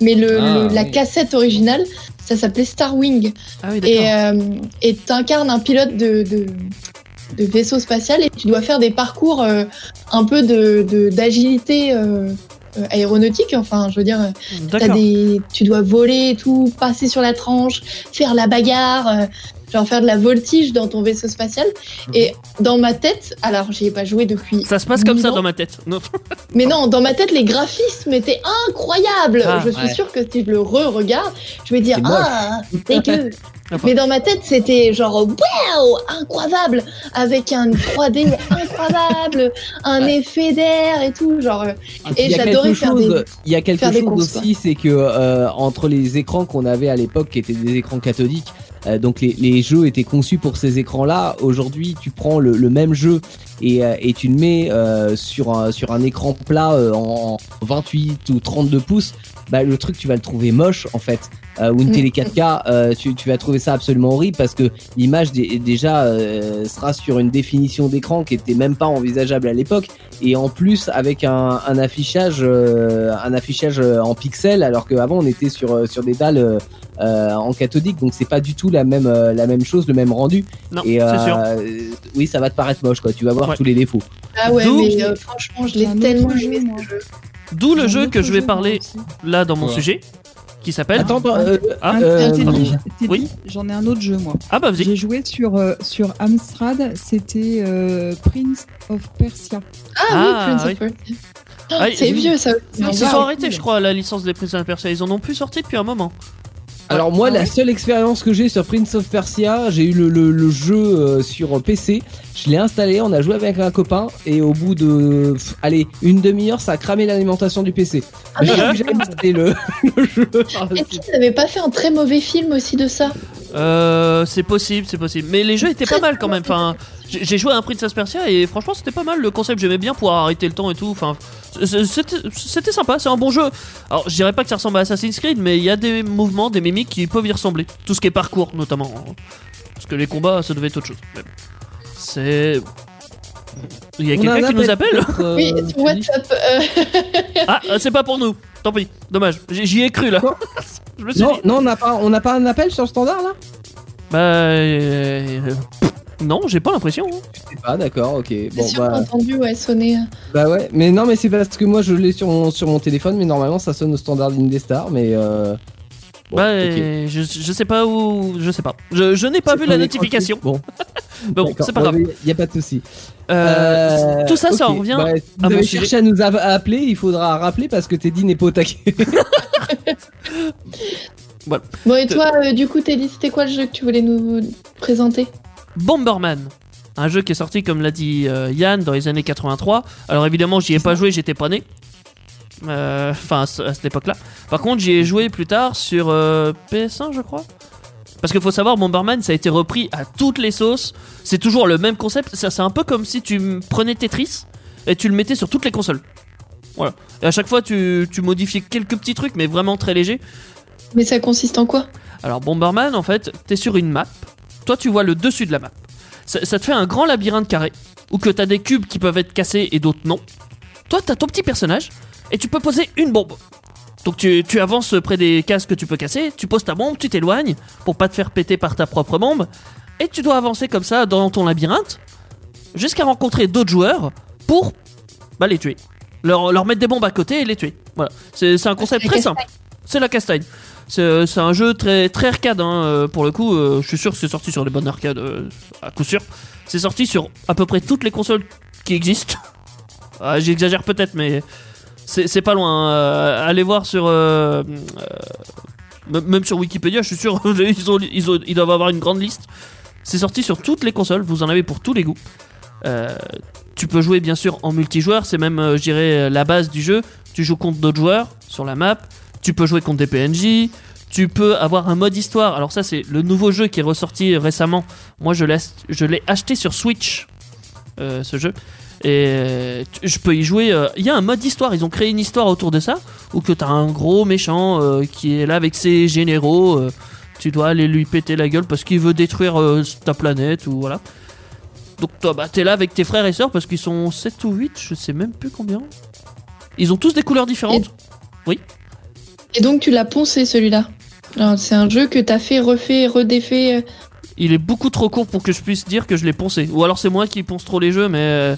Mais le, Ah, le- la cassette originale, ça s'appelait Star Wing. Ah oui, d'accord. Et euh, et t'incarnes un pilote de, de, de vaisseau spatial et tu dois faire des parcours euh, un peu de de- d'agilité euh, euh, aéronautique. Enfin, je veux dire, D'accord. des, tu dois voler et tout, passer sur la tranche, faire la bagarre, genre faire de la voltige dans ton vaisseau spatial. Et dans ma tête, alors j'y ai pas joué depuis. Mhm. Ça se passe comme ça ans, dans ma tête. Non. Mais non, dans ma tête, les graphismes étaient incroyables. Ah, je suis ouais. sûre que si je le re-regarde, je vais dire C'est ah dégueu. Enfin. Mais dans ma tête, c'était genre waouh, incroyable, avec un 3D incroyable, un effet d'air et tout, genre. Et j'adorais faire chose, des- il y a quelque chose aussi, c'est que euh, entre les écrans qu'on avait à l'époque, qui étaient des écrans cathodiques, euh, donc les, jeux étaient conçus pour ces écrans-là. Aujourd'hui, tu prends le, même jeu et, euh, et tu le mets euh, sur un sur un écran plat euh, en 28 ou 32 pouces. Bah, le truc, tu vas le trouver moche en fait. Euh, ou une télé 4K, euh, tu, tu vas trouver ça absolument horrible parce que l'image dé- déjà euh, sera sur une définition d'écran qui était même pas envisageable à l'époque et en plus avec un, un affichage euh, un affichage euh, en pixels alors qu'avant on était sur euh, sur des dalles euh, euh, en cathodique donc c'est pas du tout la même euh, la même chose le même rendu Non, et c'est sûr. euh, oui ça va te paraître moche quoi tu vas voir Ouais. tous les défauts Ah ouais, mais euh, franchement, je l'ai autre tellement moi. ce jeu. D'où le jeu que je vais parler là dans mon Ouais. sujet, qui s'appelle. attends attends, euh, Ah, euh, Oui. J'en ai un autre jeu, moi. Ah bah vas-y. J'ai joué sur, euh, sur Amstrad, c'était euh, Prince of Persia. Ah, Ah, oui, Prince oui. of Persia. Ah, c'est vieux ça. Ils se sont arrêtés, je crois, la licence des Prince of Persia. Ils en ont plus sorti depuis un moment. Alors moi, Ah la seule expérience que j'ai sur Prince of Persia, j'ai eu le, le- le jeu euh, sur PC. Je l'ai installé, on a joué avec un copain et au bout de, pff, allez, une demi-heure, ça a cramé l'alimentation du PC. Ah, J'ai merde. jamais installé le, le jeu. Est-ce qu'ils n'avaient pas fait un très mauvais film aussi de ça? Euh, c'est possible, c'est possible. Mais les jeux étaient pas mal quand même. Enfin, j'ai joué à un Prince of Persia et franchement, c'était pas mal. Le concept, j'aimais bien pouvoir arrêter le temps et tout. Enfin, c'était sympa. C'est un bon jeu. Alors, je dirais pas que ça ressemble à Assassin's Creed, mais il y a des mouvements, des mimiques qui peuvent y ressembler. Tout ce qui est parcours, notamment. Parce que les combats, ça devait être autre chose. C'est. Il y a quelqu'un un qui nous appelle euh, Oui, sur WhatsApp. euh, Ah, euh, c'est pas pour nous. Tant pis. Dommage. J'y ai cru là. Je me suis Non, dit. non, on n'a pas, on n'a pas un appel sur le standard là? Bah. euh, Non, j'ai pas l'impression. hein. Je sais pas, d'accord, ok. C'est Bon, sûr bah, entendu ouais, sonner. bah ouais, mais non, mais c'est parce que moi je l'ai sur mon, sur mon téléphone, mais normalement ça sonne au standard d'Indestar, mais euh... bon, bah, ok. euh, je, je sais pas où. Je sais pas. Je, je n'ai pas vu la notification. Bon, Bon, c'est pas grave. Il y a pas de souci. Euh, tout ça, ça en revient. Bah, si à vous avez cherché à nous appeler, il faudra rappeler parce que Teddy n'est pas au taquet. Bon, et toi, euh, du coup, Teddy, c'était quoi le jeu que tu voulais nous présenter? Bomberman. Un jeu qui est sorti, comme l'a dit euh, Yann, dans les années 83. Alors évidemment, j'y ai pas joué, j'étais pas né. Euh, Enfin, à ce- à cette époque-là. Par contre, j'y ai joué plus tard sur euh, PS1, je crois. Parce qu'il faut savoir, Bomberman, ça a été repris à toutes les sauces. C'est toujours le même concept. Ça, C'est un peu comme si tu prenais Tetris et tu le mettais sur toutes les consoles. Voilà. Et à chaque fois, tu, tu modifiais quelques petits trucs, mais vraiment très légers. Mais ça consiste en quoi? Alors Bomberman, en fait, t'es sur une map. Toi, tu vois le dessus de la map. Ça, ça te fait un grand labyrinthe carré où que t'as des cubes qui peuvent être cassés et d'autres non. Toi, t'as ton petit personnage et tu peux poser une bombe. Donc tu, tu avances près des cases que tu peux casser, tu poses ta bombe, tu t'éloignes pour pas te faire péter par ta propre bombe et tu dois avancer comme ça dans ton labyrinthe jusqu'à rencontrer d'autres joueurs pour bah, les tuer. Leur, leur mettre des bombes à côté et les tuer. Voilà. C'est un concept la très simple. C'est la castagne. C'est c'est un jeu très, très arcade, hein, euh, pour le coup. euh, je suis sûr que c'est sorti sur les bonnes arcades, euh, à coup sûr. C'est sorti sur à peu près toutes les consoles qui existent. Ah, J'exagère peut-être, mais c'est pas loin. Euh, allez voir sur. euh, euh, même sur Wikipédia, je suis sûr, ils, ont, ils, ont- ils doivent avoir une grande liste. C'est sorti sur toutes les consoles, vous en avez pour tous les goûts. Tu peux jouer bien sûr en multijoueur, c'est même, je dirais, la base du jeu. Tu joues contre d'autres joueurs sur la map, tu peux jouer contre des PNJ, tu peux avoir un mode histoire. Alors, ça, c'est le nouveau jeu qui est ressorti récemment. Moi, je l'ai acheté sur Switch, ce jeu. Et euh, je peux y jouer. euh, Il y a un mode histoire, ils ont créé une histoire autour de ça, où que t'as un gros méchant euh, qui est là avec ses généraux. euh, tu dois aller lui péter la gueule parce qu'il veut détruire euh, ta planète ou voilà. Donc toi, bah, t'es là avec tes frères et sœurs parce qu'ils sont 7 ou 8, je sais même plus combien. Ils ont tous des couleurs différentes. Et donc tu l'as poncé celui-là. C'est un jeu que t'as fait, refait, redéfait. Il est beaucoup trop court pour que je puisse dire que je l'ai poncé. Ou alors c'est moi qui ponce trop les jeux, mais euh,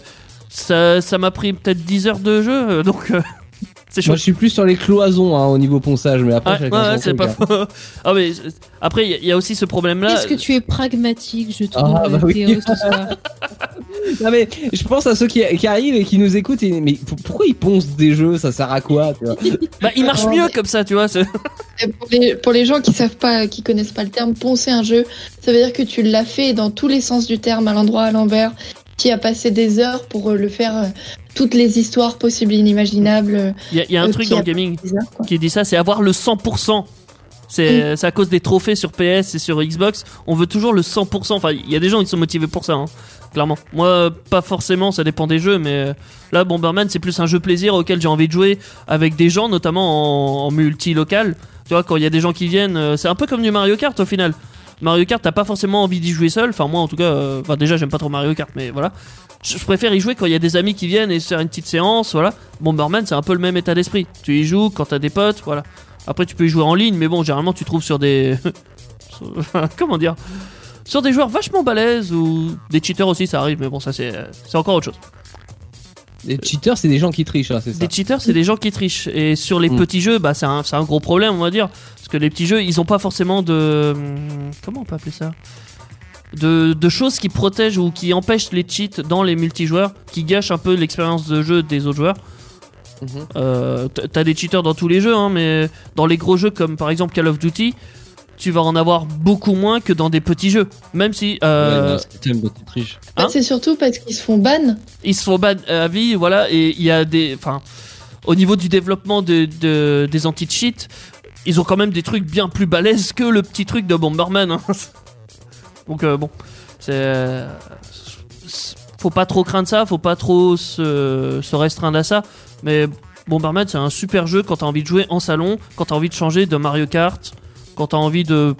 ça ça m'a pris peut-être 10 heures de jeu, euh, donc euh, c'est chaud. Moi, je suis plus sur les cloisons hein, au niveau ponçage, mais après, Ouais, ouais, c'est pas hein. faux. Ah, mais après, il y a- il y, a aussi ce problème-là. Est-ce que tu es pragmatique, je trouve, Ah, bah oui. Théo, ce soir Non, mais je pense à ceux qui, qui arrivent et qui nous écoutent. Et, mais pourquoi ils poncent des jeux? Ça sert à quoi tu vois? Bah, il marche mieux comme ça, tu vois. Pour les, pour les gens qui savent pas, qui connaissent pas le terme, poncer un jeu, ça veut dire que tu l'as fait dans tous les sens du terme, à l'endroit, à l'envers, qui a passé des heures pour euh, le faire, euh, toutes les histoires possibles et inimaginables. Il y a, il y a un euh, truc dans le gaming heures, qui dit ça, c'est avoir le 100%. C'est à cause des trophées sur PS et sur Xbox. On veut toujours le 100%. Enfin, il y a des gens qui sont motivés pour ça, hein, clairement. Moi, pas forcément, ça dépend des jeux, mais là, Bomberman, c'est plus un jeu plaisir auquel j'ai envie de jouer avec des gens, notamment en, en multi-local. Tu vois, quand il y a des gens qui viennent, c'est un peu comme du Mario Kart au final. Mario Kart, t'as pas forcément envie d'y jouer seul. Enfin, moi, en tout cas, euh, déjà, j'aime pas trop Mario Kart, mais voilà. Je, préfère y jouer quand il y a des amis qui viennent et se faire une petite séance, voilà. Bomberman, c'est un peu le même état d'esprit. Tu y joues quand t'as des potes, voilà. Après, tu peux y jouer en ligne, mais bon, généralement, tu trouves sur des. Comment dire? Sur des joueurs vachement balèzes ou des cheaters aussi, ça arrive, mais bon, ça, c'est c'est encore autre chose. Les cheaters, c'est des gens qui trichent, hein, c'est ça. Des cheaters, c'est des gens qui trichent. Et sur les Mm. petits jeux, bah, c'est un, c'est un gros problème, on va dire. Parce que les petits jeux, ils ont pas forcément de. Comment on peut appeler ça? De, de choses qui protègent ou qui empêchent les cheats dans les multijoueurs, qui gâchent un peu l'expérience de jeu des autres joueurs. Mhm. Euh, T'as des cheaters dans tous les jeux, hein, mais dans les gros jeux comme par exemple Call of Duty, tu vas en avoir beaucoup moins que dans des petits jeux. Même si euh, Ouais, Hein c'est surtout parce qu'ils se font ban. ils se font ban à vie, voilà, et il y a des. Enfin, au niveau du développement de, de- des anti-cheats, ils ont quand même des trucs bien plus balèzes que le petit truc de Bomberman. hein. Donc, euh, bon, c'est. euh, c'est- Faut pas trop craindre ça, faut pas trop se, se restreindre à ça, mais Bomberman c'est un super jeu quand t'as envie de jouer en salon, quand t'as envie de changer de Mario Kart, quand t'as envie de.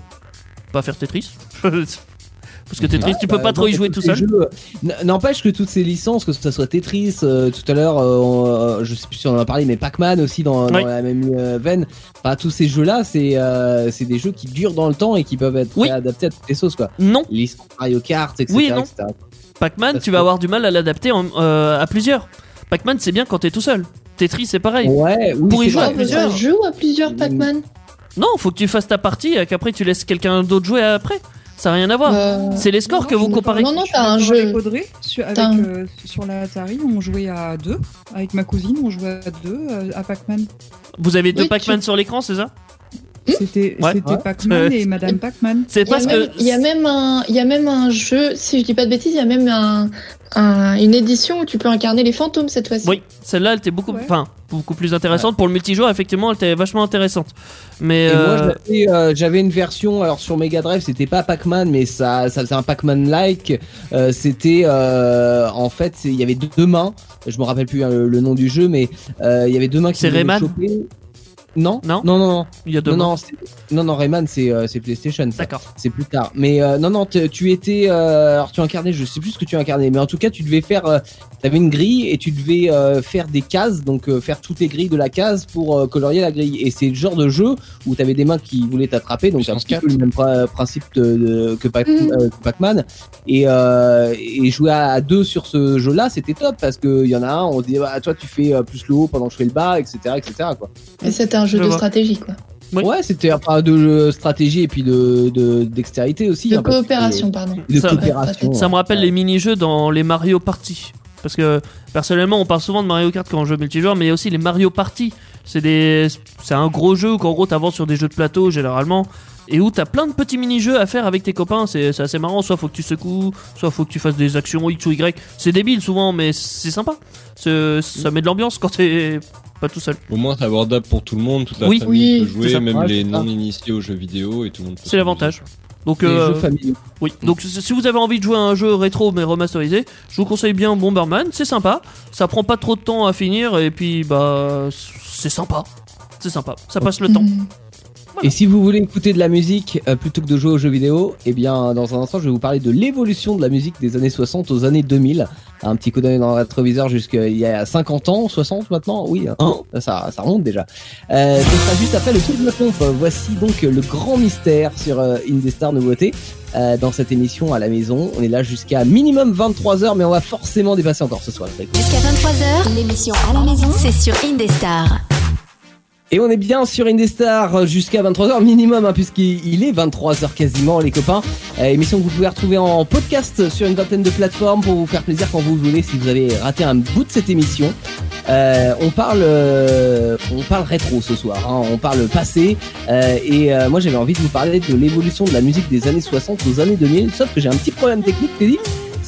pas faire Tetris. Parce que Tetris, tu peux Bah, pas trop y jouer tout seul. jeux, n- N'empêche que toutes ces licences, que ce soit Tetris, euh, tout à l'heure, euh, euh, je sais plus si on en a parlé, mais Pac-Man aussi dans, la même euh, veine. Enfin, tous ces jeux-là, c'est euh, c'est des jeux qui durent dans le temps et qui peuvent être Oui. adaptés à toutes les sauces, quoi. Non, Les Mario Kart, etc. Oui non. etc. Pac-Man, tu que- vas avoir du mal à l'adapter euh, à plusieurs. Pac-Man, c'est bien quand t'es tout seul. Tetris, c'est pareil. Ouais, oui, Pour y jouer à vrai. Plusieurs. se joue à plusieurs Pac-Man. Non, faut que tu fasses ta partie et qu'après tu laisses quelqu'un d'autre jouer après. Ça n'a rien à voir. Euh, C'est les scores non, que vous comparez. Non, non, t'as un jeu. avec Audrey. Sur, avec, un- euh, sur la Atari, on jouait à deux. Avec ma cousine, on jouait à deux euh, à Pac-Man. Vous avez deux Oui, Pac-Man tu- sur l'écran, c'est ça? C'était Ouais. c'était Ouais. Pac-Man et Madame Pac-Man. C'est Il y, a parce même, que. il y a même un, il y a même un jeu, si je dis pas de bêtises, il y a même un, un- une édition où tu peux incarner les fantômes cette fois-ci. Oui, celle-là, elle était beaucoup, Ouais. beaucoup plus intéressante. Pour le multijoueur, effectivement, elle était vachement intéressante. Mais. Et moi, euh, j'avais, euh, j'avais une version, alors sur Mega Drive, c'était pas Pac-Man, mais ça, ça faisait un Pac-Man-like. Euh, c'était, euh, en fait, il y avait deux mains. Je me rappelle plus hein, le, le nom du jeu, mais euh, il y avait deux mains qui C'est Rayman choper. Non, Non non, non, non. Il y a deux Non, non, non, non, Rayman, c'est euh, c'est PlayStation. D'accord. C'est plus tard. Mais euh, non, non, tu étais. euh, alors, tu incarnais, je sais plus ce que tu incarnais, mais en tout cas, tu devais faire. Euh, T'avais une grille et tu devais euh, faire des cases, donc euh, faire toutes les grilles de la case pour euh, colorier la grille. Et c'est le genre de jeu où t'avais des mains qui voulaient t'attraper, donc c'est un petit peu le même principe de- de- que Pac- que Pac-Man. Et, euh, et jouer à, à deux sur ce jeu-là, c'était top parce qu'il y en a un, on se dit, bah, toi, tu fais euh, plus le haut pendant que je fais le bas, etc., etc. Quoi. C'était un jeu Je de vois. stratégie, quoi. Oui. Ouais, c'était enfin de euh, stratégie et puis de de- dextérité aussi. De hein, coopération, pardon. De Ça- coopération. Ça me rappelle ouais. les mini-jeux dans les Mario Party. Parce que personnellement, on parle souvent de Mario Kart quand on joue multijoueur, mais il y a aussi les Mario Party. C'est des, c'est un gros jeu où qu'en gros t'avances sur des jeux de plateau généralement et où t'as plein de petits mini-jeux à faire avec tes copains. C'est c'est assez marrant. Soit faut que tu secoues, soit faut que tu fasses des actions X ou Y. C'est débile souvent, mais c'est sympa. C'est- Ça met de l'ambiance quand t'es pas tout seul. Au moins, c'est abordable pour tout le monde, toute la Oui. famille Oui, peut jouer, même les non-initiés aux jeux vidéo et tout le monde peut C'est l'avantage. Donc euh, jeux. Oui, donc si si vous avez envie de jouer à un jeu rétro mais remasterisé, je vous conseille bien Bomberman, c'est sympa, ça prend pas trop de temps à finir et puis bah c'est sympa. C'est sympa, ça passe le temps. Et si vous voulez écouter de la musique euh, plutôt que de jouer aux jeux vidéo, eh bien, dans un instant, je vais vous parler de l'évolution de la musique des années 60 aux années 2000. Un petit coup d'œil dans le rétroviseur jusqu'il y a 50 ans, 60 maintenant, oui, hein, ça, ça remonte déjà. Euh, ce sera juste après le tour de la pompe. Voici donc le grand mystère sur euh, Indestar Nouveauté. Euh, dans cette émission à la maison, on est là jusqu'à minimum 23h, mais on va forcément dépasser encore ce soir. Jusqu'à 23h, l'émission à la maison, c'est sur Indestar. Et on est bien sur Indestar jusqu'à 23h minimum, hein, puisqu'il est 23h quasiment, les copains. Euh, émission que vous pouvez retrouver en podcast sur une vingtaine de plateformes pour vous faire plaisir quand vous voulez, si vous avez raté un bout de cette émission. Euh, on parle, euh, on parle rétro ce soir, hein, on parle passé. et moi, j'avais envie de vous parler de l'évolution de la musique des années 60 aux années 2000. Sauf que j'ai un petit problème technique, Teddy.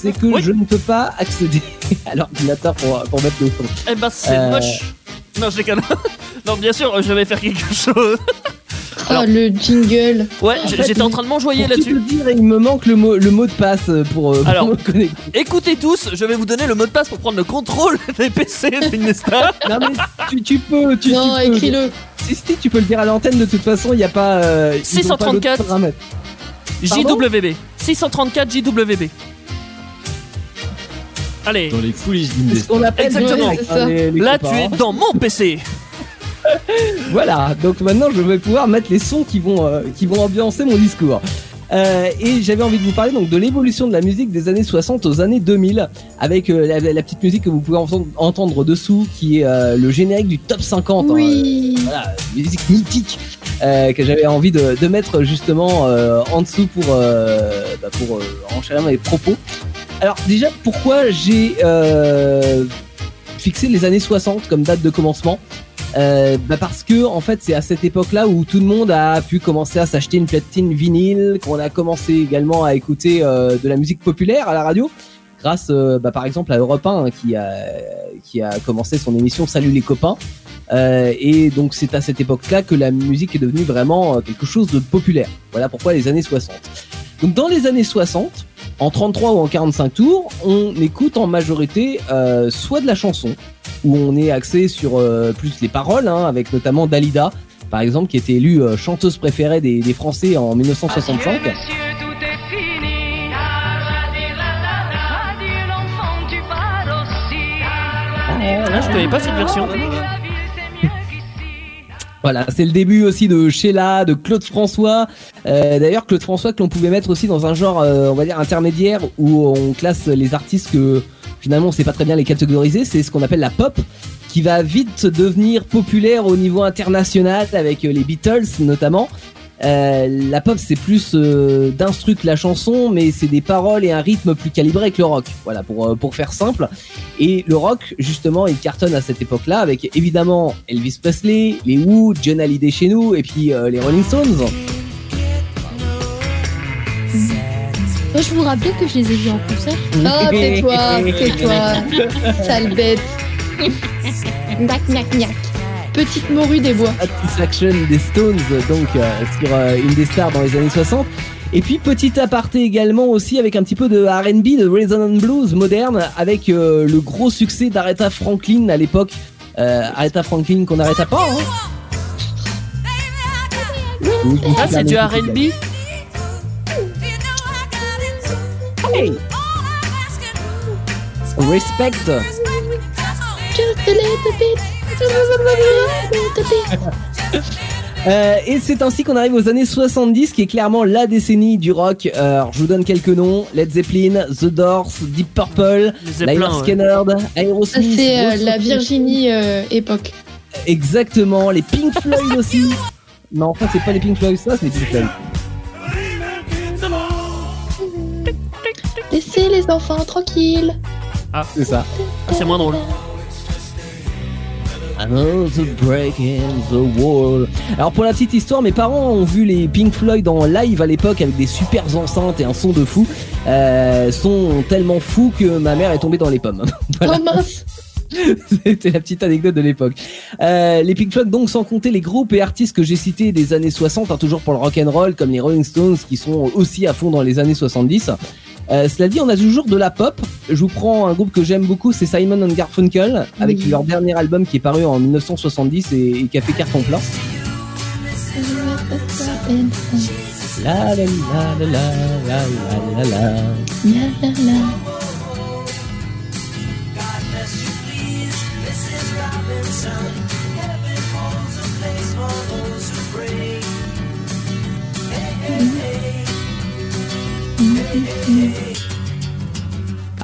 C'est que Oui. je ne peux pas accéder à l'ordinateur pour, pour mettre le son. Eh ben c'est Euh. moche. Non, je déconne. non, bien sûr, je vais faire quelque chose. Alors- Oh, le jingle. Ouais, En j- fait, j'étais en train de m'enjoyer là-dessus. dire, il me manque le mot, le mot de passe pour, euh, pour Alors. me connecter. Écoutez tous, je vais vous donner le mot de passe pour prendre le contrôle des PC d'Indestar. Non mais tu, tu peux, tu, non, tu écris-le. Si, si, tu peux le dire à l'antenne de toute façon, il n'y a pas. Euh, ils ont pas d'autres 634. paramètres. Pardon? JWB. 634 JWB. Allez, Dans les coulisses d'Indestar. Exactement. hein, les- les là copains, tu es hein. dans mon PC. Voilà, donc maintenant je vais pouvoir mettre les sons qui vont, euh, qui vont ambiancer mon discours. Euh, et j'avais envie de vous parler donc de l'évolution de la musique des années 60 aux années 2000 avec euh, la, la petite musique que vous pouvez entendre, entendre dessous qui est euh, le générique du top 50 hein, Oui. voilà, musique mythique euh, que j'avais envie de, de mettre justement euh, en dessous pour, euh, bah, pour euh, enchérir mes propos. Alors déjà, pourquoi j'ai euh, fixé les années 60 comme date de commencement? Euh, bah parce que en fait c'est à cette époque-là où tout le monde a pu commencer à s'acheter une platine vinyle, qu'on a commencé également à écouter euh, de la musique populaire à la radio, grâce bah, par exemple à Europe 1 hein, qui a qui a commencé son émission Salut les copains. Et donc c'est à cette époque-là que la musique est devenue vraiment quelque chose de populaire. Voilà pourquoi les années 60. Donc dans les années 60, en 33 ou en 45 tours, on écoute en majorité euh, soit de la chanson, où on est axé sur euh, plus les paroles, hein, avec notamment Dalida, par exemple, qui était élue euh, chanteuse préférée des, des Français en 1965. Ah, je connais pas cette version. Voilà, c'est le début aussi de Sheila, de Claude François. Euh, D'ailleurs, Claude François que l'on pouvait mettre aussi dans un genre, euh, on va dire, intermédiaire, où on classe les artistes que finalement on sait pas très bien les catégoriser. C'est ce qu'on appelle la pop, qui va vite devenir populaire au niveau international avec euh, les Beatles notamment. Euh, la pop c'est plus euh, d'instru que la chanson, mais c'est des paroles et un rythme plus calibré que le rock. Voilà pour euh, pour faire simple. Et le rock justement il cartonne à cette époque-là avec évidemment Elvis Presley, les Who, John Hallyday chez nous et puis euh, les Rolling Stones. Moi, je vous rappelle que je les ai vus en concert. Oh, tais-toi, tais-toi. Sale bête. Gnac, gnac, gnac. Petite morue des bois. Satisfaction des Stones donc euh, sur euh, Indestar dans les années 60. Et puis petit aparté également aussi avec un petit peu de R&B, de rhythm and blues moderne avec euh, le gros succès d'Aretha Franklin à l'époque. Euh, Aretha Franklin qu'on n'arrêta pas. Hein. Ça, c'est du RB Hey. Respect. Just a little bit. Euh, et c'est ainsi qu'on arrive aux années 70, qui est clairement la décennie du rock. Euh, alors, je vous donne quelques noms Led Zeppelin, The Doors, Deep Purple, Les Zeppelin, Lynyrd ouais. Skynyrd, Aerosmith. c'est euh, la Virginie euh, époque. Exactement, les Pink Floyd aussi. Non, en fait, c'est pas les Pink Floyd, ça, c'est les Pink Floyd. Laissez les enfants tranquilles. C'est ça. Ah, c'est moins drôle. Another break in the wall. Alors pour la petite histoire, mes parents ont vu les Pink Floyd en live à l'époque avec des super enceintes et un son de fou. Euh, sont tellement fous que ma mère est tombée dans les pommes. Voilà. Oh mince. C'était la petite anecdote de l'époque. Euh, les Pink Floyd, donc sans compter les groupes et artistes que j'ai cités des années 60, hein, toujours pour le rock and roll, comme les Rolling Stones, qui sont aussi à fond dans les années 70. Euh, cela dit, on a toujours de la pop. Je vous prends un groupe que j'aime beaucoup, c'est Simon and Garfunkel, avec Oui. leur dernier album qui est paru en 1970 et, et qui a fait carton plein. La la la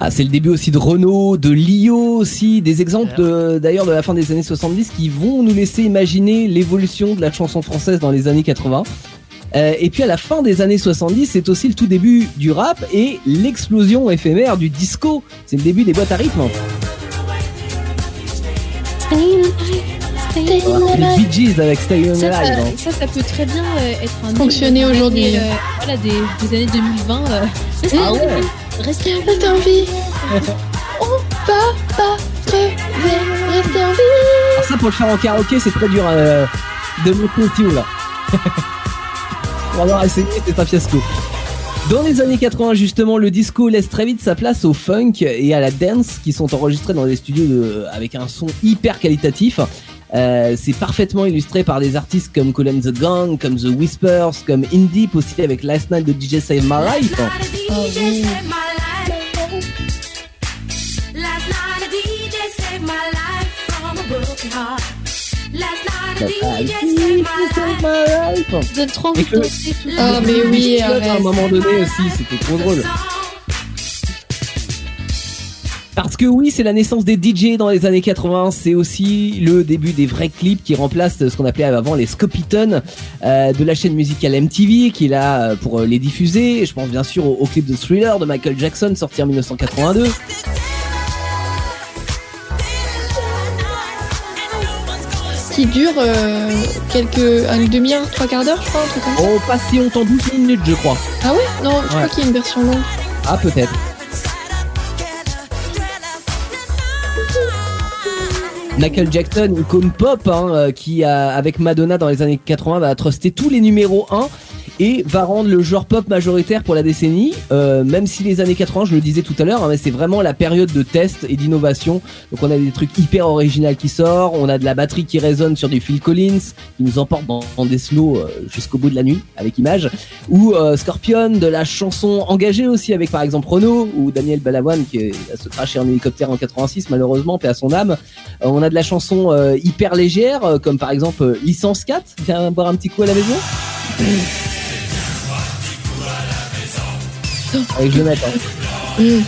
Ah, c'est le début aussi de Renault, de Lio aussi, des exemples de- d'ailleurs de la fin des années 70 qui vont nous laisser imaginer l'évolution de la chanson française dans les années 80. Euh, et puis à la fin des années 70, c'est aussi le tout début du rap et l'explosion éphémère du disco. C'est le début des boîtes à rythme. Stay Les Bee Gees avec Stay On Ça, ça, Alive. ça, ça peut très bien euh, être un Fonctionner aujourd'hui. années, euh, voilà, des, des années 2020. euh, restez Ah ouais. Restez en vie. En vie. On va pas crever. Restez en vie. Alors ça pour le faire en karaoké, c'est très dur euh, de monter au là. pour avoir essayé, c'est un fiasco. Dans les années 80, justement, le disco laisse très vite sa place au funk et à la dance qui sont enregistrés dans des studios avec un son hyper qualitatif. Euh, c'est parfaitement illustré par des artistes comme Colin the Gang, comme The Whispers, comme Indeep aussi avec Last Night de DJ Save My Life. Oh oui. Donne trop envie de danser. Ah, mais oui, à un moment donné aussi, c'était trop drôle. Parce que oui, c'est la naissance des DJ dans les années 80, c'est aussi le début des vrais clips qui remplacent ce qu'on appelait avant les Scopitons euh, de la chaîne musicale MTV qui est là euh, pour euh, les diffuser. Je pense bien sûr au, au clip de Thriller de Michael Jackson sorti en 1982. Qui dure euh, quelques. une demi-heure, trois quarts d'heure, je crois, un truc comme ça. Oh, pas si longtemps, 12 minutes je crois. Ah ouais? Non, je crois qu'il y a une version longue. Ah peut-être. Michael Jackson, icône pop, hein, euh, qui a, avec Madonna dans les années 80 va truster tous les numéros 1 et va rendre le genre pop majoritaire pour la décennie. Euh, même si les années 80, je le disais tout à l'heure, hein, c'est vraiment la période de test et d'innovation. Donc on a des trucs hyper originaux qui sortent, on a de la batterie qui résonne sur du Phil Collins, qui nous emporte dans, des slows euh, jusqu'au bout de la nuit avec image, ou euh, Scorpion, de la chanson engagée aussi avec par exemple Renault ou Daniel Balavoine qui est- se craché en hélicoptère en 86 malheureusement, paix à son âme. On a de la chanson hyper légère comme par exemple Licence 4, viens boire un petit coup à la maison. Avec Jonathan. Mm.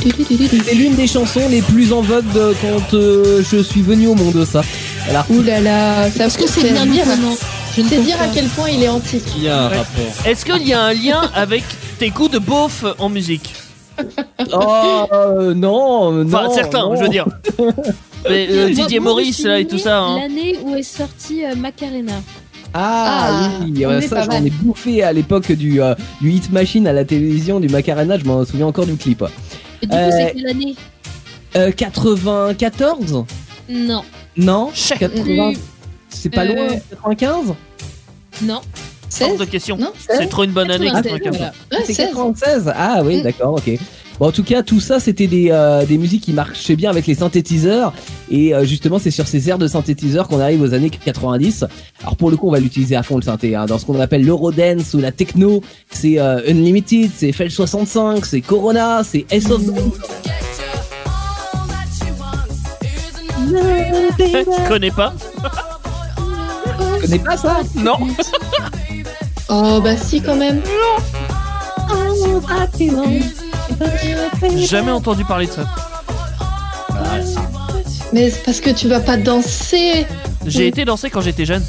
C'est l'une des chansons les plus en vogue de quand euh, je suis venu au monde, ça. Voilà. Ouh là là, ça Est-ce que c'est bien dire, maintenant Je ne c'est pense dire à quel point il est antique. Il y a un Ouais. rapport. Est-ce qu'il y a un lien avec tes goûts de beauf en musique Oh euh, non, non. Enfin, certains, non. je veux dire. Mais euh, Didier Maurice là et tout ça. Hein. L'année où est sortie euh, Macarena. Ah, Ah, oui, on ouais, est ça j'en ai bouffé à l'époque du, euh, du Hit Machine à la télévision, du Macarena, je m'en souviens encore du clip. Et du coup, Euh, c'est quelle année? Euh, 94 Non. Non Chef. 80 C'est pas Euh, loin 95 Non. Hors 16 de question. Non, C'est trop une bonne année. 96, 95. voilà. Ouais, C'est 16. 96 Ah oui, Mm. d'accord, ok. Bon, en tout cas, tout ça, c'était des, euh, des musiques qui marchaient bien avec les synthétiseurs. Et euh, justement, c'est sur ces airs de synthétiseurs qu'on arrive aux années 90. Alors pour le coup, on va l'utiliser à fond le synthé. Hein. Dans ce qu'on appelle l'Eurodance ou la techno, c'est euh, Unlimited, c'est FL 65, c'est Corona, c'est S of Je connais pas? Tu connais pas ça? Non. Oh bah si quand même. Jamais entendu parler de ça. Mais c'est parce que tu vas pas danser. J'ai été danser quand j'étais jeune.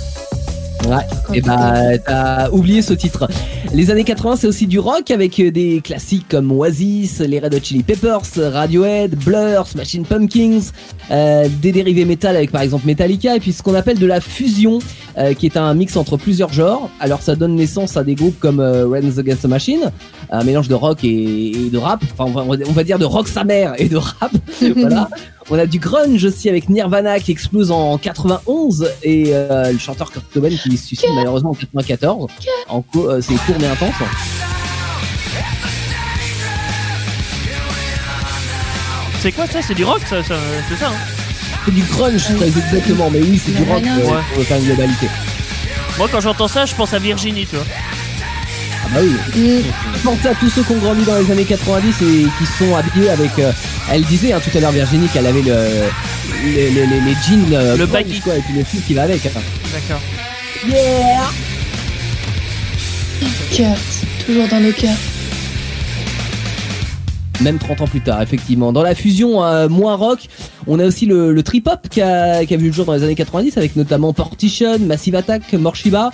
Ouais, et bah t'as oublié ce titre. Les années 80 c'est aussi du rock avec euh, des classiques comme Oasis, les Red Hot Chili Peppers, Radiohead, Blur, Smashing Pumpkins, euh, des dérivés métal avec par exemple Metallica et puis ce qu'on appelle de la fusion euh, qui est un mix entre plusieurs genres. Alors ça donne naissance à des groupes comme euh, Against the Machine, un mélange de rock et, et de rap, enfin on va, on va dire de rock sa mère et de rap. voilà. On a du grunge aussi avec Nirvana qui explose en 91 et euh, le chanteur Kurt Cobain qui se suicide malheureusement en 94. En co- euh, c'est court mais intense. C'est quoi ça? C'est du rock ça, ça- C'est ça hein? C'est du grunge très exactement, mais oui c'est du rock euh, pour faire une globalité. Moi quand j'entends ça, je pense à Virginie, tu vois. Ah bah oui. Mm. Pensez à tous ceux qui ont grandi dans les années 90 et qui sont habillés avec. euh, elle disait hein, tout à l'heure Virginie qu'elle avait le, les, les, les, les jeans euh, Le grunge, baggy. quoi, et puis le fil qui va avec. hein. D'accord. Yeah Kurt, toujours dans nos cœurs. Même 30 ans plus tard, effectivement. Dans la fusion euh, moins rock, on a aussi le, le trip-hop qui a, vu le jour dans les années 90 avec notamment Partition, Massive Attack, Morshiba.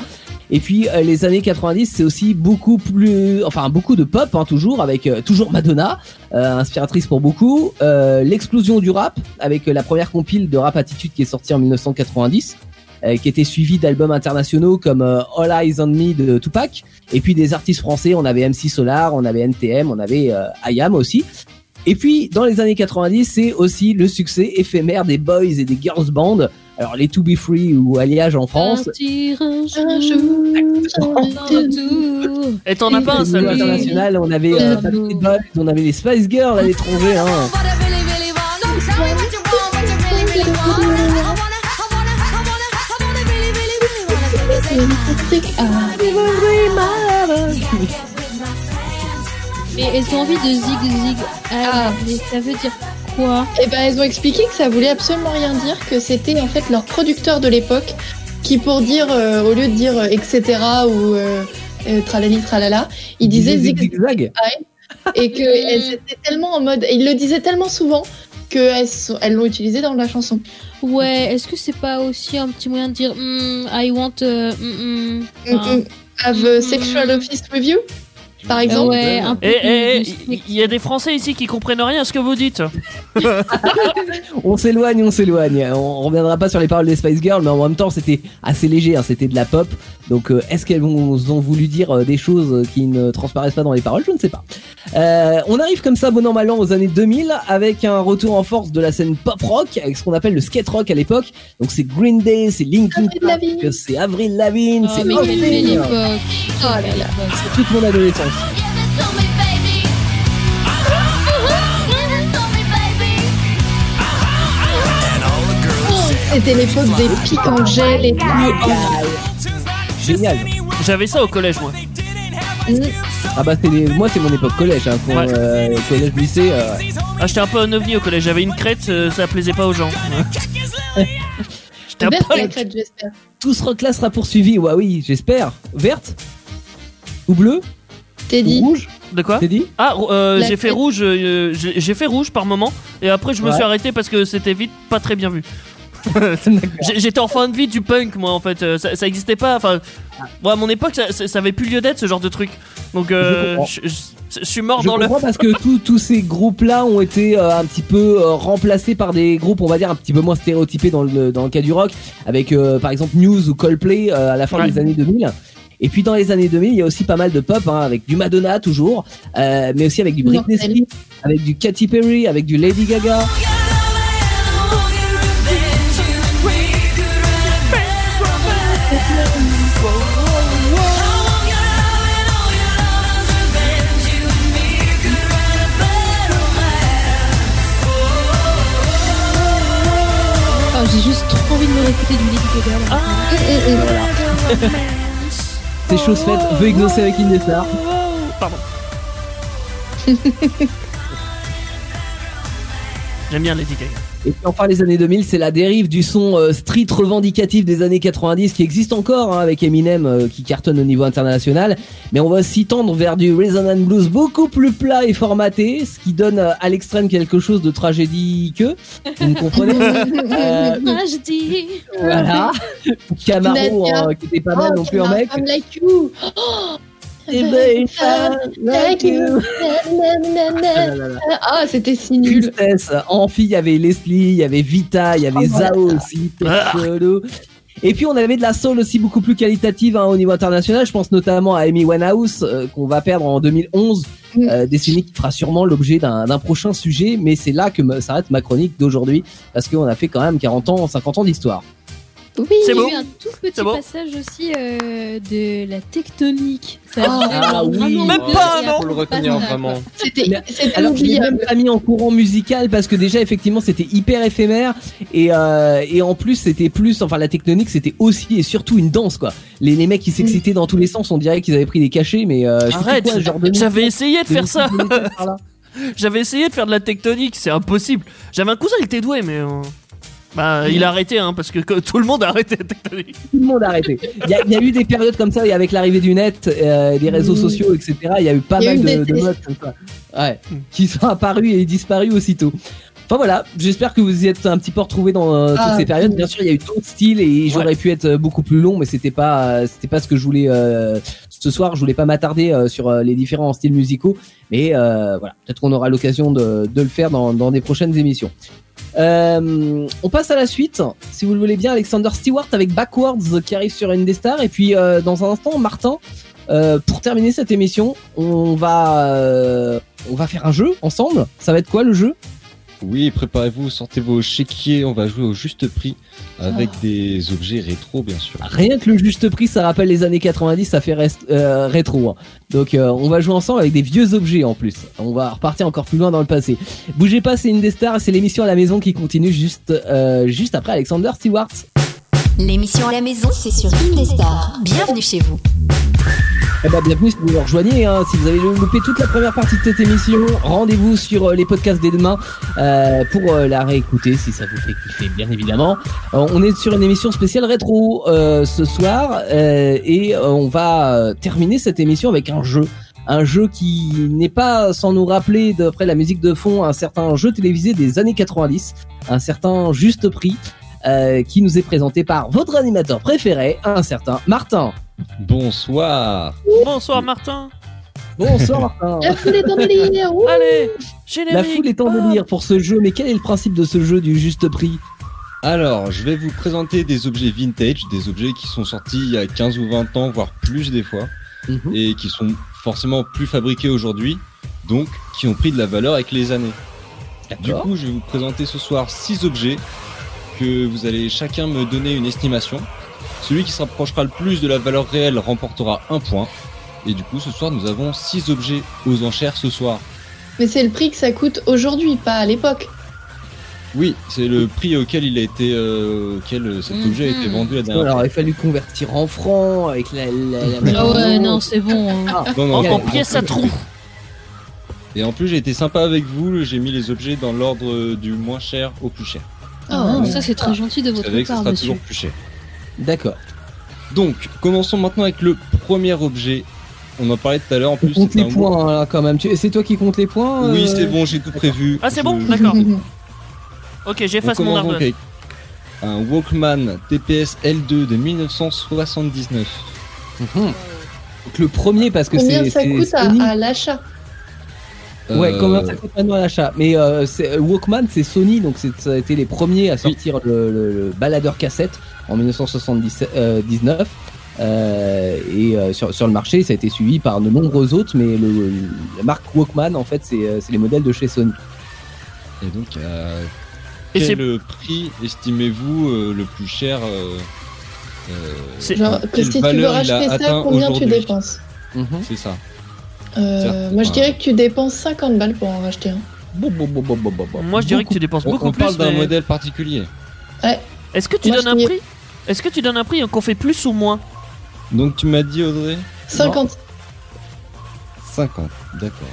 Et puis euh, les années 90, c'est aussi beaucoup plus, enfin beaucoup de pop hein, toujours avec euh, toujours Madonna, euh, inspiratrice pour beaucoup. L'explosion du rap avec la première compile de Rap Attitude qui est sortie en 1990. euh, qui était suivi d'albums internationaux comme All Eyes on Me de Tupac, et puis des artistes français, on avait MC Solar, on avait NTM, on avait IAM aussi. Et puis, dans les années 90, c'est aussi le succès éphémère des boys et des girls bands. Alors, les To Be Free ou Alliage en France. Et t'en as pas un Au seul niveau international, on avait euh, Boys, on avait les Spice Girls à l'étranger. Hein. Et elles ont envie de zig zig. Ah, Ah. mais ça veut dire quoi? Et ben elles ont expliqué que ça voulait absolument rien dire, que c'était en fait leur producteur de l'époque qui pour dire, euh, au lieu de dire euh, etc. ou euh, euh, tralali tralala, il disait zig zig zigzag. et que elles étaient tellement en mode, il le disait tellement souvent que elles sont- elles l'ont utilisé dans la chanson. Ouais, est-ce que c'est pas aussi un petit moyen de dire hmm, I want. hmm, hmm, Mm, enfin, mm. Have a sexual office review, par exemple. Ouais, un peu. Eh, eh, eh, il y a des Français ici qui comprennent rien à ce que vous dites. On s'éloigne, on s'éloigne. On reviendra pas sur les paroles des Spice Girls, mais en même temps, c'était assez léger, hein, c'était de la pop. Donc, euh, est-ce qu'elles ont, ont voulu dire euh, des choses qui ne transparaissent pas dans les paroles? Je ne sais pas. Euh, on arrive comme ça, bon an, mal an, aux années 2000, avec un retour en force de la scène pop rock, avec ce qu'on appelle le skate rock à l'époque. Donc, c'est Green Day, c'est Linkin Avril Park, Lavigne. c'est Avril Lavigne, Oh, c'est. Oh là là. C'est toute mon adolescence. C'était l'époque des pics en gel et tout. Génial. J'avais ça au collège, moi. Ah bah, c'est les- moi, c'est mon époque collège, hein, pour, Ouais. euh, collège, lycée. euh, Ah, j'étais un peu un ovni au collège. J'avais une crête, euh, ça plaisait pas aux gens. J'étais un Verte la punk. crête, j'espère. Tout ce rock là sera poursuivi, ouais, oui, j'espère. Verte Ou bleue T'es Ou dit. rouge De quoi T'es dit Ah, euh, j'ai fait rouge. euh, j'ai j'ai fait rouge par moment, et après je me Ouais. suis arrêté parce que c'était vite pas très bien vu. J'étais en fin de vie du punk, moi en fait. Euh, Ça, ça existait pas. Enfin, bon, à mon époque, ça, ça, ça avait plus lieu d'être ce genre de truc. Donc, Je euh, je, je- je suis mort Je dans le. comprends parce que tous- ces groupes-là ont été euh, un petit peu euh, remplacés par des groupes, on va dire, un petit peu moins stéréotypés dans le, dans le cas du rock, avec euh, par exemple News ou Coldplay euh, à la fin Ouais. des années 2000. Et puis dans les années 2000, il y a aussi pas mal de pop, hein, avec du Madonna toujours, euh, mais aussi avec du Britney. Spears, avec du Katy Perry, avec du Lady Gaga. Écouter du Lady Gaga. là. Voilà. C'est chose faite, veut exaucer avec Indestar. Pardon. J'aime bien Lady Gaga. Et puis enfin les années 2000, c'est la dérive du son euh, street revendicatif des années 90 qui existe encore hein, avec Eminem euh, qui cartonne au niveau international. Mais on va aussi tendre vers du rhythm and blues beaucoup plus plat et formaté, ce qui donne euh, à l'extrême quelque chose de tragédie que vous me comprenez dis. Voilà. Camaro euh, qui était pas mal non plus en mec. I'm like you. Oh, Eh ben, une femme like you. Ah c'était si nul. En fille, il y avait Leslie, il y avait Vita, il y avait Oh, Zao aussi. Et puis on avait de la soul aussi beaucoup plus qualitative hein, au niveau international. Je pense notamment à Amy Winehouse euh, qu'on va perdre en 2011, Mm. euh, décennie qui fera sûrement l'objet d'un prochain sujet. Mais c'est là que s'arrête ma chronique d'aujourd'hui parce qu'on a fait quand même 40 ans, 50 ans d'histoire. Oui. C'est Il y a eu un tout petit C'est beau. passage aussi euh, de la tectonique. Ça Ah, ah oui. vraiment Même pas, après, Faut le retenir vraiment. C'était Alors je l'ai même pas mis en courant musical parce que déjà effectivement c'était hyper éphémère et euh, et en plus c'était plus enfin la tectonique c'était aussi et surtout une danse quoi. Les, les mecs qui s'excitaient dans tous les sens on dirait qu'ils avaient pris des cachets mais euh, Arrête, j'avais essayé de de faire ça. J'avais essayé de faire de la tectonique, c'est impossible. J'avais un cousin, il était doué, mais. Bah, il a arrêté, hein, parce que, que tout le monde a arrêté. Tout le monde a arrêté. Il y a, il y a eu des périodes comme ça et avec l'arrivée du net, euh, des réseaux Mm. sociaux, etc. Il y a eu pas Il y a mal eu de, de modes comme ça. Ouais, qui sont apparus et disparus aussitôt. Enfin voilà, j'espère que vous y êtes un petit peu retrouvés dans euh, toutes Ah, ces périodes. Bien sûr, il y a eu d'autres styles et j'aurais pu être euh, beaucoup plus long, mais c'était pas, euh, c'était pas ce que je voulais euh, ce soir. Je voulais pas m'attarder sur les différents styles musicaux, mais voilà, peut-être qu'on aura l'occasion de, de le faire dans, dans des prochaines émissions. Euh, on passe à la suite, si vous le voulez bien, Alexander Stewart avec Backwards qui arrive sur Indestar. Et puis euh, dans un instant, Martin, euh, pour terminer cette émission, on va, on va faire un jeu ensemble. Ça va être quoi le jeu? Oui, préparez-vous, sortez vos chéquiers, on va jouer au juste prix avec Ah. des objets rétro, bien sûr. Rien que le juste prix, ça rappelle les années 90, ça fait rest- euh, rétro. hein. Donc euh, on va jouer ensemble avec des vieux objets en plus. On va repartir encore plus loin dans le passé. Bougez pas, c'est Indestar, c'est l'émission à la maison qui continue juste, euh, juste après Alexander Stewart. L'émission à la maison, c'est sur Indestar. Bienvenue chez vous. Eh ben, bienvenue si vous nous rejoignez. Hein. Si vous avez loupé toute la première partie de cette émission, rendez-vous sur euh, les podcasts dès demain euh, pour euh, la réécouter si ça vous fait kiffer, bien évidemment. Euh, on est sur une émission spéciale rétro ce soir et on va terminer cette émission avec un jeu. Un jeu qui n'est pas sans nous rappeler, d'après la musique de fond, un certain jeu télévisé des années 90, un certain juste prix, qui nous est présenté par votre animateur préféré, un certain Martin. Bonsoir. Bonsoir, Martin. Bonsoir Martin. La foule est en délire. ouh. Allez, générique. La foule est en délire pour ce jeu, mais quel est le principe de ce jeu du juste prix? Alors, je vais vous présenter des objets vintage, des objets qui sont sortis il y a 15 ou 20 ans, voire plus des fois, et qui sont forcément plus fabriqués aujourd'hui, donc qui ont pris de la valeur avec les années. Du coup, je vais vous présenter ce soir 6 objets que vous allez chacun me donner une estimation. Celui qui se rapprochera le plus de la valeur réelle remportera un point. Et du coup, ce soir, nous avons 6 objets aux enchères ce soir. Mais c'est le prix que ça coûte aujourd'hui, pas à l'époque. Oui, c'est le prix auquel il a été, euh, auquel cet objet a été Mhm. vendu la dernière fois. Alors, il a fallu convertir en francs avec la. la, la- Ah ouais, non, c'est bon. hein. Ah, Non, non, En, pièces à trous. Et en plus, j'ai été sympa avec vous, j'ai mis les objets dans l'ordre du moins cher au plus cher. Oh, Ah. ça c'est très gentil de votre savez que part, sera monsieur. toujours plus cher. D'accord. Donc, commençons maintenant avec le premier objet. On en parlait tout à l'heure, en On plus. compte les un points hein, là quand même. Tu- C'est toi qui comptes les points Oui, euh c'est bon, j'ai tout prévu. Ah, c'est bon Je- D'accord. Ok, j'efface mon arbre. un Walkman TPS L2 de 1979. Mhm. Donc, le premier parce que Combien c'est. ça c'est coûte à, Sony. à l'achat? Ouais, Euh, combien ça coûte maintenant à l'achat? Mais euh, c'est- Walkman, c'est Sony, donc ça a été les premiers à sortir le, le- le baladeur cassette en 1979. Euh, et euh, sur, sur le marché, ça a été suivi par de nombreux autres, mais le, la marque Walkman, en fait, c'est euh, c'est les modèles de chez Sony. Et donc, euh, Et c'est- quel euh, prix estimez-vous euh, le plus cher euh, euh, C'est- Genre, que si tu veux racheter ça, combien tu dépenses C'est ça. Euh. Moi, je dirais que tu dépenses 50 balles pour en racheter un. Bon, bon, bon, bon, bon, bon, bon. Moi, je dirais que tu dépenses On, beaucoup on parle plus. d'un mais- modèle particulier. Est-ce que tu Moi, donnes un prix Est-ce que tu donnes un prix qu'on fait plus ou moins Donc tu m'as dit Audrey 50. 50, d'accord.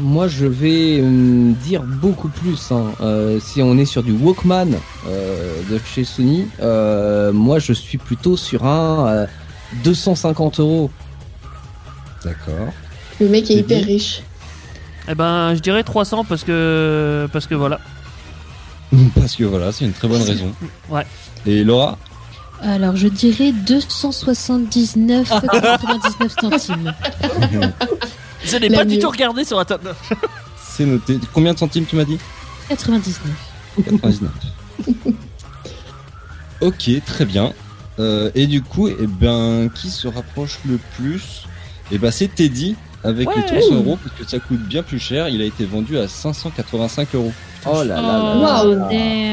Moi, je vais euh, dire beaucoup plus. hein. Euh, si on est sur du Walkman euh, de chez Sony, euh, moi, je suis plutôt sur un euh, 250 euros. D'accord. Le mec est hyper riche. Eh ben, je dirais 300 parce que parce que voilà. Parce que voilà, c'est une très bonne raison. Ouais. Et Laura Alors, je dirais 279,99 centimes. Je n'ai pas du tout regardé sur la table. C'est noté. Combien de centimes tu m'as dit 99. 99. ok, très bien. Euh, et du coup, eh ben, qui se rapproche le plus? Eh ben, c'est Teddy avec Ouais. les 300 euros parce que ça coûte bien plus cher. Il a été vendu à 585 euros. Oh là là.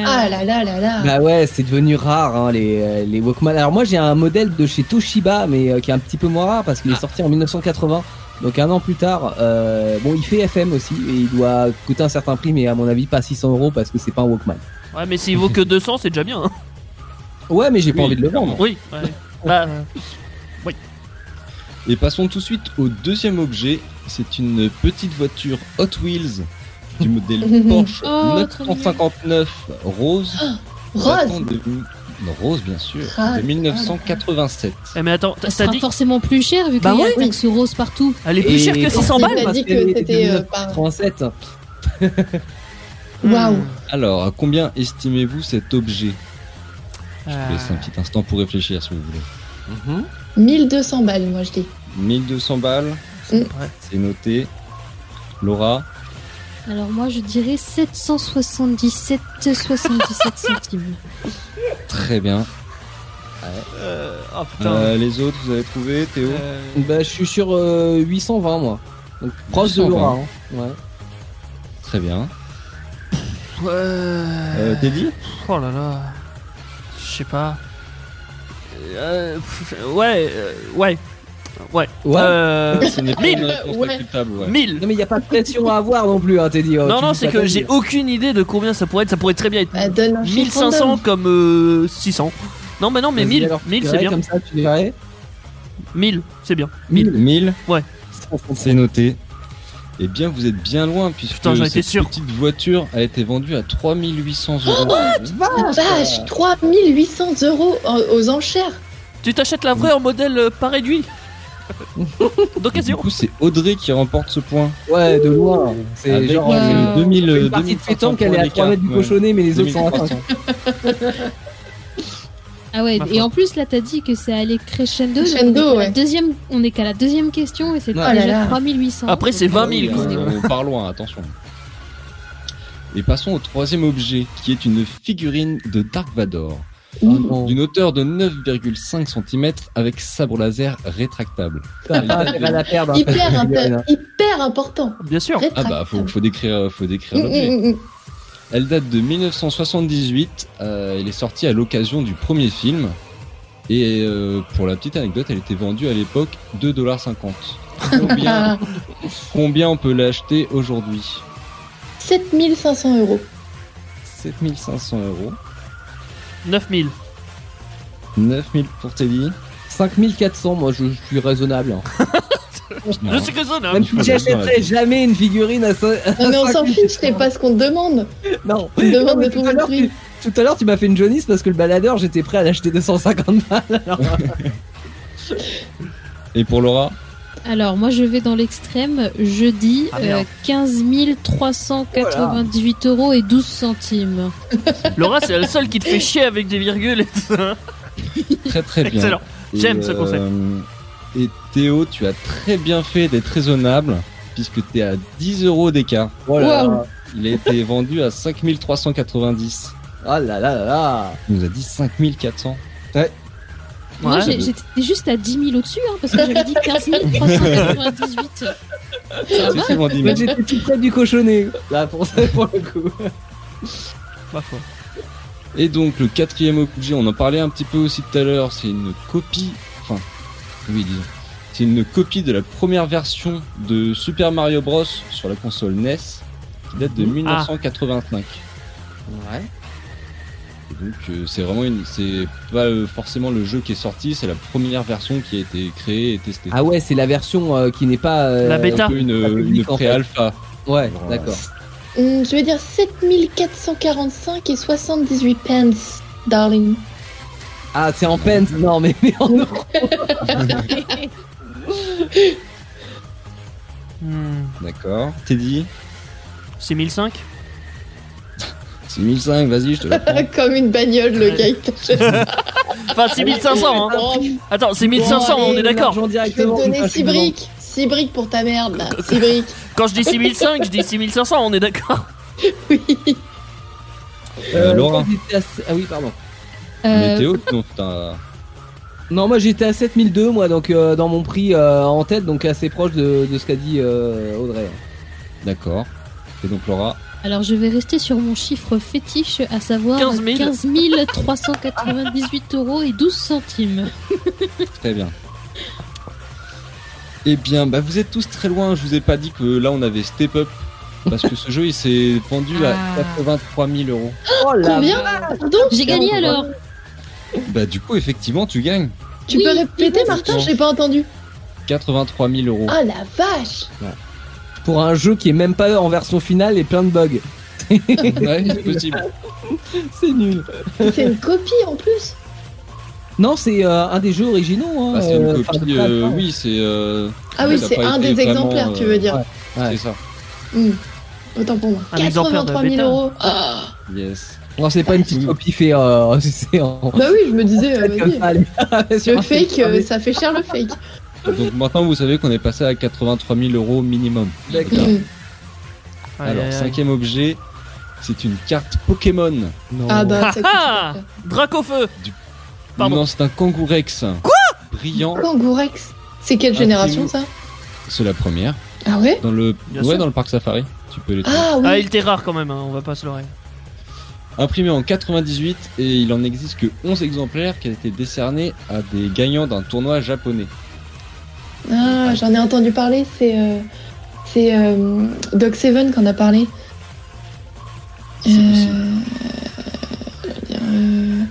Ah là là là là. Bah ouais, c'est devenu rare hein, les, les Walkman. Alors moi j'ai un modèle de chez Toshiba mais euh, qui est un petit peu moins rare parce qu'il est sorti en 1980. Donc un an plus tard, euh, bon il fait FM aussi et il doit coûter un certain prix mais à mon avis pas 600 euros parce que c'est pas un Walkman. Ouais, mais s'il vaut que 200, c'est déjà bien. hein. Ouais mais j'ai pas Oui, envie de le vendre. Oui. Ouais. Bah, Et passons tout de suite au deuxième objet. C'est une petite voiture Hot Wheels du modèle Porsche Oh, trop 959 rose. Rose. de- non, rose bien sûr, Ah, de 1987. eh, mais attends, Ça sera dit forcément plus cher vu qu'il Bah y a ouais. taxe rose partout. elle est plus chère que 600 Il balles dit que c'était euh, pas. 1987. Waouh. Alors, à combien estimez-vous cet objet? Je Euh, vous laisse un petit instant pour réfléchir si vous voulez. Mhm. 1200 balles, moi je dis. 1200 balles, Mm. Ouais. c'est noté. Laura, Alors moi je dirais 777,77 centimes. très bien. euh, oh putain. Euh, les autres, vous avez trouvé Théo Euh, Bah je suis sur euh, 820 moi. Donc proche de 820. Laura. hein. Ouais. Très bien. ouais. Euh, Teddy Oh là là. Je sais pas. Euh, ouais, euh, ouais. Ouais. Ouais. Euh, Ce n'est pas Mille. une réponse Ouais. acceptable, ouais. 1000. Non mais il y a pas de pression à avoir non plus hein Teddy. Non, Tu non, dis c'est que j'ai aucune idée de combien ça pourrait être. Ça pourrait très bien être Bah, donne un chiffre 1500 random. comme euh, 600. Non, mais non, mais Vas-y, 1000, alors, tu 1000 c'est bien. Comme ça tu dirais 1000, c'est bien. 1000. 1000 Ouais. C'est noté. Eh bien, vous êtes bien loin puisque Putain, cette sûr. petite voiture a été vendue à 3800 euros. Ah, Vache, 3800 euros aux enchères. Tu t'achètes la vraie en modèle euh, pas réduit? Du D'occasion. coup, c'est Audrey qui remporte ce point. Ouais de loin. C'est genre euh, euh, 2000, une euh, partie de 2500 pétanque elle est à points 3 mètres du cochonnet mais les autres sont à 5. 2300. Ah ouais, Ma et foi. en plus là t'as dit que c'est allé crescendo. Crescendo, on est qu'à la ouais. deuxième, on est qu'à la deuxième question et c'est Oh là déjà là. 3800. Après, c'est 20 000, quoi. Euh, on part loin, attention. Et passons au troisième objet, qui est une figurine de Dark Vador, Oh, d'une hauteur de 9,5 cm avec sabre laser rétractable. La perdre. hein, Hyper, important. Bien sûr. Ah bah, faut, faut décrire, faut décrire Mm, l'objet. mm, mm. Elle date de 1978. euh, elle est sortie à l'occasion du premier film. Et euh, pour la petite anecdote, elle était vendue à l'époque 2,50$. Combien, combien on peut l'acheter aujourd'hui? 7500 euros. 7500 euros. 9000. 9000 pour Teddy. 5400 moi je, je suis raisonnable. hein. Je suis raisonnable. Même je si suis j'achèterais raisonnable. jamais une figurine à ça. Non, mais on s'en fiche, c'est pas ce qu'on te demande. Non. On te demande Non, de tout à trouver le l'heure, prix. tu, tout à l'heure, tu m'as fait une jaunisse parce que le baladeur, j'étais prêt à l'acheter 250 balles. alors. Et pour Laura? Alors moi je vais dans l'extrême, je dis Ah, euh, 15 398 euros et 12 centimes. Laura, c'est la seule qui te fait chier avec des virgules et tout ça. Très très bien. Excellent. J'aime ce concept. euh, Et Théo, tu as très bien fait d'être raisonnable puisque tu es à 10 euros d'écart. Voilà. Wow. Il a été vendu à 5390. Oh là là là là. Il nous a dit 5400. Moi Ouais. j'étais juste à 10 000 au-dessus hein, parce que j'avais dit 15 398. Ça C'est va souvent dit, Mais j'étais tout près du cochonnet. Là, pour ça, pour le coup. Ma foi. Et donc le quatrième objet, on en parlait un petit peu aussi tout à l'heure, c'est une copie, enfin, oui disons, c'est une copie de la première version de Super Mario Bros sur la console NES qui date de Mhm. 1985. Ouais. Donc euh, c'est vraiment une, c'est pas euh, forcément le jeu qui est sorti, c'est la première version qui a été créée et testée. Ah ouais, c'est la version euh, qui n'est pas. euh, La bêta. Un peu une, Pas une public, en fait. pré-alpha. Ouais, Voilà. d'accord. Hum, je vais dire 7445 et 78 pence, darling. Ah, c'est en pence? Non, mais, mais en euros. Hmm, D'accord. Teddy, C'est 1005 c'est 1005, vas-y, je te la prends. Comme une bagnole, le gars, il t'achète. Enfin, c'est 1500, hein. Bon, Attends, c'est 1500, Bon, on allez, est d'accord. L'argent je vais directement. te donner 6 patrimoine. briques. 6 briques pour ta merde, là. 6 briques. Quand je dis 6005, je dis 6500, on est d'accord. Oui. Euh, Laura. moi, j'étais à- Ah oui, pardon. Euh, Météo, non, putain. Non, moi j'étais à 7002, moi, donc euh, dans mon prix euh, en tête, donc assez proche de, de ce qu'a dit euh, Audrey. D'accord. Et donc Laura, Alors je vais rester sur mon chiffre fétiche, à savoir 15 000. 15 398 euros et 12 centimes. très bien. Eh bien, bah vous êtes tous très loin. Je vous ai pas dit que là on avait Step Up parce que ce jeu il s'est vendu Ah. à 83 000 euros. Oh la Combien Pardon J'ai gagné alors Bah du coup effectivement tu gagnes Tu Oui, peux répéter, Martin oui. J'ai pas entendu. 83 000 euros. Ah la vache Pour un jeu qui est même pas en version finale et plein de bugs. ouais, c'est possible. C'est nul. C'est une copie en plus. Non, c'est euh, un des jeux originaux. Hein, Ah, c'est une euh, copie. euh, oui, c'est. euh, Ah oui, c'est un des vraiment, exemplaires, tu veux dire. Ouais. C'est ça. Hmm. Autant pour moi. Un exemplaire de 83 000 bêta. euros. Ah. Yes. Non, c'est pas une petite copie fait. Euh, en. Bah oui, je me disais, euh, allez. Sur Le fake, euh, ça fait cher le fake. Donc maintenant vous savez qu'on est passé à 83 000 euros minimum. D'accord. Aïe, Alors aïe, cinquième objet, c'est une carte Pokémon. Non. Ah bah, Ah coûte Drac au feu Pardon. Non, c'est un Kangourex. Quoi? Brillant. Kangourex. C'est quelle génération ça? C'est la première. Ah ouais? Dans le, Bien ouais, sûr. dans le parc Safari. Tu peux les trouver. Ah oui. Ah, il était rare quand même, hein, on va pas se leurrer. Imprimé en 98 et il en existe que 11 exemplaires qui ont été décernés à des gagnants d'un tournoi japonais. Ah, j'en ai entendu parler, c'est euh, c'est euh, Doc Seven qu'on a parlé. C'est possible. Euh,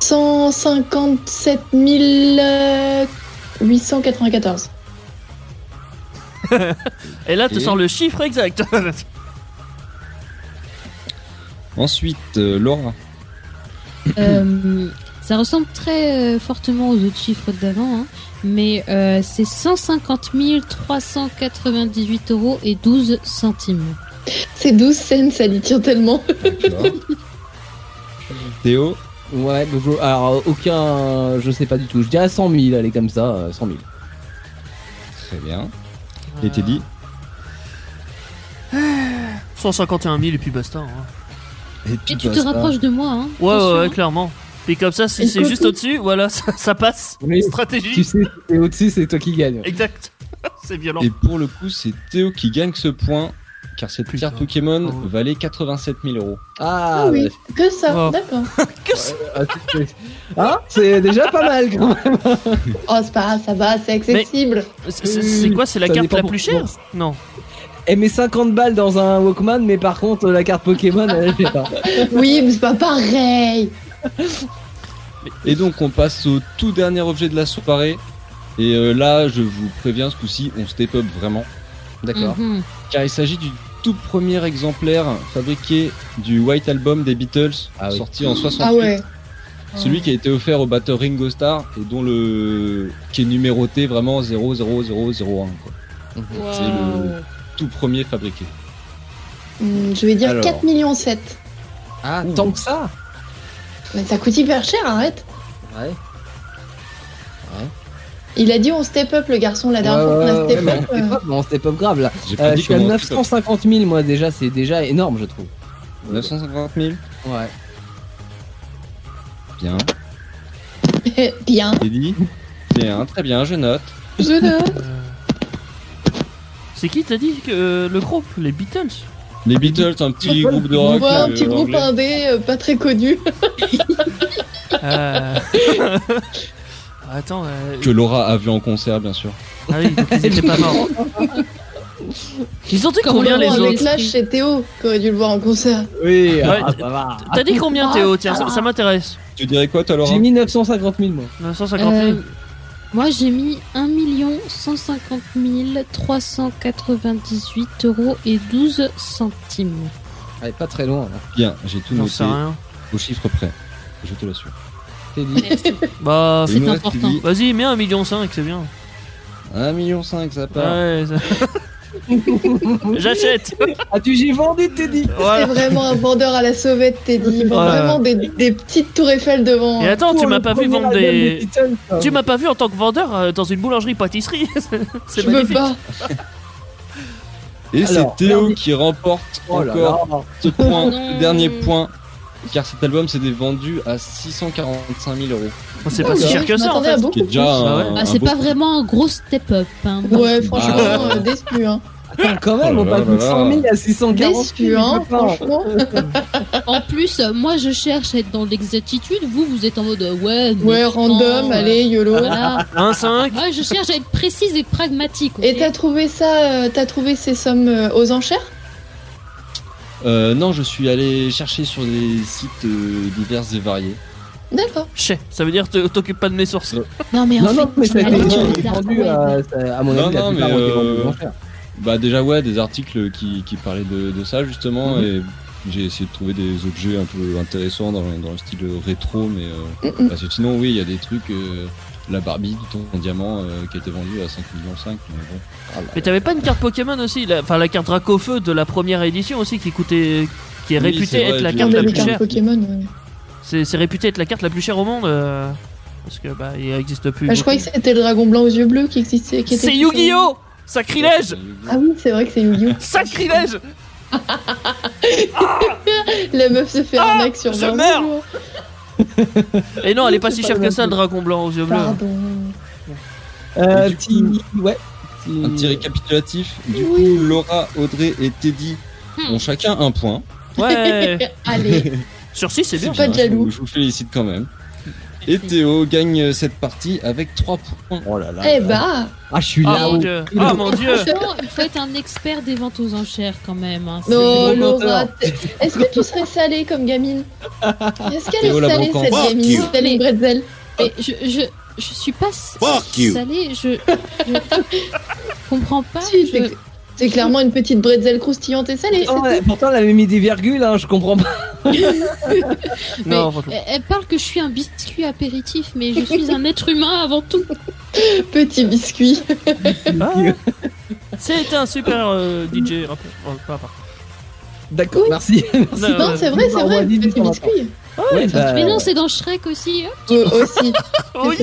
157 euh, 894. Et là, tu Ok. sens le chiffre exact. Ensuite, euh, Laura. Euh, ça ressemble très euh, fortement aux autres chiffres d'avant, hein, mais euh, c'est 150 398 euros et 12 centimes. C'est 12 cents, ça lui tient tellement. Théo. Ouais, donc, je- alors aucun. Je sais pas du tout. Je dirais 100 000, allez comme ça, euh, 100 000. Très bien. Et Teddy. 151 000 et puis basta. hein. Et tu te rapproches de moi, hein Ouais, ouais, ouais, hein. clairement. Et comme ça, si c'est juste au-dessus, voilà, ça, ça passe. Oui, Stratégie. tu sais, et au-dessus, c'est toi qui gagne. Exact. c'est violent. Et pour le coup, c'est Théo qui gagne ce point. Car cette Putain. carte Pokémon Oh. valait 87 000 euros. Ah, Ah oui, bah, que ça, Oh. d'accord. Que c'est- ah, c'est- ah, c'est déjà pas mal quand même. Oh, c'est pas grave, ça va, c'est accessible. c'est- c'est c'est quoi C'est la Ça carte la plus chère Non. Elle met 50 balles dans un Walkman, mais par contre, la carte Pokémon, elle, je sais pas. Oui, mais c'est pas pareil. Et donc, on passe au tout dernier objet de la soirée. Et euh, là, je vous préviens, ce coup-ci, on step up vraiment. D'accord. Mhm. Car il s'agit du tout premier exemplaire fabriqué du White Album des Beatles, Ah oui. sorti en 68. Ah ouais. Celui qui a été offert au batteur Ringo Starr et dont le qui est numéroté vraiment 00001. Quoi. C'est le tout premier fabriqué. Hmm, je vais dire Alors. 4 millions 7. Ah, tant que ça? Mais ça coûte hyper cher, arrête. Ouais. Il a dit on step up le garçon la dernière Ouais, fois qu'on a ouais, step ouais, up. mais on step euh, up, mais on step up grave là. J'ai Euh, pas je dit suis à comment on step up. 950 000 moi déjà, c'est déjà énorme je trouve. 950 000 Ouais. Bien. Bien, Eddie Bien, très bien, je note. je note. C'est qui t'as dit que euh, le groupe Les Beatles? Les Beatles, un petit groupe de rock. Ouais, un euh, petit groupe indé, euh, pas très connu. Euh, Attends. euh, Que Laura a vu en concert, bien sûr. Ah oui, donc ils étaient pas morts. Ils ont dit combien les on autres Clash, c'est Théo qui aurait dû le voir en concert. Oui, Ouais, ah, ça va. T'as dit combien Théo? Tiens, ça, ça m'intéresse. Tu dirais quoi, toi, Laura? J'ai mis 950 000 moi. 950 000 Euh, moi, j'ai mis 1 150 398 euros et 12 centimes. Elle est pas très loin. Là. Bien, j'ai tout noté sais rien. au chiffre près. Je te l'assure. Dit. Bah, C'est important. Vas-y, mets 1,5 million, c'est bien. 1,5 million, ça part. Ouais, ça- J'achète As-tu j'ai vendu Teddy C'est Voilà. vraiment un vendeur à la sauvette, Teddy. Il vend Ouais. vraiment des, des petites tours Eiffel devant. Et attends, tu m'as pas vu vendre des. Tu m'as pas vu en tant que vendeur euh, dans une boulangerie-pâtisserie C'est Je veux magnifique. pas. Et c'est Théo qui remporte Oh là encore là. ce point, Non. dernier point. Car cet album s'est vendu à 645 000 euros. Bon, C'est pas si Ok, cher que ça en fait. Ah ouais. un Ah, c'est pas vraiment un gros step-up. Hein. Ouais, franchement, Ah. euh, déçu. Hein. Attends, quand même, Oh on passe de 100 000 à 640 Déçu, 000, hein, franchement. En plus, euh, moi, je cherche à être dans l'exactitude. Vous, vous êtes en mode ouais. Ouais, random, euh, allez, YOLO. Voilà. 1,5 Moi, je cherche à être précise et pragmatique. Et t'as trouvé ça, euh, t'as trouvé ces sommes euh, aux enchères? Euh, non, je suis allé chercher sur des sites euh, divers et variés. D'accord. Chais, ça veut dire te- t'occupes pas de mes sources. Non, mais en Non, fait, non, mais ça a été non, vendu à, à mon Non, avis, non, plupart mais, euh. Bah déjà ouais, des articles qui, qui parlaient de, de ça justement Mhm. et j'ai essayé de trouver des objets un peu intéressants dans, dans le style rétro mais euh, Mm, mm. parce que sinon oui il y a des trucs euh, la Barbie du ton en diamant euh, qui a été vendue à 5 millions 5 mais bon. Ah là Mais t'avais pas une carte Pokémon aussi la- Enfin, la carte Dracofeu de la première édition aussi qui coûtait. qui est Oui, réputée vrai, être la carte la plus chère. Pokémon. ouais. C'est réputé être la carte la plus chère au monde. euh, Parce que bah, il existe plus. Ah, je croyais que c'était le dragon blanc aux yeux bleus qui existait. qui C'est Yu-Gi-Oh! Sacrilège! Ah oui, c'est vrai que c'est Yu-Gi-Oh! Sacrilège! La meuf se fait Ah, arnaque sur je 20 meurs. jours. Et non, elle est pas si chère que ça, le dragon blanc aux yeux bleus. Pardon. Euh, ouais. Un petit récapitulatif. Du Oui. coup, Laura, Audrey et Teddy Hmm. ont chacun un point. Ouais! Allez, Sur 6, c'est bien. Pas de jaloux. Je vous félicite quand même. Et Théo gagne cette partie avec 3 points. Oh là là. eh bah, Ah, je suis Ah là mon dieu! Ah mon dieu! Franchement, il faut être un expert des ventes aux enchères quand même. hein. non, Laura, est-ce que tu serais salée comme gamine Est-ce qu'elle est salée cette Fuck gamine you. Telle une bretzel Mais je, je, je suis pas Fuck you. salée, je, je comprends pas. Si, je- c'est clairement une petite bretzel croustillante et salée. Elle- pourtant, elle avait mis des virgules, hein, je comprends pas. mais Non, elle, parle que je suis un biscuit apéritif, mais je suis un être humain avant tout. Petit biscuit. Ah. C'est un super euh, DJ. Oh, pas. D'accord, Oui. merci. merci. Non, c'est vrai, c'est on vrai, petit biscuit. Ouais, bah, Mais non, c'est dans Shrek aussi. hein. Euh, aussi. Oui,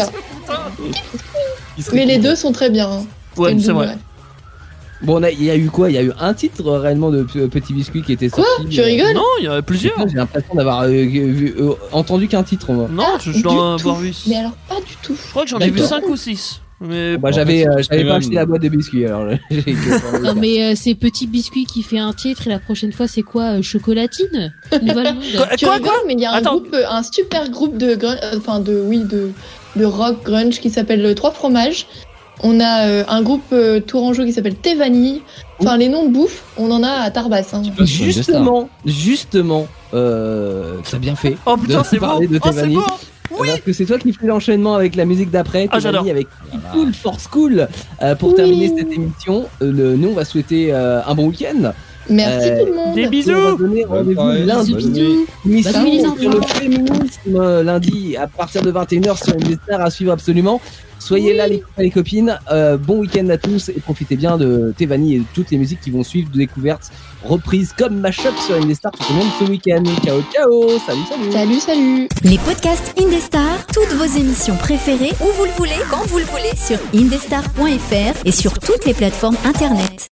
Mais les deux sont très bien. hein. Ouais, c'est vrai. Bon, on a- il y a eu quoi? Il y a eu un titre euh, réellement de P- Petit Biscuit qui était Quoi? sorti. Tu euh, rigoles? Non, il y en a plusieurs. J'ai l'impression d'avoir euh, euh, entendu qu'un titre, moi. Non, je, je Du dois avoir vu. Mais alors, pas du tout. Je crois que j'en ai vu D'accord. 5 ou 6. Mais Bah, j'avais euh, pas acheté la boîte de biscuits, alors Non, mais euh, c'est Petit Biscuit qui fait un titre et la prochaine fois, c'est quoi euh, Chocolatine? Où va le monde Quoi, Tu quoi, rigoles, mais il y a un Attends. groupe, euh, un super groupe de, grun- euh, enfin de, oui, de, de rock grunge qui s'appelle le Trois Fromages. On a euh, un groupe euh, tourangeau qui s'appelle Thé Vanille. Enfin, les noms de bouffe, on en a à Tarbas. Hein. Justement, justement, euh, t'as bien fait. Oh putain, c'est parler de Oh, c'est Tevani. beau! Parce que c'est toi qui fais l'enchaînement avec la musique d'après, Ah, Tevani, j'adore. avec Cool Force Cool. Euh, pour Oui. terminer cette émission, euh, le- nous on va souhaiter euh, un bon week-end. Merci Euh, tout le monde. Des Et on va bisous! lundi. Bisous. Nuit, les sur le féminisme euh, lundi à partir de 21h sur Indestar à suivre absolument. Soyez là les copains et les copines. Euh, bon week-end à tous et profitez bien de Tevani et de toutes les musiques qui vont suivre de découvertes reprises comme Mashup sur Indestar tout au long de ce week-end. Ciao ciao, salut salut. Salut, salut. Les podcasts Indestar, toutes vos émissions préférées, où vous le voulez, quand vous le voulez, sur indestar.fr et sur toutes les plateformes internet.